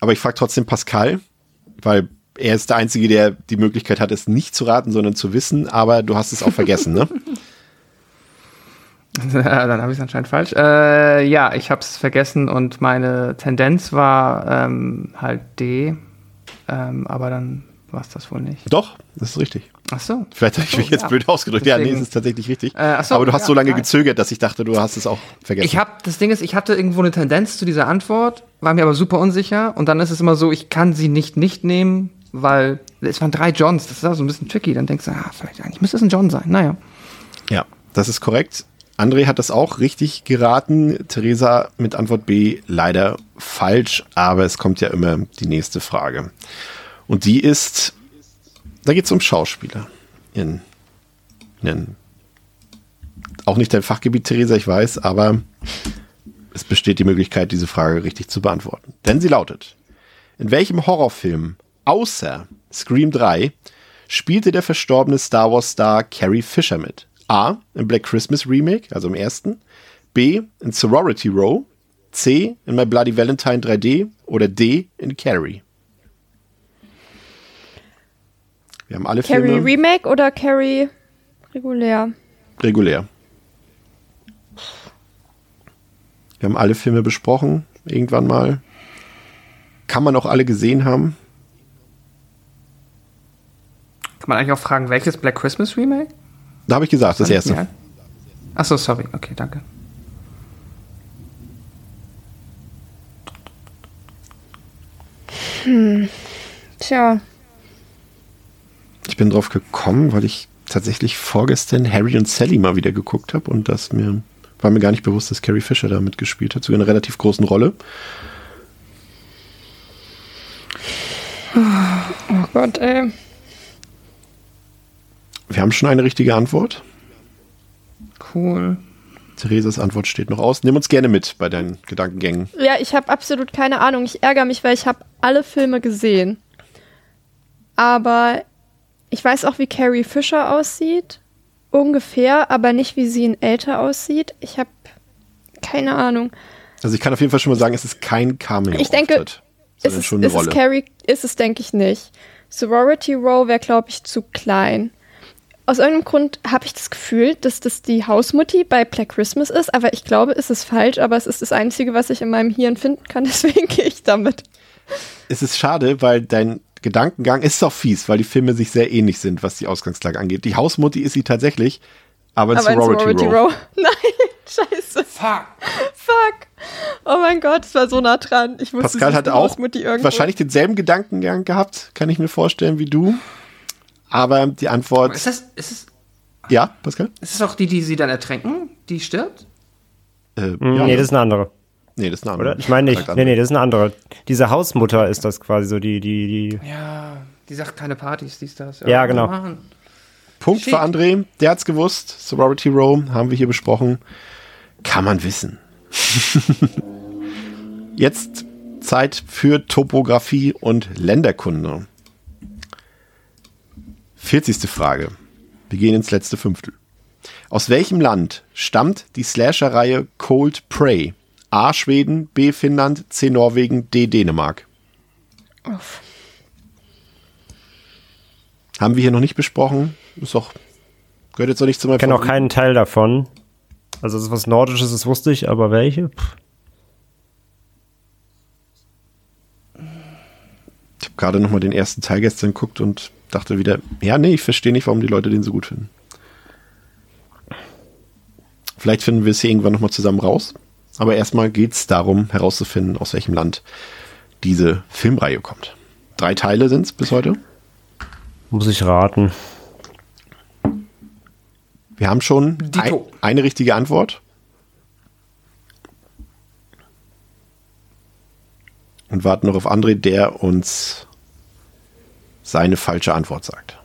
[SPEAKER 2] Aber ich frage trotzdem Pascal, weil er ist der Einzige, der die Möglichkeit hat, es nicht zu raten, sondern zu wissen. Aber du hast es auch vergessen, ne?
[SPEAKER 3] Dann habe ich es anscheinend falsch. Äh, ja, ich habe es vergessen und meine Tendenz war ähm, halt D. Ähm, aber dann war es das wohl nicht.
[SPEAKER 2] Doch, das ist richtig.
[SPEAKER 3] Ach so.
[SPEAKER 2] Vielleicht habe ich
[SPEAKER 3] So,
[SPEAKER 2] mich jetzt
[SPEAKER 3] ja.
[SPEAKER 2] blöd ausgedrückt. ja, nee,
[SPEAKER 3] Deswegen-
[SPEAKER 2] es ist tatsächlich richtig.
[SPEAKER 3] Äh, so,
[SPEAKER 2] Aber du hast
[SPEAKER 3] ja,
[SPEAKER 2] so lange
[SPEAKER 3] nein.
[SPEAKER 2] gezögert, dass ich dachte, du hast es auch vergessen.
[SPEAKER 3] Ich habe das Ding ist, ich hatte irgendwo eine Tendenz zu dieser Antwort, war mir aber super unsicher und dann ist es immer so, ich kann sie nicht nicht nehmen, weil es waren drei Johns. Das ist auch so ein bisschen tricky. Dann denkst du, ah, vielleicht eigentlich müsste es ein John sein. Naja.
[SPEAKER 2] Ja, das ist korrekt. André hat das auch richtig geraten. Theresa mit Antwort B leider falsch, aber es kommt ja immer die nächste Frage. Und die ist, da geht es um Schauspieler. In, in, auch nicht dein Fachgebiet, Theresa, ich weiß, aber es besteht die Möglichkeit, diese Frage richtig zu beantworten. Denn sie lautet, in welchem Horrorfilm außer Scream 3 spielte der verstorbene Star Wars Star Carrie Fisher mit? A. Im Black Christmas Remake, also im ersten. B. In Sorority Row. C. In My Bloody Valentine 3D. Oder D. In Carrie. Wir haben alle
[SPEAKER 5] Carrie
[SPEAKER 2] Filme
[SPEAKER 5] Remake oder Carrie regulär?
[SPEAKER 2] regulär. Wir haben alle Filme besprochen, irgendwann mal. Kann man auch alle gesehen haben.
[SPEAKER 3] Kann man eigentlich auch fragen, welches Black Christmas Remake?
[SPEAKER 2] Da habe ich gesagt, das erste.
[SPEAKER 3] Ja. Ach so, sorry. Okay, danke.
[SPEAKER 5] Tja.
[SPEAKER 2] Ich bin drauf gekommen, weil ich tatsächlich vorgestern Harry und Sally mal wieder geguckt habe und das mir war mir gar nicht bewusst, dass Carrie Fisher da mitgespielt hat, sogar in einer relativ großen Rolle.
[SPEAKER 5] Oh Gott, ey.
[SPEAKER 2] Wir haben schon eine richtige Antwort.
[SPEAKER 3] Cool.
[SPEAKER 2] Theresas Antwort steht noch aus. Nimm uns gerne mit bei deinen Gedankengängen.
[SPEAKER 5] Ja, ich habe absolut keine Ahnung. Ich ärgere mich, weil ich habe alle Filme gesehen. Aber ich weiß auch, wie Carrie Fisher aussieht. Ungefähr, aber nicht, wie sie in älter aussieht. Ich habe keine Ahnung.
[SPEAKER 2] Also ich kann auf jeden Fall schon mal sagen, es ist kein Cameo.
[SPEAKER 5] Ich denke, Ist es,
[SPEAKER 2] schon eine
[SPEAKER 5] ist es
[SPEAKER 2] Rolle.
[SPEAKER 5] Carrie? Ist es, denke ich, nicht. Sorority Row wäre, glaube ich, zu klein. Aus irgendeinem Grund habe ich das Gefühl, dass das die Hausmutti bei Black Christmas ist, aber ich glaube, es ist falsch, aber es ist das Einzige, was ich in meinem Hirn finden kann, deswegen gehe ich damit.
[SPEAKER 2] Es ist schade, weil dein Gedankengang ist doch fies, weil die Filme sich sehr ähnlich sind, was die Ausgangslage angeht. Die Hausmutti ist sie tatsächlich, aber in
[SPEAKER 5] aber in
[SPEAKER 2] Sorority,
[SPEAKER 5] Sorority
[SPEAKER 2] Row.
[SPEAKER 5] Row. Nein, scheiße.
[SPEAKER 3] Fuck.
[SPEAKER 5] Fuck. Oh mein Gott, es war so nah dran. Ich wusste,
[SPEAKER 2] Pascal hat auch wahrscheinlich denselben Gedankengang gehabt, kann ich mir vorstellen, wie du. Aber die Antwort,
[SPEAKER 3] Ist das, ist es,
[SPEAKER 2] ja, Pascal?
[SPEAKER 3] ist es auch die, die sie dann ertränken? Die stirbt?
[SPEAKER 2] Äh,
[SPEAKER 4] Hm,
[SPEAKER 2] ja,
[SPEAKER 4] nee, das ist eine andere.
[SPEAKER 2] Nee, das ist eine andere.
[SPEAKER 4] Oder? Ich meine nicht. Nee, nee, das ist eine andere. Diese Hausmutter ist das quasi so, die, die, die.
[SPEAKER 3] Ja, die sagt keine Partys, dies, das.
[SPEAKER 4] Ja, genau.
[SPEAKER 3] Machen.
[SPEAKER 2] Punkt
[SPEAKER 3] Shit.
[SPEAKER 2] für André, der hat's gewusst. Sorority Row haben wir hier besprochen. Kann man wissen. Jetzt Zeit für Topographie und Länderkunde. 40. Frage. Wir gehen ins letzte Fünftel. Aus welchem Land stammt die Slasher-Reihe Cold Prey? A. Schweden, B. Finnland, C. Norwegen, D. Dänemark.
[SPEAKER 5] Uff.
[SPEAKER 2] Haben wir hier noch nicht besprochen. Ist doch, gehört jetzt noch nicht zu meinem
[SPEAKER 4] Ich kenne auch keinen Teil davon. Also, das ist was Nordisches, das wusste ich, aber welche? Pff.
[SPEAKER 2] Ich habe gerade noch mal den ersten Teil gestern geguckt und dachte wieder, ja, nee, ich verstehe nicht, warum die Leute den so gut finden. Vielleicht finden wir es hier irgendwann noch mal zusammen raus. Aber erstmal geht es darum, herauszufinden, aus welchem Land diese Filmreihe kommt. Drei Teile sind es bis heute.
[SPEAKER 4] Muss ich raten.
[SPEAKER 2] Wir haben schon ein, eine richtige Antwort. Und warten noch auf André, der uns seine falsche Antwort sagt.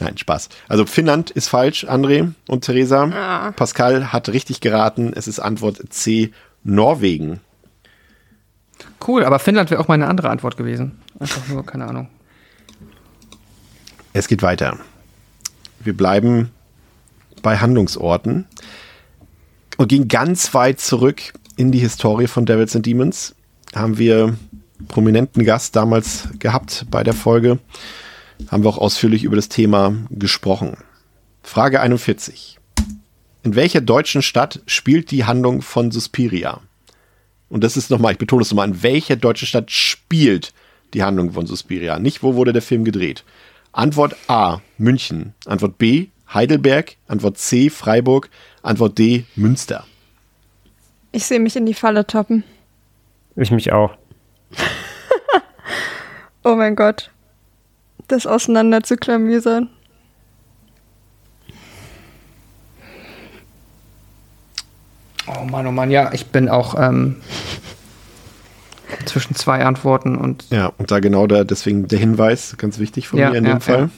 [SPEAKER 2] Nein, Spaß. Also Finnland ist falsch, André und Theresa. Pascal hat richtig geraten. Es ist Antwort C, Norwegen.
[SPEAKER 3] Cool, aber Finnland wäre auch meine andere Antwort gewesen. Einfach nur, keine Ahnung.
[SPEAKER 2] Es geht weiter. Wir bleiben bei Handlungsorten und gehen ganz weit zurück in die Historie von Devils and Demons. Haben wir prominenten Gast damals gehabt bei der Folge. Haben wir auch ausführlich über das Thema gesprochen. Frage 41. In welcher deutschen Stadt spielt die Handlung von Suspiria? Und das ist nochmal, ich betone es nochmal, in welcher deutschen Stadt spielt die Handlung von Suspiria? Nicht, wo wurde der Film gedreht? Antwort A, München. Antwort B, Heidelberg. Antwort C, Freiburg. Antwort D, Münster.
[SPEAKER 5] Ich sehe mich in die Falle toppen.
[SPEAKER 4] Ich mich auch.
[SPEAKER 5] Oh mein Gott. Das auseinander zu klamüsern.
[SPEAKER 3] Oh Mann, oh Mann, ja, ich bin auch ähm, zwischen zwei Antworten und
[SPEAKER 2] Ja, und da genau da, deswegen der Hinweis, ganz wichtig von
[SPEAKER 3] Ja,
[SPEAKER 2] mir in
[SPEAKER 3] ja,
[SPEAKER 2] dem Fall.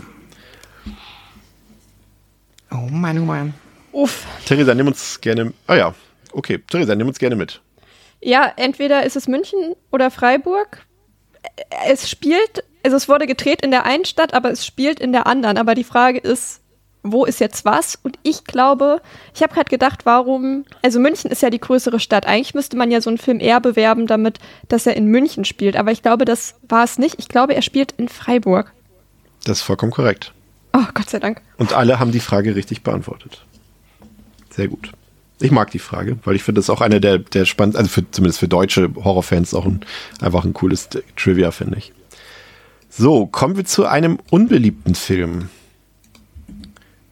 [SPEAKER 3] Oh Mann, oh Mann.
[SPEAKER 5] Uff.
[SPEAKER 2] Theresa, nimm uns gerne. Ah ja, okay. Theresa, nimm uns gerne mit.
[SPEAKER 5] Ja, entweder ist es München oder Freiburg. Es spielt, also es wurde gedreht in der einen Stadt, aber es spielt in der anderen. Aber die Frage ist, wo ist jetzt was? Und ich glaube, ich habe gerade gedacht, warum, also München ist ja die größere Stadt. Eigentlich müsste man ja so einen Film eher bewerben, damit, dass er in München spielt. Aber ich glaube, das war es nicht. Ich glaube, er spielt in Freiburg.
[SPEAKER 2] Das ist vollkommen korrekt.
[SPEAKER 5] Oh, Gott sei Dank.
[SPEAKER 2] Und alle haben die Frage richtig beantwortet. Sehr gut. Ich mag die Frage, weil ich finde das auch eine der, der spannendsten, also für, zumindest für deutsche Horrorfans auch ein, einfach ein cooles Trivia, finde ich. So, kommen wir zu einem unbeliebten Film.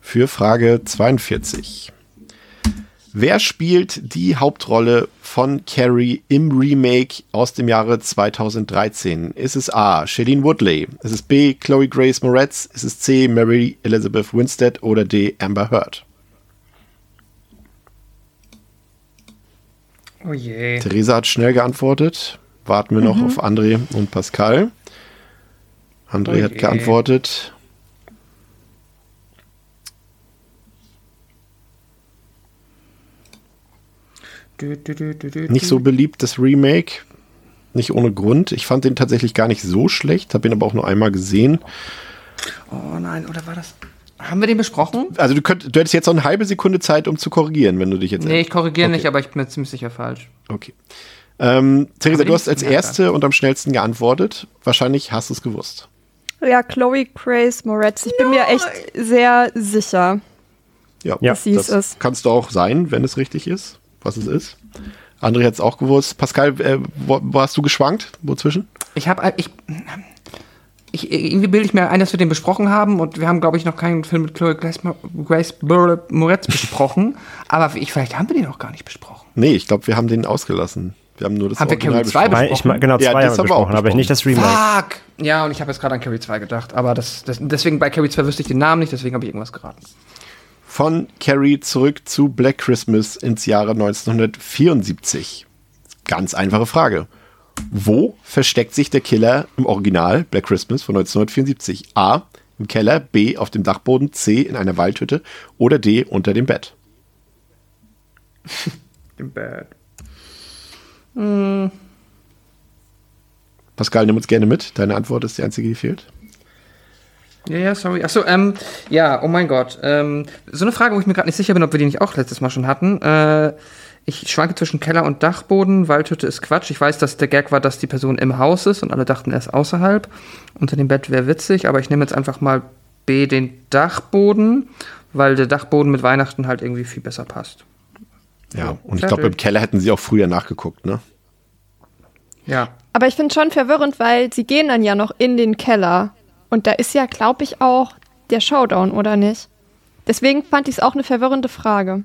[SPEAKER 2] Für Frage 42. Wer spielt die Hauptrolle von Carrie im Remake aus dem Jahre 2013? Ist es A. Shailene Woodley? Ist es B. Chloe Grace Moretz? Ist es C. Mary Elizabeth Winstead? Oder D. Amber Heard?
[SPEAKER 3] Oh je.
[SPEAKER 2] Theresa hat schnell geantwortet. Warten wir noch auf André und Pascal. André
[SPEAKER 3] Oh
[SPEAKER 2] hat geantwortet.
[SPEAKER 3] Du, du, du,
[SPEAKER 2] Nicht so beliebt, das Remake. Nicht ohne Grund. Ich fand den tatsächlich gar nicht so schlecht, habe ihn aber auch nur einmal gesehen.
[SPEAKER 3] Oh nein, oder war das. Haben wir den besprochen?
[SPEAKER 2] Also du, könnt, du hättest jetzt noch eine halbe Sekunde Zeit, um zu korrigieren, wenn du dich jetzt.
[SPEAKER 3] Nee, ich korrigiere
[SPEAKER 2] Okay.
[SPEAKER 3] nicht, aber ich bin mir ziemlich sicher falsch.
[SPEAKER 2] Okay. Ähm, Theresa, du hast als erste und am schnellsten geantwortet. Wahrscheinlich hast du es gewusst.
[SPEAKER 5] Ja, Chloe Grace Moretz. Ich bin mir echt sehr sicher.
[SPEAKER 2] Ja,
[SPEAKER 4] Ja,
[SPEAKER 5] dass sie es
[SPEAKER 2] das
[SPEAKER 5] ist.
[SPEAKER 2] kannst du auch sein, wenn es richtig ist, was es ist. André hat es auch gewusst. Pascal, äh, wo, wo hast du geschwankt? Wozwischen?
[SPEAKER 3] Ich habe. Ich, ich, irgendwie bilde ich mir ein, dass wir den besprochen haben und wir haben, glaube ich, noch keinen Film mit Chloe Grace, Grace Moretz besprochen. aber ich, vielleicht haben wir den auch gar nicht besprochen.
[SPEAKER 2] Nee, ich glaube, wir haben den ausgelassen. Wir haben nur das
[SPEAKER 3] Haben wir
[SPEAKER 2] Original
[SPEAKER 3] Carrie 2
[SPEAKER 2] besprochen.
[SPEAKER 4] Weil ich genau,
[SPEAKER 2] Ja,
[SPEAKER 4] zwei
[SPEAKER 2] das
[SPEAKER 4] haben wir
[SPEAKER 2] wir auch
[SPEAKER 4] besprochen, aber nicht das Remake.
[SPEAKER 3] Fuck! Ja, und ich habe jetzt gerade an Carrie 2 gedacht, aber das, das, deswegen bei Carrie 2 wüsste ich den Namen nicht, deswegen habe ich irgendwas geraten.
[SPEAKER 2] Von Carrie zurück zu Black Christmas ins Jahre 1974. Ganz einfache Frage. Wo versteckt sich der Killer im Original Black Christmas von 1974? A. Im Keller, B. auf dem Dachboden, C. in einer Waldhütte oder D. unter dem Bett?
[SPEAKER 3] Im
[SPEAKER 2] Pascal, nimm uns gerne mit. Deine Antwort ist die einzige, die fehlt.
[SPEAKER 3] Ja, ja, sorry. Achso, ähm, ja, oh mein Gott. Ähm, so eine Frage, wo ich mir gerade nicht sicher bin, ob wir die nicht auch letztes Mal schon hatten. Äh, ich schwanke zwischen Keller und Dachboden. Waldhütte ist Quatsch. Ich weiß, dass der Gag war, dass die Person im Haus ist und alle dachten, er ist außerhalb. Unter dem Bett wäre witzig, aber ich nehme jetzt einfach mal B, den Dachboden, weil der Dachboden mit Weihnachten halt irgendwie viel besser passt.
[SPEAKER 2] Ja, und ich glaube, im Keller hätten sie auch früher nachgeguckt, ne?
[SPEAKER 3] Ja.
[SPEAKER 5] Aber ich finde schon verwirrend, weil sie gehen dann ja noch in den Keller. Und da ist ja, glaube ich, auch der Showdown, oder nicht? Deswegen fand ich es auch eine verwirrende Frage.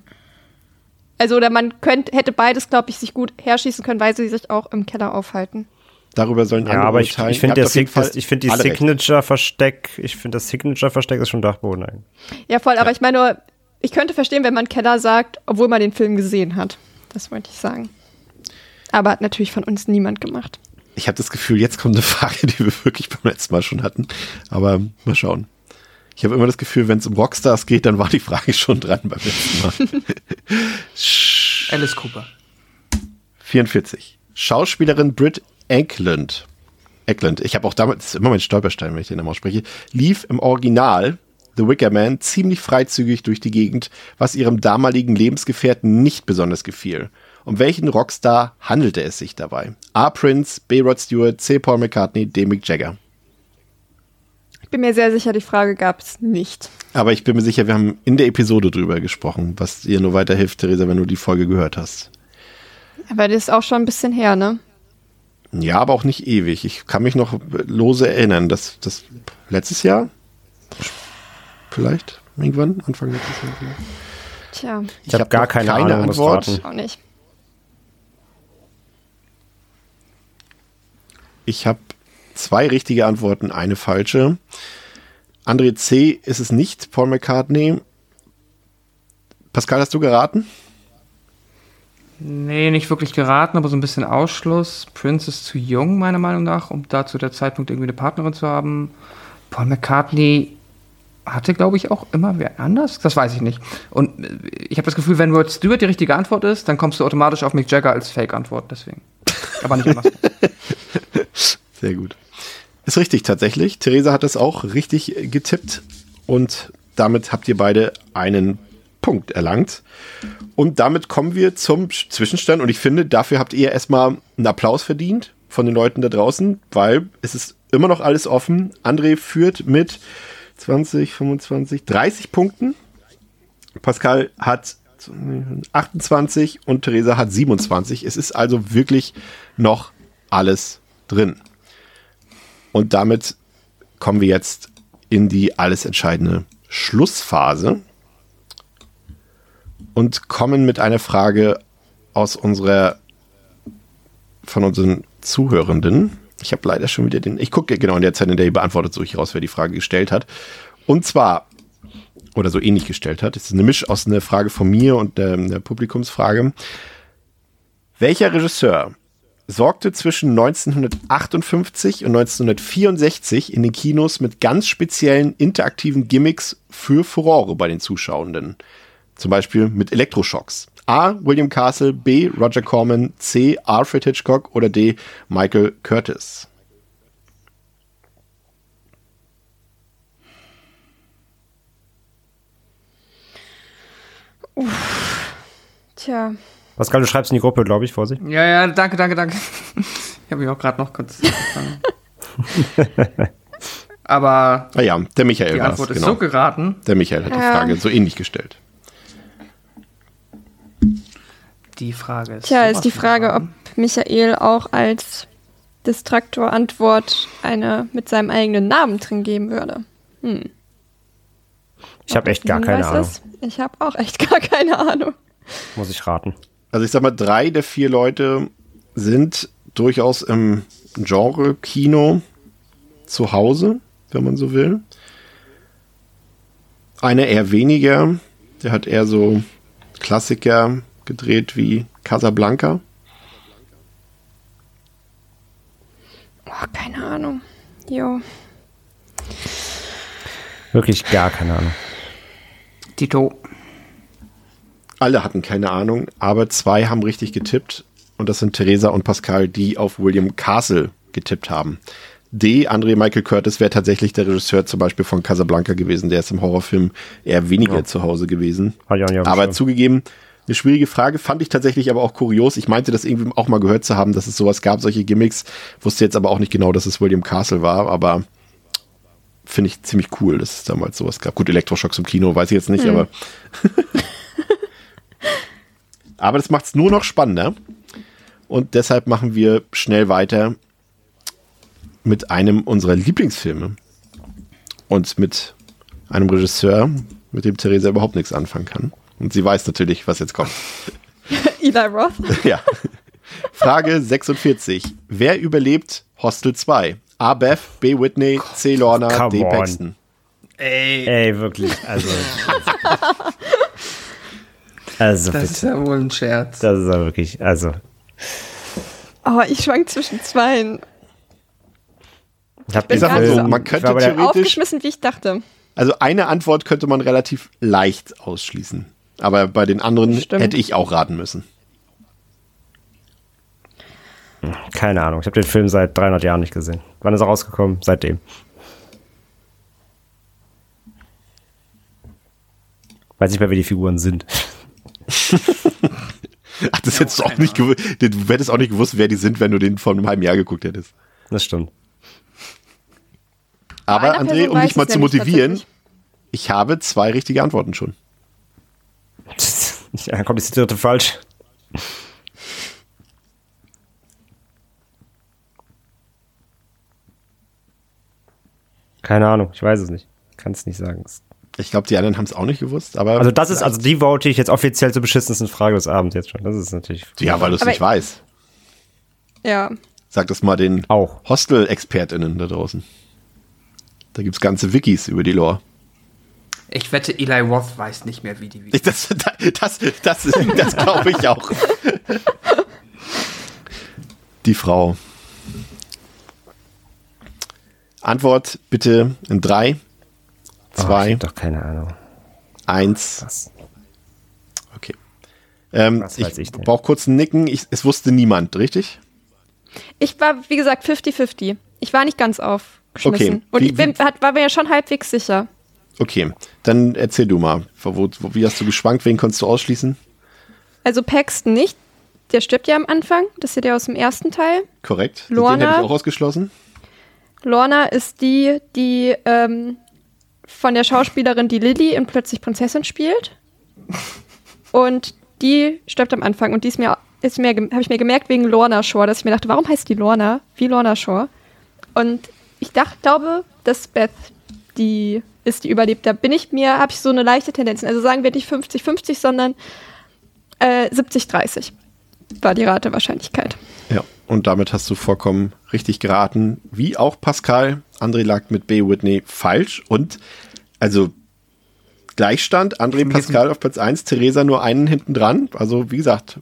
[SPEAKER 5] Also, oder man könnte, hätte beides, glaube ich, sich gut herschießen können, weil sie sich auch im Keller aufhalten.
[SPEAKER 2] Darüber sollen
[SPEAKER 4] Ja,
[SPEAKER 2] andere
[SPEAKER 4] aber ich, ich finde find die. Signature-Versteck, ich finde das Signature-Versteck ist schon Dachboden eigentlich.
[SPEAKER 5] Ja, voll, aber ich meine nur, ich könnte verstehen, wenn man Keller sagt, obwohl man den Film gesehen hat. Das wollte ich sagen. Aber hat natürlich von uns niemand gemacht.
[SPEAKER 2] Ich habe das Gefühl, jetzt kommt eine Frage, die wir wirklich beim letzten Mal schon hatten. Aber mal schauen. Ich habe immer das Gefühl, wenn es um Rockstars geht, dann war die Frage schon dran beim letzten Mal.
[SPEAKER 3] Alice Cooper.
[SPEAKER 2] 44. Schauspielerin Britt Eklund. Eklund. Ich habe auch damit, das ist immer mein Stolperstein, wenn ich den Namen ausspreche, lief im Original The Wicker Man ziemlich freizügig durch die Gegend, was ihrem damaligen Lebensgefährten nicht besonders gefiel. Um welchen Rockstar handelte es sich dabei? A. Prince, B. Rod Stewart, C. Paul McCartney, D. Mick Jagger.
[SPEAKER 5] Ich bin mir sehr sicher, die Frage gab es nicht.
[SPEAKER 2] Aber ich bin mir sicher, wir haben in der Episode drüber gesprochen, was dir nur weiterhilft, Theresa, wenn du die Folge gehört hast.
[SPEAKER 5] Aber das ist auch schon ein bisschen her, ne?
[SPEAKER 2] Ja, aber auch nicht ewig. Ich kann mich noch lose erinnern, dass das letztes Jahr vielleicht irgendwann Anfang letztes Jahr.
[SPEAKER 5] Tja,
[SPEAKER 4] Ich, habe gar
[SPEAKER 2] noch
[SPEAKER 4] keine, Ahnung, raten.
[SPEAKER 5] auch nicht.
[SPEAKER 2] Ich habe zwei richtige Antworten, eine falsche. André C. ist es nicht, Paul McCartney. Pascal, hast du geraten?
[SPEAKER 3] Nee, nicht wirklich geraten, aber so ein bisschen Ausschluss. Prince ist zu jung, meiner Meinung nach, um da zu der Zeitpunkt irgendwie eine Partnerin zu haben. Paul McCartney hatte, glaube ich, auch immer wer anders. Das weiß ich nicht. Und äh, ich habe das Gefühl, wenn Rod Stewart die richtige Antwort ist, dann kommst du automatisch auf Mick Jagger als Fake-Antwort. Deswegen. Aber nicht andersrum.
[SPEAKER 2] Sehr gut. Ist richtig tatsächlich. Theresa hat es auch richtig getippt und damit habt ihr beide einen Punkt erlangt. Und damit kommen wir zum Sch- Zwischenstand und ich finde, dafür habt ihr erstmal einen Applaus verdient von den Leuten da draußen, weil es ist immer noch alles offen. André führt mit 20, 25, 30 Punkten. Pascal hat 28 und Theresa hat 27. Es ist also wirklich noch alles drin. Und damit kommen wir jetzt in die alles entscheidende Schlussphase. und kommen mit einer Frage aus unserer von unseren Zuhörenden. Ich habe leider schon wieder den. Ich gucke genau in der Zeit, in der ihr beantwortet, suche ich raus, wer die Frage gestellt hat. Und zwar, oder so ähnlich gestellt hat. Es ist eine Misch aus einer Frage von mir und der, der Publikumsfrage. Welcher Regisseur sorgte zwischen 1958 und 1964 in den Kinos mit ganz speziellen interaktiven Gimmicks für Furore bei den Zuschauenden? Zum Beispiel mit Elektroschocks. A. William Castle, B. Roger Corman, C. Alfred Hitchcock oder D. Michael Curtis.
[SPEAKER 5] Tja.
[SPEAKER 4] Pascal, du schreibst in die Gruppe, glaube ich, Vorsicht.
[SPEAKER 3] Ja, ja, danke, danke, danke. Ich habe mich auch gerade noch kurz. Aber
[SPEAKER 2] Ah ja, der Michael
[SPEAKER 3] die
[SPEAKER 2] war
[SPEAKER 3] Antwort
[SPEAKER 2] es,
[SPEAKER 3] ist
[SPEAKER 2] genau.
[SPEAKER 3] so geraten.
[SPEAKER 2] Der Michael hat die. Frage so ähnlich gestellt.
[SPEAKER 3] Die Frage ist.
[SPEAKER 5] Tja, ist die Frage, ob. Michael auch als Distraktor-Antwort eine mit seinem eigenen Namen drin geben würde. Hm.
[SPEAKER 4] Ich habe echt gar
[SPEAKER 5] Hm,
[SPEAKER 4] keine Ahnung.
[SPEAKER 5] es? Ich habe auch echt gar keine Ahnung.
[SPEAKER 4] Muss ich raten.
[SPEAKER 2] Also ich sag mal, drei der vier Leute sind durchaus im Genre Kino zu Hause, wenn man so will. Einer eher weniger, der hat eher so Klassiker gedreht wie Casablanca.
[SPEAKER 5] Oh, keine Ahnung. Jo.
[SPEAKER 4] Wirklich gar keine Ahnung.
[SPEAKER 3] Tito.
[SPEAKER 2] Alle hatten keine Ahnung, aber zwei haben richtig getippt. Und das sind Theresa und Pascal, die auf William Castle getippt haben. D. André Michael Curtis wäre tatsächlich der Regisseur zum Beispiel von Casablanca gewesen. Der ist im Horrorfilm eher weniger
[SPEAKER 4] Ja.
[SPEAKER 2] zu Hause gewesen.
[SPEAKER 4] Auf dem
[SPEAKER 2] Aber zugegeben, eine schwierige Frage, fand ich tatsächlich aber auch kurios. Ich meinte das irgendwie auch mal gehört zu haben, dass es sowas gab, solche Gimmicks. Wusste jetzt aber auch nicht genau, dass es William Castle war, aber finde ich ziemlich cool, dass es damals sowas gab. Gut, Elektroschocks im Kino, weiß ich jetzt nicht, aber. aber das macht es nur noch spannender. Und deshalb machen wir schnell weiter mit einem unserer Lieblingsfilme. Und mit einem Regisseur, mit dem Theresa überhaupt nichts anfangen kann. Und sie weiß natürlich, was jetzt kommt.
[SPEAKER 5] Eli Roth.
[SPEAKER 2] Ja. Frage 46. Wer überlebt Hostel 2? A. Beth, B. Whitney, C. Lorna,
[SPEAKER 4] Come
[SPEAKER 2] D.
[SPEAKER 4] on.
[SPEAKER 2] Paxton.
[SPEAKER 3] Ey,
[SPEAKER 4] Ey, wirklich. Also. also,
[SPEAKER 3] das
[SPEAKER 4] bitte.
[SPEAKER 3] ist ja wohl ein Scherz.
[SPEAKER 4] Das ist ja wirklich. Also.
[SPEAKER 5] Oh, ich schwank zwischen zweien.
[SPEAKER 4] Ich
[SPEAKER 2] Ich sag mal so,
[SPEAKER 5] nicht
[SPEAKER 2] man
[SPEAKER 4] ich
[SPEAKER 2] könnte theoretisch,
[SPEAKER 5] Aufgeschmissen, wie ich dachte.
[SPEAKER 2] also eine Antwort könnte man relativ leicht ausschließen. Aber bei den anderen
[SPEAKER 5] Stimmt.
[SPEAKER 2] hätte ich auch raten müssen.
[SPEAKER 4] Keine Ahnung. Ich habe den Film seit 300 Jahren nicht gesehen. Wann ist er rausgekommen? Seitdem. Weiß nicht mehr, wer die Figuren sind.
[SPEAKER 2] Ach, das hättest du auch nicht gewusst. Du hättest auch nicht gewusst, wer die sind, wenn du den vor einem halben Jahr geguckt hättest.
[SPEAKER 4] Das stimmt.
[SPEAKER 2] Aber André, um dich mal zu motivieren, ich habe zwei richtige Antworten schon.
[SPEAKER 4] Ja, dann kommt die dritte falsch. Keine Ahnung, ich weiß es nicht. Kann es nicht sagen.
[SPEAKER 2] Ich glaube, die anderen haben es auch nicht gewusst, aber.
[SPEAKER 4] Also das ist, also die vote ich jetzt offiziell zur beschissensten Frage des Abends jetzt schon. Das ist natürlich
[SPEAKER 2] Ja, weil du es nicht weißt.
[SPEAKER 5] Ja.
[SPEAKER 2] Sag das mal den
[SPEAKER 4] auch.
[SPEAKER 2] Hostel-ExpertInnen da draußen. Da gibt es ganze Wikis über die Lore.
[SPEAKER 3] Ich wette, Eli Roth weiß nicht mehr, wie die.
[SPEAKER 2] Ich, das das, das, das, das glaube ich auch. Die Frau. Antwort bitte in drei,
[SPEAKER 4] Oh, ich
[SPEAKER 2] zwei,
[SPEAKER 4] doch keine Ahnung.
[SPEAKER 2] eins.
[SPEAKER 4] Was?
[SPEAKER 2] Okay. Ähm,
[SPEAKER 4] Was
[SPEAKER 2] ich
[SPEAKER 4] ich
[SPEAKER 2] brauche kurz ein Nicken. Ich, es wusste niemand, richtig?
[SPEAKER 5] Ich war, wie gesagt, 50-50. Ich war nicht ganz aufgeschmissen.
[SPEAKER 2] Okay.
[SPEAKER 5] Und
[SPEAKER 2] Wie-
[SPEAKER 5] ich bin, hat, war mir ja schon halbwegs sicher.
[SPEAKER 2] Okay, dann erzähl du mal. Wo, wo, wie hast du geschwankt? Wen konntest du ausschließen?
[SPEAKER 5] Also Paxton nicht. Der stirbt ja am Anfang. Das ist ja der aus dem ersten Teil.
[SPEAKER 2] Korrekt.
[SPEAKER 5] Lorna?
[SPEAKER 2] Den hätte ich auch ausgeschlossen.
[SPEAKER 5] Lorna ist die, die ähm, von der Schauspielerin, die Lilly in Plötzlich Prinzessin spielt. Und die stirbt am Anfang. Und die ist mir, ist mir habe ich mir gemerkt wegen Lorna Shore, dass ich mir dachte, warum heißt die Lorna? Wie Lorna Shore? Und ich dachte, glaube, dass Beth die ist, die überlebt. Da bin ich mir, habe ich so eine leichte Tendenz. Also sagen wir nicht 50-50, sondern äh, 70-30 war die Ratewahrscheinlichkeit.
[SPEAKER 2] Ja, und damit hast du vollkommen richtig geraten. Wie auch Pascal. André lag mit B. Whitney falsch. Und also Gleichstand. André Pascal auf Platz 1, Theresa nur einen hinten dran. Also wie gesagt,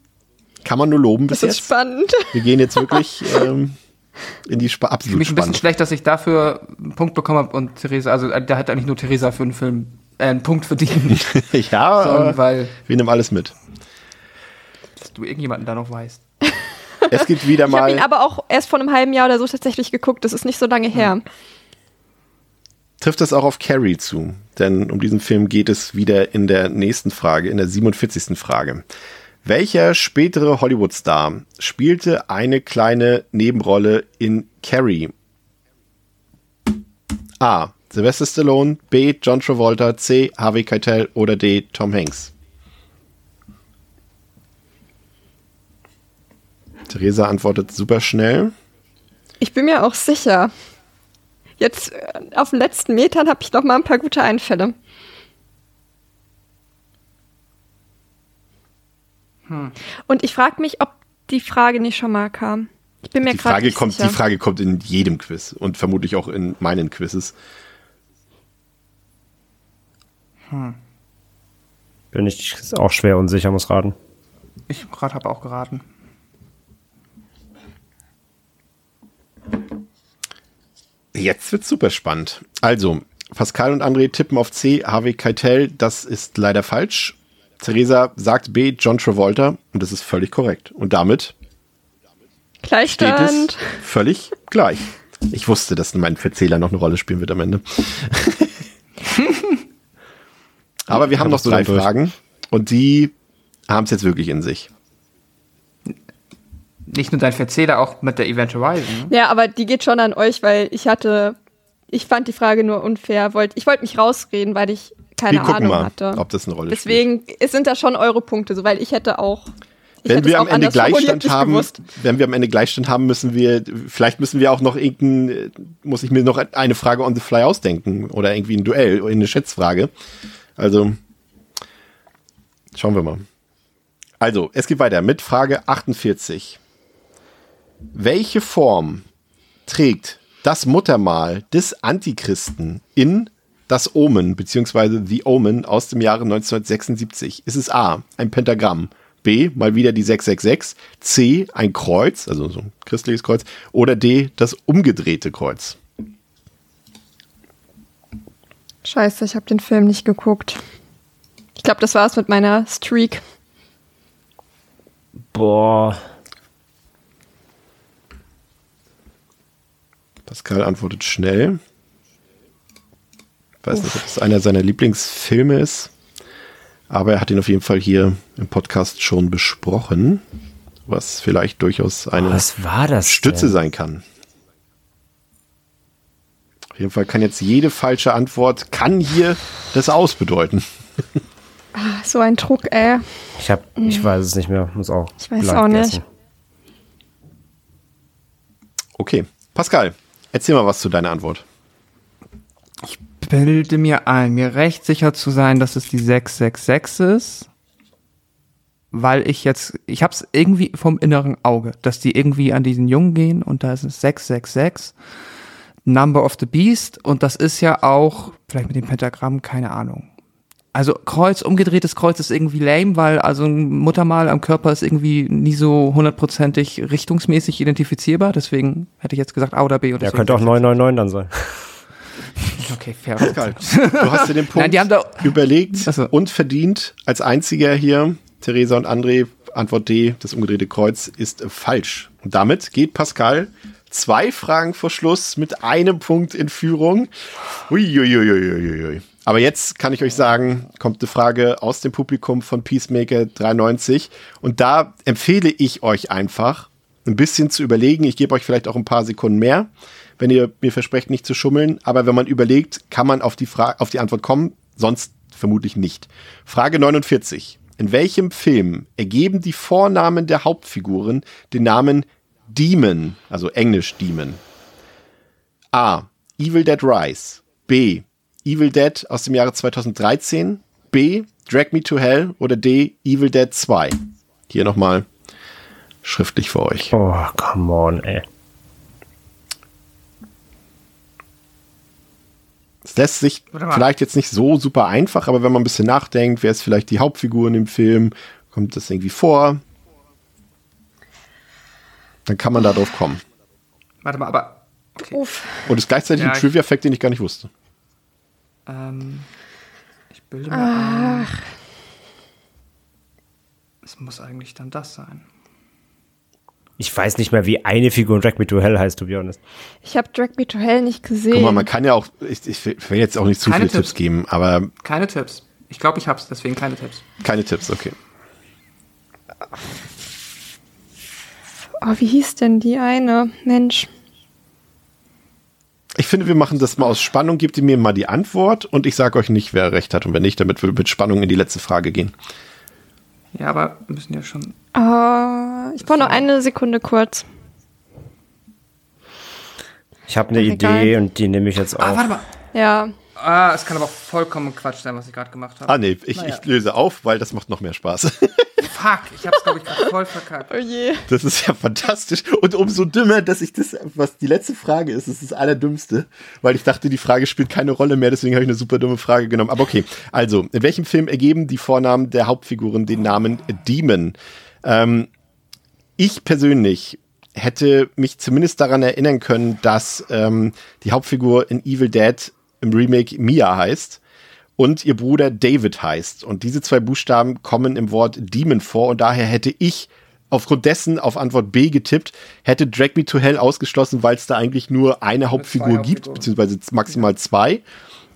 [SPEAKER 2] kann man nur loben bis
[SPEAKER 5] Das ist
[SPEAKER 2] jetzt.
[SPEAKER 5] spannend.
[SPEAKER 2] Wir gehen jetzt wirklich ähm, in die Sp
[SPEAKER 3] Für
[SPEAKER 2] absolut
[SPEAKER 3] mich ein bisschen schlecht, dass ich dafür einen Punkt bekommen habe und Theresa, also äh, da hat eigentlich nur Theresa für einen Film äh, einen Punkt verdient.
[SPEAKER 2] ja, aber
[SPEAKER 3] weil
[SPEAKER 2] wir nehmen alles mit.
[SPEAKER 3] dass du irgendjemanden da noch weißt.
[SPEAKER 2] Es gibt wieder
[SPEAKER 5] Ich habe ihn
[SPEAKER 2] mal,
[SPEAKER 5] aber auch erst vor einem halben Jahr oder so tatsächlich geguckt. Das ist nicht so lange her.
[SPEAKER 2] trifft das auch auf Carrie zu. Denn um diesen Film geht es wieder in der nächsten Frage, in der 47. Frage. Welcher spätere Hollywood-Star spielte eine kleine Nebenrolle in Carrie? A. Sylvester Stallone, B. John Travolta, C. Harvey Keitel oder D. Tom Hanks? Theresa antwortet super schnell.
[SPEAKER 5] Ich bin mir auch sicher. Jetzt äh, auf den letzten Metern habe ich noch mal ein paar gute Einfälle. Und ich frage mich, ob die Frage nicht schon mal kam. Ich bin mir
[SPEAKER 2] Die
[SPEAKER 5] gerade
[SPEAKER 2] Frage,
[SPEAKER 5] nicht
[SPEAKER 2] kommt,
[SPEAKER 5] sicher.
[SPEAKER 2] die Frage kommt in jedem Quiz und vermutlich auch in meinen Quizzes.
[SPEAKER 4] Bin ich auch schwer unsicher, muss raten.
[SPEAKER 3] Ich gerade habe auch geraten.
[SPEAKER 2] Jetzt wird's super spannend. Also, Pascal und André tippen auf C, Harvey Keitel. Das ist leider falsch. Theresa sagt B, John Travolta. Und das ist völlig korrekt. Und damit steht
[SPEAKER 5] Gleichstand.
[SPEAKER 2] es völlig gleich. Ich wusste, dass mein Verzähler noch eine Rolle spielen wird am Ende. Aber wir haben noch drei
[SPEAKER 4] durch.
[SPEAKER 2] Fragen. Und die haben es jetzt wirklich in sich.
[SPEAKER 3] Nicht nur dein Verzähler, auch mit der Event Horizon. Ne?
[SPEAKER 5] Ja, aber die geht schon an euch, weil ich hatte, ich fand die Frage nur unfair. Wollt, ich wollte mich rausreden, weil ich keine
[SPEAKER 2] wir
[SPEAKER 5] Ahnung
[SPEAKER 2] mal,
[SPEAKER 5] hatte.
[SPEAKER 2] ob das eine Rolle spielt.
[SPEAKER 5] Deswegen es sind da schon eure Punkte, so weil ich hätte auch.
[SPEAKER 2] Wenn wir am Ende Gleichstand haben,
[SPEAKER 5] gewusst.
[SPEAKER 2] wenn wir am Ende Gleichstand haben, müssen wir, vielleicht müssen wir auch noch irgendein, muss ich mir noch eine Frage on the fly ausdenken oder irgendwie ein Duell, eine Schätzfrage. Also, schauen wir mal. Also, es geht weiter mit Frage 48. Welche Form trägt das Muttermal des Antichristen in das Omen, beziehungsweise The Omen aus dem Jahre 1976? Ist es A, ein Pentagramm, B, mal wieder die 666, C, ein Kreuz, also so ein christliches Kreuz, oder D, das umgedrehte Kreuz?
[SPEAKER 5] Scheiße, ich habe den Film nicht geguckt. Ich glaube, das war's mit meiner Streak.
[SPEAKER 4] Boah.
[SPEAKER 2] Pascal antwortet schnell. Weiß nicht, ob es einer seiner Lieblingsfilme ist, aber er hat ihn auf jeden Fall hier im Podcast schon besprochen, was vielleicht durchaus eine
[SPEAKER 4] Was war das?
[SPEAKER 2] Stütze
[SPEAKER 4] denn?
[SPEAKER 2] sein kann. Auf jeden Fall kann jetzt jede falsche Antwort, kann hier das Aus bedeuten.
[SPEAKER 5] Ah, So ein Druck, ey.
[SPEAKER 4] Ich, hab, ich weiß es nicht mehr. Muss auch.
[SPEAKER 5] Ich weiß auch nicht.
[SPEAKER 4] essen.
[SPEAKER 2] Okay, Pascal, erzähl mal was zu deiner Antwort.
[SPEAKER 3] Bilde mir ein, mir recht sicher zu sein, dass es die 666 ist. Weil ich jetzt, ich hab's irgendwie vom inneren Auge, dass die irgendwie an diesen Jungen gehen und da ist es 666. Number of the Beast und das ist ja auch, vielleicht mit dem Pentagramm, keine Ahnung. Also Kreuz, umgedrehtes Kreuz ist irgendwie lame, weil also ein Muttermal am Körper ist irgendwie nie so hundertprozentig richtungsmäßig identifizierbar. Deswegen hätte ich jetzt gesagt A oder B. Und
[SPEAKER 4] Ja, könnte auch 999 dann sein.
[SPEAKER 3] Okay, fair.
[SPEAKER 2] Pascal, du hast dir den Punkt
[SPEAKER 3] Nein, die haben da-
[SPEAKER 2] überlegt
[SPEAKER 3] so.
[SPEAKER 2] und verdient. Als einziger hier, Theresa und André, Antwort D, das umgedrehte Kreuz ist falsch. Und damit geht Pascal zwei Fragen vor Schluss mit einem Punkt in Führung. Uiuiuiuiui. Aber jetzt kann ich euch sagen, kommt eine Frage aus dem Publikum von Peacemaker 93. Und da empfehle ich euch einfach, ein bisschen zu überlegen. Ich gebe euch vielleicht auch ein paar Sekunden mehr, wenn ihr mir versprecht, nicht zu schummeln. Aber wenn man überlegt, kann man auf die, Fra auf die Antwort kommen, sonst vermutlich nicht. Frage 49. In welchem Film ergeben die Vornamen der Hauptfiguren den Namen Demon, also Englisch Demon? A. Evil Dead Rise. B. Evil Dead aus dem Jahre 2013, B. Drag Me to Hell oder D. Evil Dead 2? Hier nochmal schriftlich für euch.
[SPEAKER 4] Oh, come on, ey.
[SPEAKER 2] Es lässt sich vielleicht jetzt nicht so super einfach, aber wenn man ein bisschen nachdenkt, wer ist vielleicht die Hauptfigur in dem Film, kommt das irgendwie vor, dann kann man da drauf kommen.
[SPEAKER 3] Warte mal, aber. Okay.
[SPEAKER 5] Uff.
[SPEAKER 2] Und es ist gleichzeitig
[SPEAKER 3] Ja,
[SPEAKER 2] ein Trivia-Fact, den ich gar nicht wusste.
[SPEAKER 3] Ähm, ich bilde mir ein. Es muss eigentlich dann das sein.
[SPEAKER 4] Ich weiß nicht mehr, wie eine Figur in Drag Me to Hell heißt, to be honest.
[SPEAKER 5] Ich habe Drag Me to Hell nicht gesehen.
[SPEAKER 2] Guck mal, man kann ja auch, ich, ich will jetzt auch nicht zu
[SPEAKER 3] Keine
[SPEAKER 2] viele Tipps
[SPEAKER 3] Tipps.
[SPEAKER 2] geben, aber
[SPEAKER 3] Keine Tipps. Ich glaube, ich hab's, deswegen keine Tipps.
[SPEAKER 2] keine Tipps, okay.
[SPEAKER 5] oh, wie hieß denn die eine? Mensch.
[SPEAKER 2] Ich finde, wir machen das mal aus Spannung. Gebt ihr mir mal die Antwort und ich sage euch nicht, wer recht hat. Und wenn nicht, damit wir mit Spannung in die letzte Frage gehen.
[SPEAKER 3] Ja, aber wir müssen ja schon.
[SPEAKER 5] Ah, ich brauche noch eine Sekunde kurz.
[SPEAKER 4] Ich habe eine
[SPEAKER 5] egal.
[SPEAKER 4] Idee und die nehme ich jetzt
[SPEAKER 3] Ah,
[SPEAKER 4] auf.
[SPEAKER 3] warte mal.
[SPEAKER 5] Ja.
[SPEAKER 3] Ah, es kann aber auch vollkommen Quatsch sein, was ich gerade gemacht habe.
[SPEAKER 2] Ah, nee, ich,
[SPEAKER 3] Naja.
[SPEAKER 2] ich löse auf, weil das macht noch mehr Spaß.
[SPEAKER 3] Fuck, ich hab's, glaube ich, gerade voll verkackt.
[SPEAKER 5] Oh je.
[SPEAKER 2] Das ist ja fantastisch. Und umso dümmer, dass ich das, was die letzte Frage ist, ist das Allerdümmste, weil ich dachte, die Frage spielt keine Rolle mehr, deswegen habe ich eine super dumme Frage genommen. Aber okay, also, in welchem Film ergeben die Vornamen der Hauptfiguren den Namen Demon? Ähm, ich persönlich hätte mich zumindest daran erinnern können, dass ähm, die Hauptfigur in Evil Dead im Remake Mia heißt und ihr Bruder David heißt. Und diese zwei Buchstaben kommen im Wort Demon vor und daher hätte ich aufgrund dessen auf Antwort B getippt, hätte Drag Me to Hell ausgeschlossen, weil es da eigentlich nur eine Hauptfigur gibt, beziehungsweise maximal zwei.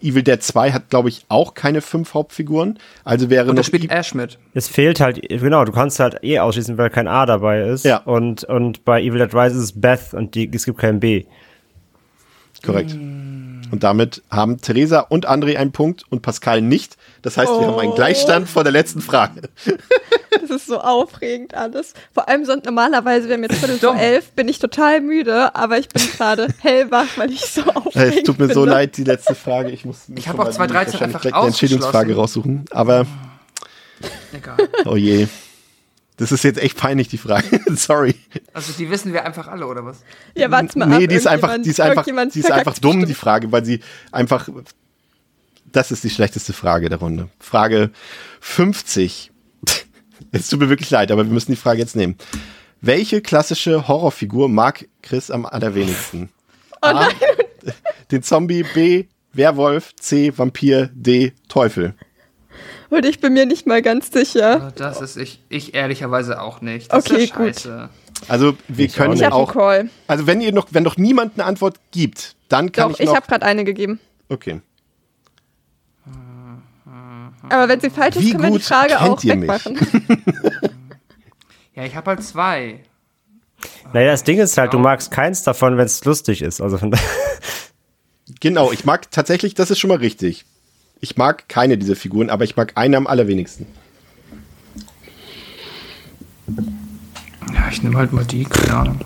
[SPEAKER 2] Evil Dead 2 hat, glaube ich, auch keine fünf Hauptfiguren. Also wäre
[SPEAKER 3] Und da
[SPEAKER 2] noch
[SPEAKER 3] spielt Ash mit.
[SPEAKER 4] Es fehlt halt, genau, du kannst halt eh ausschließen, weil kein A dabei ist.
[SPEAKER 2] Ja.
[SPEAKER 4] Und, und bei Evil Dead Rise ist es Beth und die, es gibt kein B.
[SPEAKER 2] Korrekt. Und damit haben Theresa und André einen Punkt und Pascal nicht. Das heißt, wir haben einen Gleichstand vor der letzten Frage.
[SPEAKER 5] Das ist so aufregend alles. Vor allem so normalerweise, wir haben jetzt Viertel vor elf, bin ich total müde, aber ich bin gerade hellwach, weil ich so aufregend
[SPEAKER 2] Es tut mir
[SPEAKER 5] bin.
[SPEAKER 2] so leid, die letzte Frage. Ich muss mir
[SPEAKER 3] Ich hab
[SPEAKER 2] schon
[SPEAKER 3] auch
[SPEAKER 2] mal
[SPEAKER 3] 2013
[SPEAKER 2] wahrscheinlich
[SPEAKER 3] einfach
[SPEAKER 2] direkt eine Entschädigungsfrage raussuchen. Aber,
[SPEAKER 3] Egal.
[SPEAKER 2] oh je. Das ist jetzt echt peinlich, die Frage. Sorry.
[SPEAKER 3] Also die wissen wir einfach alle, oder was?
[SPEAKER 5] Ja, warte mal
[SPEAKER 2] nee,
[SPEAKER 5] ab,
[SPEAKER 2] die ist einfach, die ist einfach, die ist einfach dumm, die
[SPEAKER 5] bestimmt.
[SPEAKER 2] Frage, weil sie einfach, das ist die schlechteste Frage der Runde. Frage 50. Es tut mir wirklich leid, aber wir müssen die Frage jetzt nehmen. Welche klassische Horrorfigur mag Chris am allerwenigsten?
[SPEAKER 5] Oh
[SPEAKER 2] A, den Zombie, B, Werwolf, C, Vampir, D, Teufel.
[SPEAKER 5] Und ich bin mir nicht mal ganz sicher.
[SPEAKER 3] Das ist ich, ich ehrlicherweise auch nicht. Das
[SPEAKER 5] Okay,
[SPEAKER 3] ist ja
[SPEAKER 5] gut.
[SPEAKER 3] scheiße.
[SPEAKER 2] Also wir
[SPEAKER 4] Ich auch
[SPEAKER 2] können
[SPEAKER 5] Ich habe einen
[SPEAKER 2] auch,
[SPEAKER 5] Call.
[SPEAKER 2] also wenn ihr noch, wenn noch niemand eine Antwort gibt, dann kann
[SPEAKER 5] Doch,
[SPEAKER 2] ich
[SPEAKER 5] ich habe gerade eine gegeben.
[SPEAKER 2] okay.
[SPEAKER 5] Aber wenn sie falsch ist, können wir die
[SPEAKER 2] gut
[SPEAKER 5] Frage
[SPEAKER 2] kennt
[SPEAKER 5] auch
[SPEAKER 2] ihr mich?
[SPEAKER 5] wegmachen.
[SPEAKER 3] Ja, ich habe halt zwei.
[SPEAKER 4] Naja, das Ding ist halt, du magst keins davon, wenn es lustig ist. Also von.
[SPEAKER 2] Genau, ich mag tatsächlich, das ist schon mal richtig. Ich mag keine dieser Figuren, aber ich mag eine am allerwenigsten.
[SPEAKER 3] Ja, ich nehme halt mal die, keine Ahnung.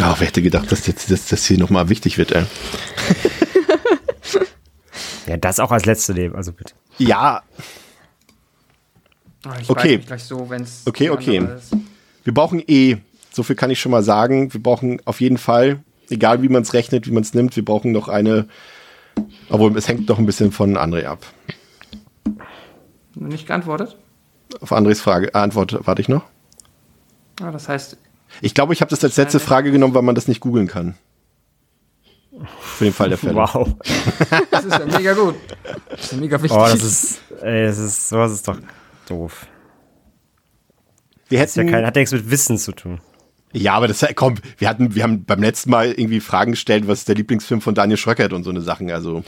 [SPEAKER 2] Oh, wer hätte gedacht, dass jetzt dass das hier nochmal wichtig wird, ey.
[SPEAKER 4] Ja, das auch als letzte nehmen, also bitte.
[SPEAKER 2] Ja,
[SPEAKER 3] Ah, Ich
[SPEAKER 2] Okay.
[SPEAKER 3] gleich so, wenn es
[SPEAKER 2] Okay, okay. wir brauchen eh, so viel kann ich schon mal sagen, wir brauchen auf jeden Fall, egal wie man es rechnet, wie man es nimmt, wir brauchen noch eine, obwohl es hängt noch ein bisschen von André ab.
[SPEAKER 3] Nicht geantwortet?
[SPEAKER 2] Auf Andres Frage, äh, Antwort warte ich noch.
[SPEAKER 3] Ah, das heißt,
[SPEAKER 2] Ich glaube, ich habe das als letzte Frage genommen, weil man das nicht googeln kann. Für den Fall der Fälle.
[SPEAKER 4] Wow.
[SPEAKER 3] das ist ja mega gut. Das ist ja mega wichtig.
[SPEAKER 4] Oh, das ist, ey, das ist, sowas ist doch doof.
[SPEAKER 2] Wir
[SPEAKER 4] Das ist ja
[SPEAKER 2] hätten,
[SPEAKER 4] kein, hat ja nichts mit Wissen zu tun.
[SPEAKER 2] Ja, aber das komm, wir hatten, wir haben beim letzten Mal irgendwie Fragen gestellt, was ist der Lieblingsfilm von Daniel Schröckert und so eine Sachen. Also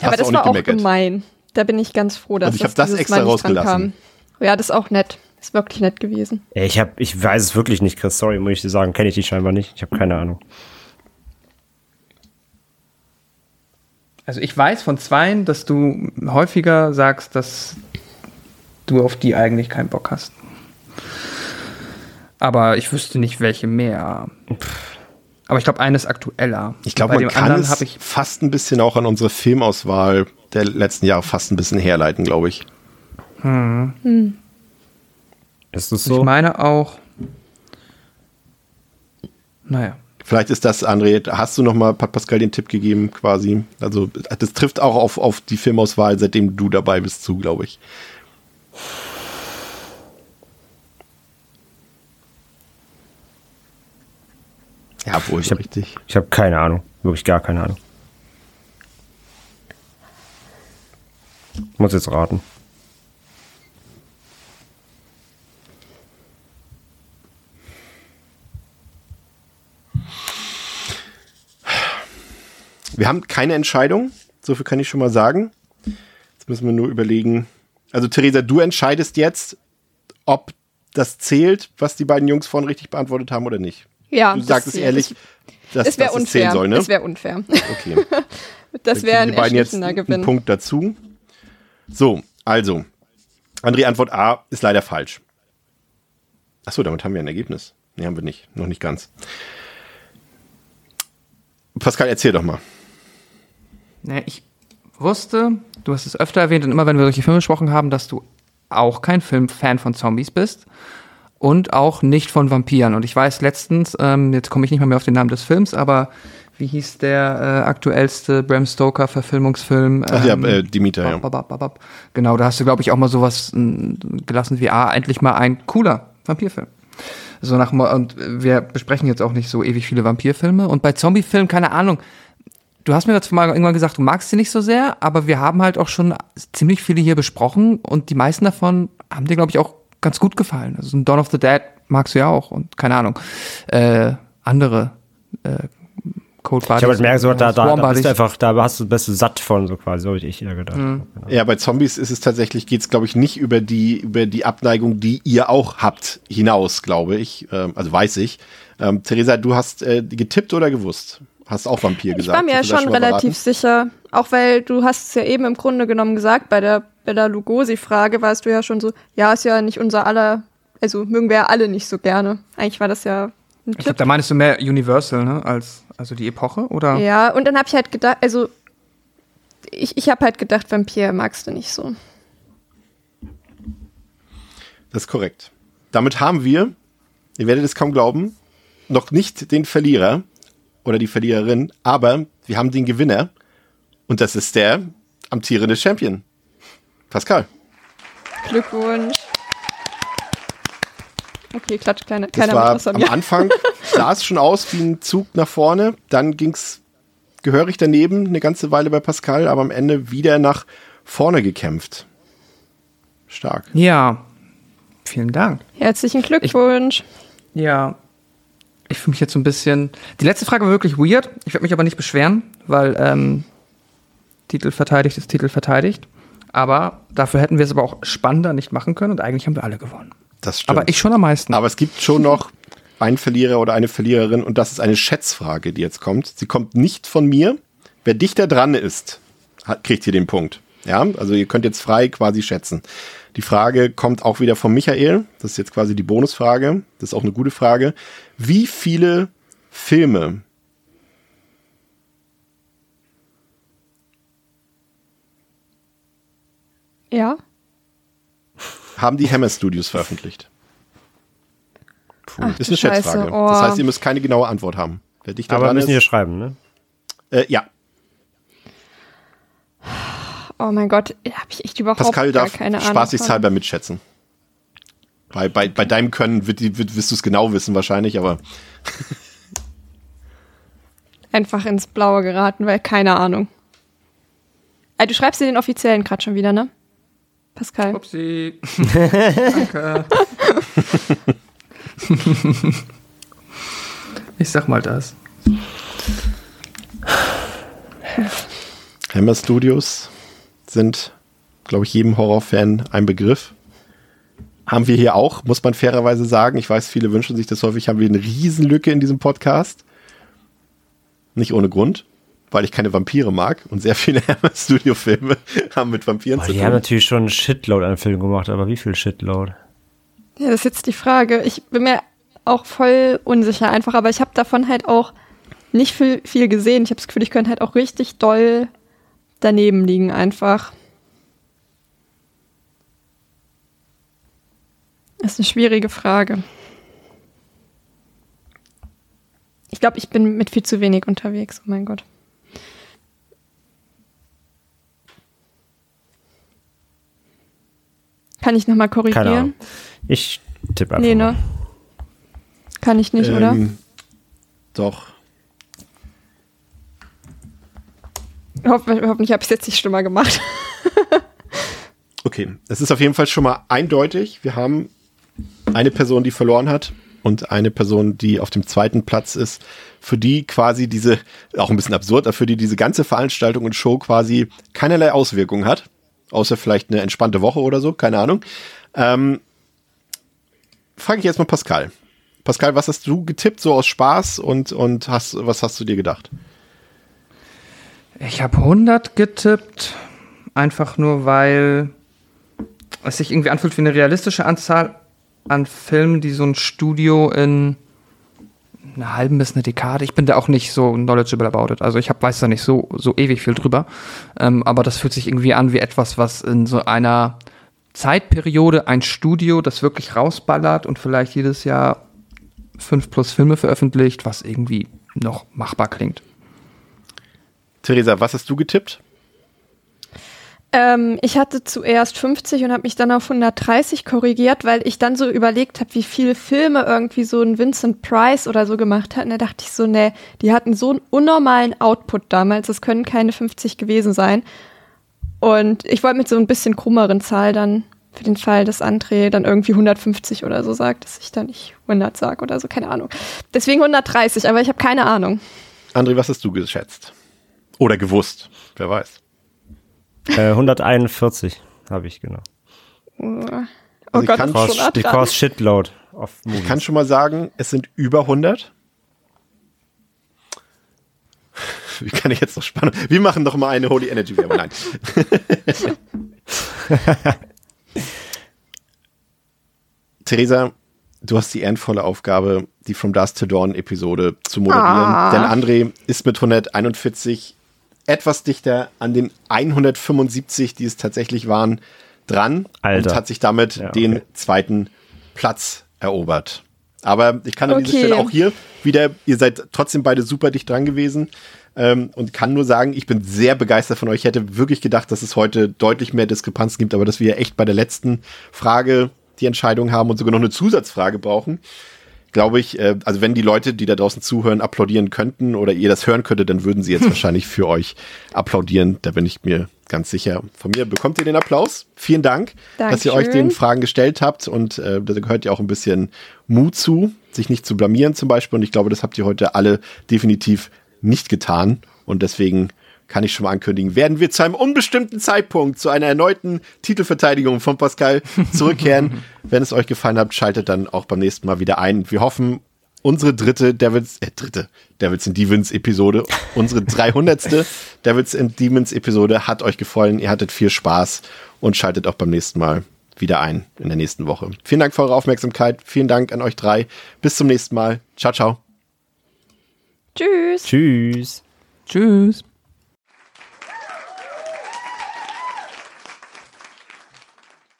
[SPEAKER 5] Ja, aber das war auch
[SPEAKER 2] gemeckert.
[SPEAKER 5] gemein. Da bin ich ganz froh, dass
[SPEAKER 2] Und ich das
[SPEAKER 5] dieses
[SPEAKER 2] extra
[SPEAKER 5] Mal nicht dran
[SPEAKER 2] rausgelassen.
[SPEAKER 5] kam. Ja, das ist auch nett. Ist wirklich nett gewesen.
[SPEAKER 4] Ich, hab, ich weiß es wirklich nicht, Chris. Sorry, muss ich dir sagen. Kenne ich die scheinbar nicht. Ich habe keine Ahnung.
[SPEAKER 3] Also ich weiß von zweien, dass du häufiger sagst, dass du auf die eigentlich keinen Bock hast. Aber ich wüsste nicht, welche mehr. Aber ich glaube, eines aktueller.
[SPEAKER 2] Ich glaube, man kann es fast ein bisschen auch an unsere Filmauswahl der letzten Jahre fast ein bisschen herleiten, glaube ich.
[SPEAKER 3] Hm. Hm.
[SPEAKER 4] Ist das so?
[SPEAKER 3] Ich meine auch. Naja.
[SPEAKER 2] Vielleicht ist das, André, hast du noch mal Pascal den Tipp gegeben, quasi? Also, das trifft auch auf, auf die Filmauswahl, seitdem du dabei bist, zu, glaube ich. Ja, wohl
[SPEAKER 4] ich hab. Ich habe keine Ahnung. Wirklich gar keine Ahnung. Muss jetzt raten.
[SPEAKER 2] Wir haben keine Entscheidung, so viel kann ich schon mal sagen. Jetzt müssen wir nur überlegen. Also Theresa, du entscheidest jetzt, ob das zählt, was die beiden Jungs vorhin richtig beantwortet haben oder nicht.
[SPEAKER 5] Ja.
[SPEAKER 2] Du sagst es ehrlich,
[SPEAKER 5] dass es, das unfair.
[SPEAKER 2] soll, ne?
[SPEAKER 5] Das wäre unfair.
[SPEAKER 2] Okay.
[SPEAKER 5] das wäre ein
[SPEAKER 2] beiden jetzt
[SPEAKER 5] Gewinn.
[SPEAKER 2] Punkt dazu. So, also. André, Antwort A ist leider falsch. Achso, damit haben wir ein Ergebnis. Nee, haben wir nicht. Noch nicht ganz. Pascal, erzähl doch mal.
[SPEAKER 3] Nee, ich wusste, du hast es öfter erwähnt und immer, wenn wir solche Filme gesprochen haben, dass du auch kein Filmfan von Zombies bist und auch nicht von Vampiren. Und ich weiß letztens, ähm, jetzt komme ich nicht mal mehr auf den Namen des Films, aber wie hieß der äh, aktuellste Bram Stoker Verfilmungsfilm?
[SPEAKER 2] Ach ja, ähm, äh, Dieter, ja.
[SPEAKER 3] Bab, bab, bab, genau, da hast du, glaube ich, auch mal sowas äh, gelassen wie, ah, endlich mal ein cooler Vampirfilm. So nach, und wir besprechen jetzt auch nicht so ewig viele Vampirfilme. Und bei Zombiefilmen, keine Ahnung, du hast mir dazu mal irgendwann gesagt, du magst sie nicht so sehr, aber wir haben halt auch schon ziemlich viele hier besprochen und die meisten davon haben dir, glaube ich, auch ganz gut gefallen. Also ein Dawn of the Dead magst du ja auch und keine Ahnung, äh, andere äh,
[SPEAKER 4] Cold Bodies. Ich habe halt gemerkt, so, da, da, da bist du einfach, da hast du, bist du satt von, so quasi, so habe ich eher gedacht. Mhm.
[SPEAKER 2] Ja, bei Zombies ist es tatsächlich, geht es, glaube ich, nicht über die, über die Abneigung, die ihr auch habt, hinaus, glaube ich. Ähm, also weiß ich. Ähm, Theresa, du hast äh, getippt oder gewusst? Hast auch Vampir gesagt.
[SPEAKER 5] Ich war mir ja schon, schon relativ sicher. Auch weil du hast es ja eben im Grunde genommen gesagt, bei der Bella Lugosi-Frage warst du ja schon so, ja, ist ja nicht unser aller, also mögen wir ja alle nicht so gerne. Eigentlich war das ja
[SPEAKER 3] ein Ich glaube, da meinst du mehr Universal, ne, als also die Epoche, oder?
[SPEAKER 5] Ja, und dann habe ich halt gedacht, also ich, ich habe halt gedacht, Vampir magst du nicht so.
[SPEAKER 2] Das ist korrekt. Damit haben wir, ihr werdet es kaum glauben, noch nicht den Verlierer oder die Verliererin, aber wir haben den Gewinner und das ist der amtierende Champion. Pascal.
[SPEAKER 5] Glückwunsch. Okay, klatsch, kleine,
[SPEAKER 2] das war am Anfang sah es schon aus wie ein Zug nach vorne, dann ging es gehörig daneben eine ganze Weile bei Pascal, aber am Ende wieder nach vorne gekämpft. Stark.
[SPEAKER 3] Ja, vielen Dank.
[SPEAKER 5] Herzlichen Glückwunsch.
[SPEAKER 3] Ich, ja, ich fühle mich jetzt so ein bisschen. Die letzte Frage war wirklich weird. Ich werde mich aber nicht beschweren, weil ähm, Titel verteidigt ist Titel verteidigt. Aber dafür hätten wir es aber auch spannender nicht machen können und eigentlich haben wir alle gewonnen.
[SPEAKER 2] Das stimmt.
[SPEAKER 3] Aber ich schon am meisten.
[SPEAKER 2] Aber es gibt schon noch einen Verlierer oder eine Verliererin und das ist eine Schätzfrage, die jetzt kommt. Sie kommt nicht von mir. Wer dichter dran ist, kriegt hier den Punkt. Ja, also ihr könnt jetzt frei quasi schätzen. Die Frage kommt auch wieder von Michael. Das ist jetzt quasi die Bonusfrage. Das ist auch eine gute Frage. Wie viele Filme
[SPEAKER 5] Ja.
[SPEAKER 2] Haben die Hammer Studios veröffentlicht?
[SPEAKER 5] Puh. Ach,
[SPEAKER 2] ist eine Schätzfrage. Oh. Das heißt, ihr müsst keine genaue Antwort haben.
[SPEAKER 4] Wer dichter Aber müssen wir schreiben, ne?
[SPEAKER 2] Äh, ja.
[SPEAKER 5] Oh mein Gott, habe ich echt überhaupt
[SPEAKER 2] Pascal
[SPEAKER 5] gar
[SPEAKER 2] darf
[SPEAKER 5] keine Ahnung.
[SPEAKER 2] Spaßigshalber mitschätzen. Bei, bei, bei deinem Können wird, wird, wirst du es genau wissen wahrscheinlich, aber.
[SPEAKER 5] Einfach ins Blaue geraten, weil keine Ahnung. Also, du schreibst dir den offiziellen gerade schon wieder, ne? Pascal.
[SPEAKER 3] Upsi. Danke. ich sag mal das.
[SPEAKER 2] Hammer Studios sind, glaube ich, jedem Horrorfan ein Begriff. Haben wir hier auch, muss man fairerweise sagen. Ich weiß, viele wünschen sich das häufig. Haben wir eine Riesenlücke in diesem Podcast. Nicht ohne Grund, weil ich keine Vampire mag und sehr viele Studio-Filme haben mit Vampiren
[SPEAKER 4] Boah,
[SPEAKER 2] zu tun.
[SPEAKER 4] Die haben natürlich schon einen Shitload an Filmen gemacht, aber wie viel Shitload?
[SPEAKER 5] Ja, das ist jetzt die Frage. Ich bin mir auch voll unsicher einfach, aber ich habe davon halt auch nicht viel, viel gesehen. Ich habe das Gefühl, ich könnte halt auch richtig doll daneben liegen einfach. Das ist eine schwierige Frage. Ich glaube, ich bin mit viel zu wenig unterwegs. Oh mein Gott. Kann ich nochmal
[SPEAKER 4] Keine
[SPEAKER 5] korrigieren?
[SPEAKER 4] Ahnung. Ich tippe einfach.
[SPEAKER 5] Nee,
[SPEAKER 4] mal.
[SPEAKER 5] ne? Kann ich nicht, oder?
[SPEAKER 2] Ähm, Doch.
[SPEAKER 5] Hoff, hoffentlich habe ich es jetzt nicht schlimmer gemacht.
[SPEAKER 2] Okay, es ist auf jeden Fall schon mal eindeutig. Wir haben eine Person, die verloren hat und eine Person, die auf dem zweiten Platz ist, für die quasi diese, auch ein bisschen absurd, aber für die diese ganze Veranstaltung und Show quasi keinerlei Auswirkungen hat. Außer vielleicht eine entspannte Woche oder so, keine Ahnung. Ähm, Frage ich jetzt mal Pascal. Pascal, was hast du getippt, so aus Spaß und, und hast, was hast du dir gedacht?
[SPEAKER 3] Ich habe 100 getippt, einfach nur weil es sich irgendwie anfühlt wie eine realistische Anzahl an Filmen, die so ein Studio in einer halben bis eine Dekade, ich bin da auch nicht so knowledgeable about it, also ich hab, weiß da nicht so, so ewig viel drüber, ähm, aber das fühlt sich irgendwie an wie etwas, was in so einer Zeitperiode ein Studio, das wirklich rausballert und vielleicht jedes Jahr fünf plus Filme veröffentlicht, was irgendwie noch machbar klingt.
[SPEAKER 2] Theresa, was hast du getippt?
[SPEAKER 5] Ähm, ich hatte zuerst 50 und habe mich dann auf 130 korrigiert, weil ich dann so überlegt habe, wie viele Filme irgendwie so ein Vincent Price oder so gemacht hat. Und da dachte ich so, ne, die hatten so einen unnormalen Output damals, das können keine 50 gewesen sein. Und ich wollte mit so ein bisschen krummeren Zahl dann für den Fall, dass André dann irgendwie 150 oder so sagt, dass ich dann nicht 100 sage oder so, keine Ahnung. Deswegen 130, aber ich habe keine Ahnung.
[SPEAKER 2] André, was hast du geschätzt? Oder gewusst? Wer weiß.
[SPEAKER 4] Äh, 141 habe ich genau.
[SPEAKER 5] Oh
[SPEAKER 2] Also ich
[SPEAKER 5] Gott,
[SPEAKER 2] kann
[SPEAKER 5] schon dran.
[SPEAKER 4] because shitload of movies.
[SPEAKER 2] Ich kann schon mal sagen, es sind über 100. Wie kann ich jetzt noch spannend? Wir machen doch mal eine Holy Energy Werbung. Nein. Theresa, du hast die ehrenvolle Aufgabe, die From Dusk to Dawn Episode zu moderieren.
[SPEAKER 5] Ah.
[SPEAKER 2] Denn André ist mit 141 etwas dichter an den 175, die es tatsächlich waren, dran
[SPEAKER 4] Alter.
[SPEAKER 2] und hat sich damit
[SPEAKER 4] Ja,
[SPEAKER 2] den
[SPEAKER 4] okay.
[SPEAKER 2] zweiten Platz erobert. Aber ich kann an dieser
[SPEAKER 5] Okay.
[SPEAKER 2] Stelle auch hier wieder, ihr seid trotzdem beide super dicht dran gewesen ähm, und kann nur sagen, ich bin sehr begeistert von euch. Ich hätte wirklich gedacht, dass es heute deutlich mehr Diskrepanz gibt, aber dass wir echt bei der letzten Frage die Entscheidung haben und sogar noch eine Zusatzfrage brauchen, glaube ich, äh, also wenn die Leute, die da draußen zuhören, applaudieren könnten oder ihr das hören könntet, dann würden sie jetzt wahrscheinlich für euch applaudieren. Da bin ich mir ganz sicher. Von mir bekommt ihr den Applaus. Vielen Dank, dass ihr euch
[SPEAKER 5] Dankeschön.
[SPEAKER 2] den Fragen gestellt habt und äh, da gehört ja auch ein bisschen Mut zu, sich nicht zu blamieren zum Beispiel. Und ich glaube, das habt ihr heute alle definitiv nicht getan. Und deswegen kann ich schon mal ankündigen, werden wir zu einem unbestimmten Zeitpunkt zu einer erneuten Titelverteidigung von Pascal zurückkehren. Wenn es euch gefallen hat, schaltet dann auch beim nächsten Mal wieder ein. Wir hoffen, unsere dritte Devils, äh, dritte Devils and Demons Episode, unsere 300. Devils and Demons Episode hat euch gefallen. Ihr hattet viel Spaß und schaltet auch beim nächsten Mal wieder ein in der nächsten Woche. Vielen Dank für eure Aufmerksamkeit. Vielen Dank an euch drei. Bis zum nächsten Mal. Ciao, ciao.
[SPEAKER 5] Tschüss.
[SPEAKER 4] Tschüss.
[SPEAKER 3] Tschüss.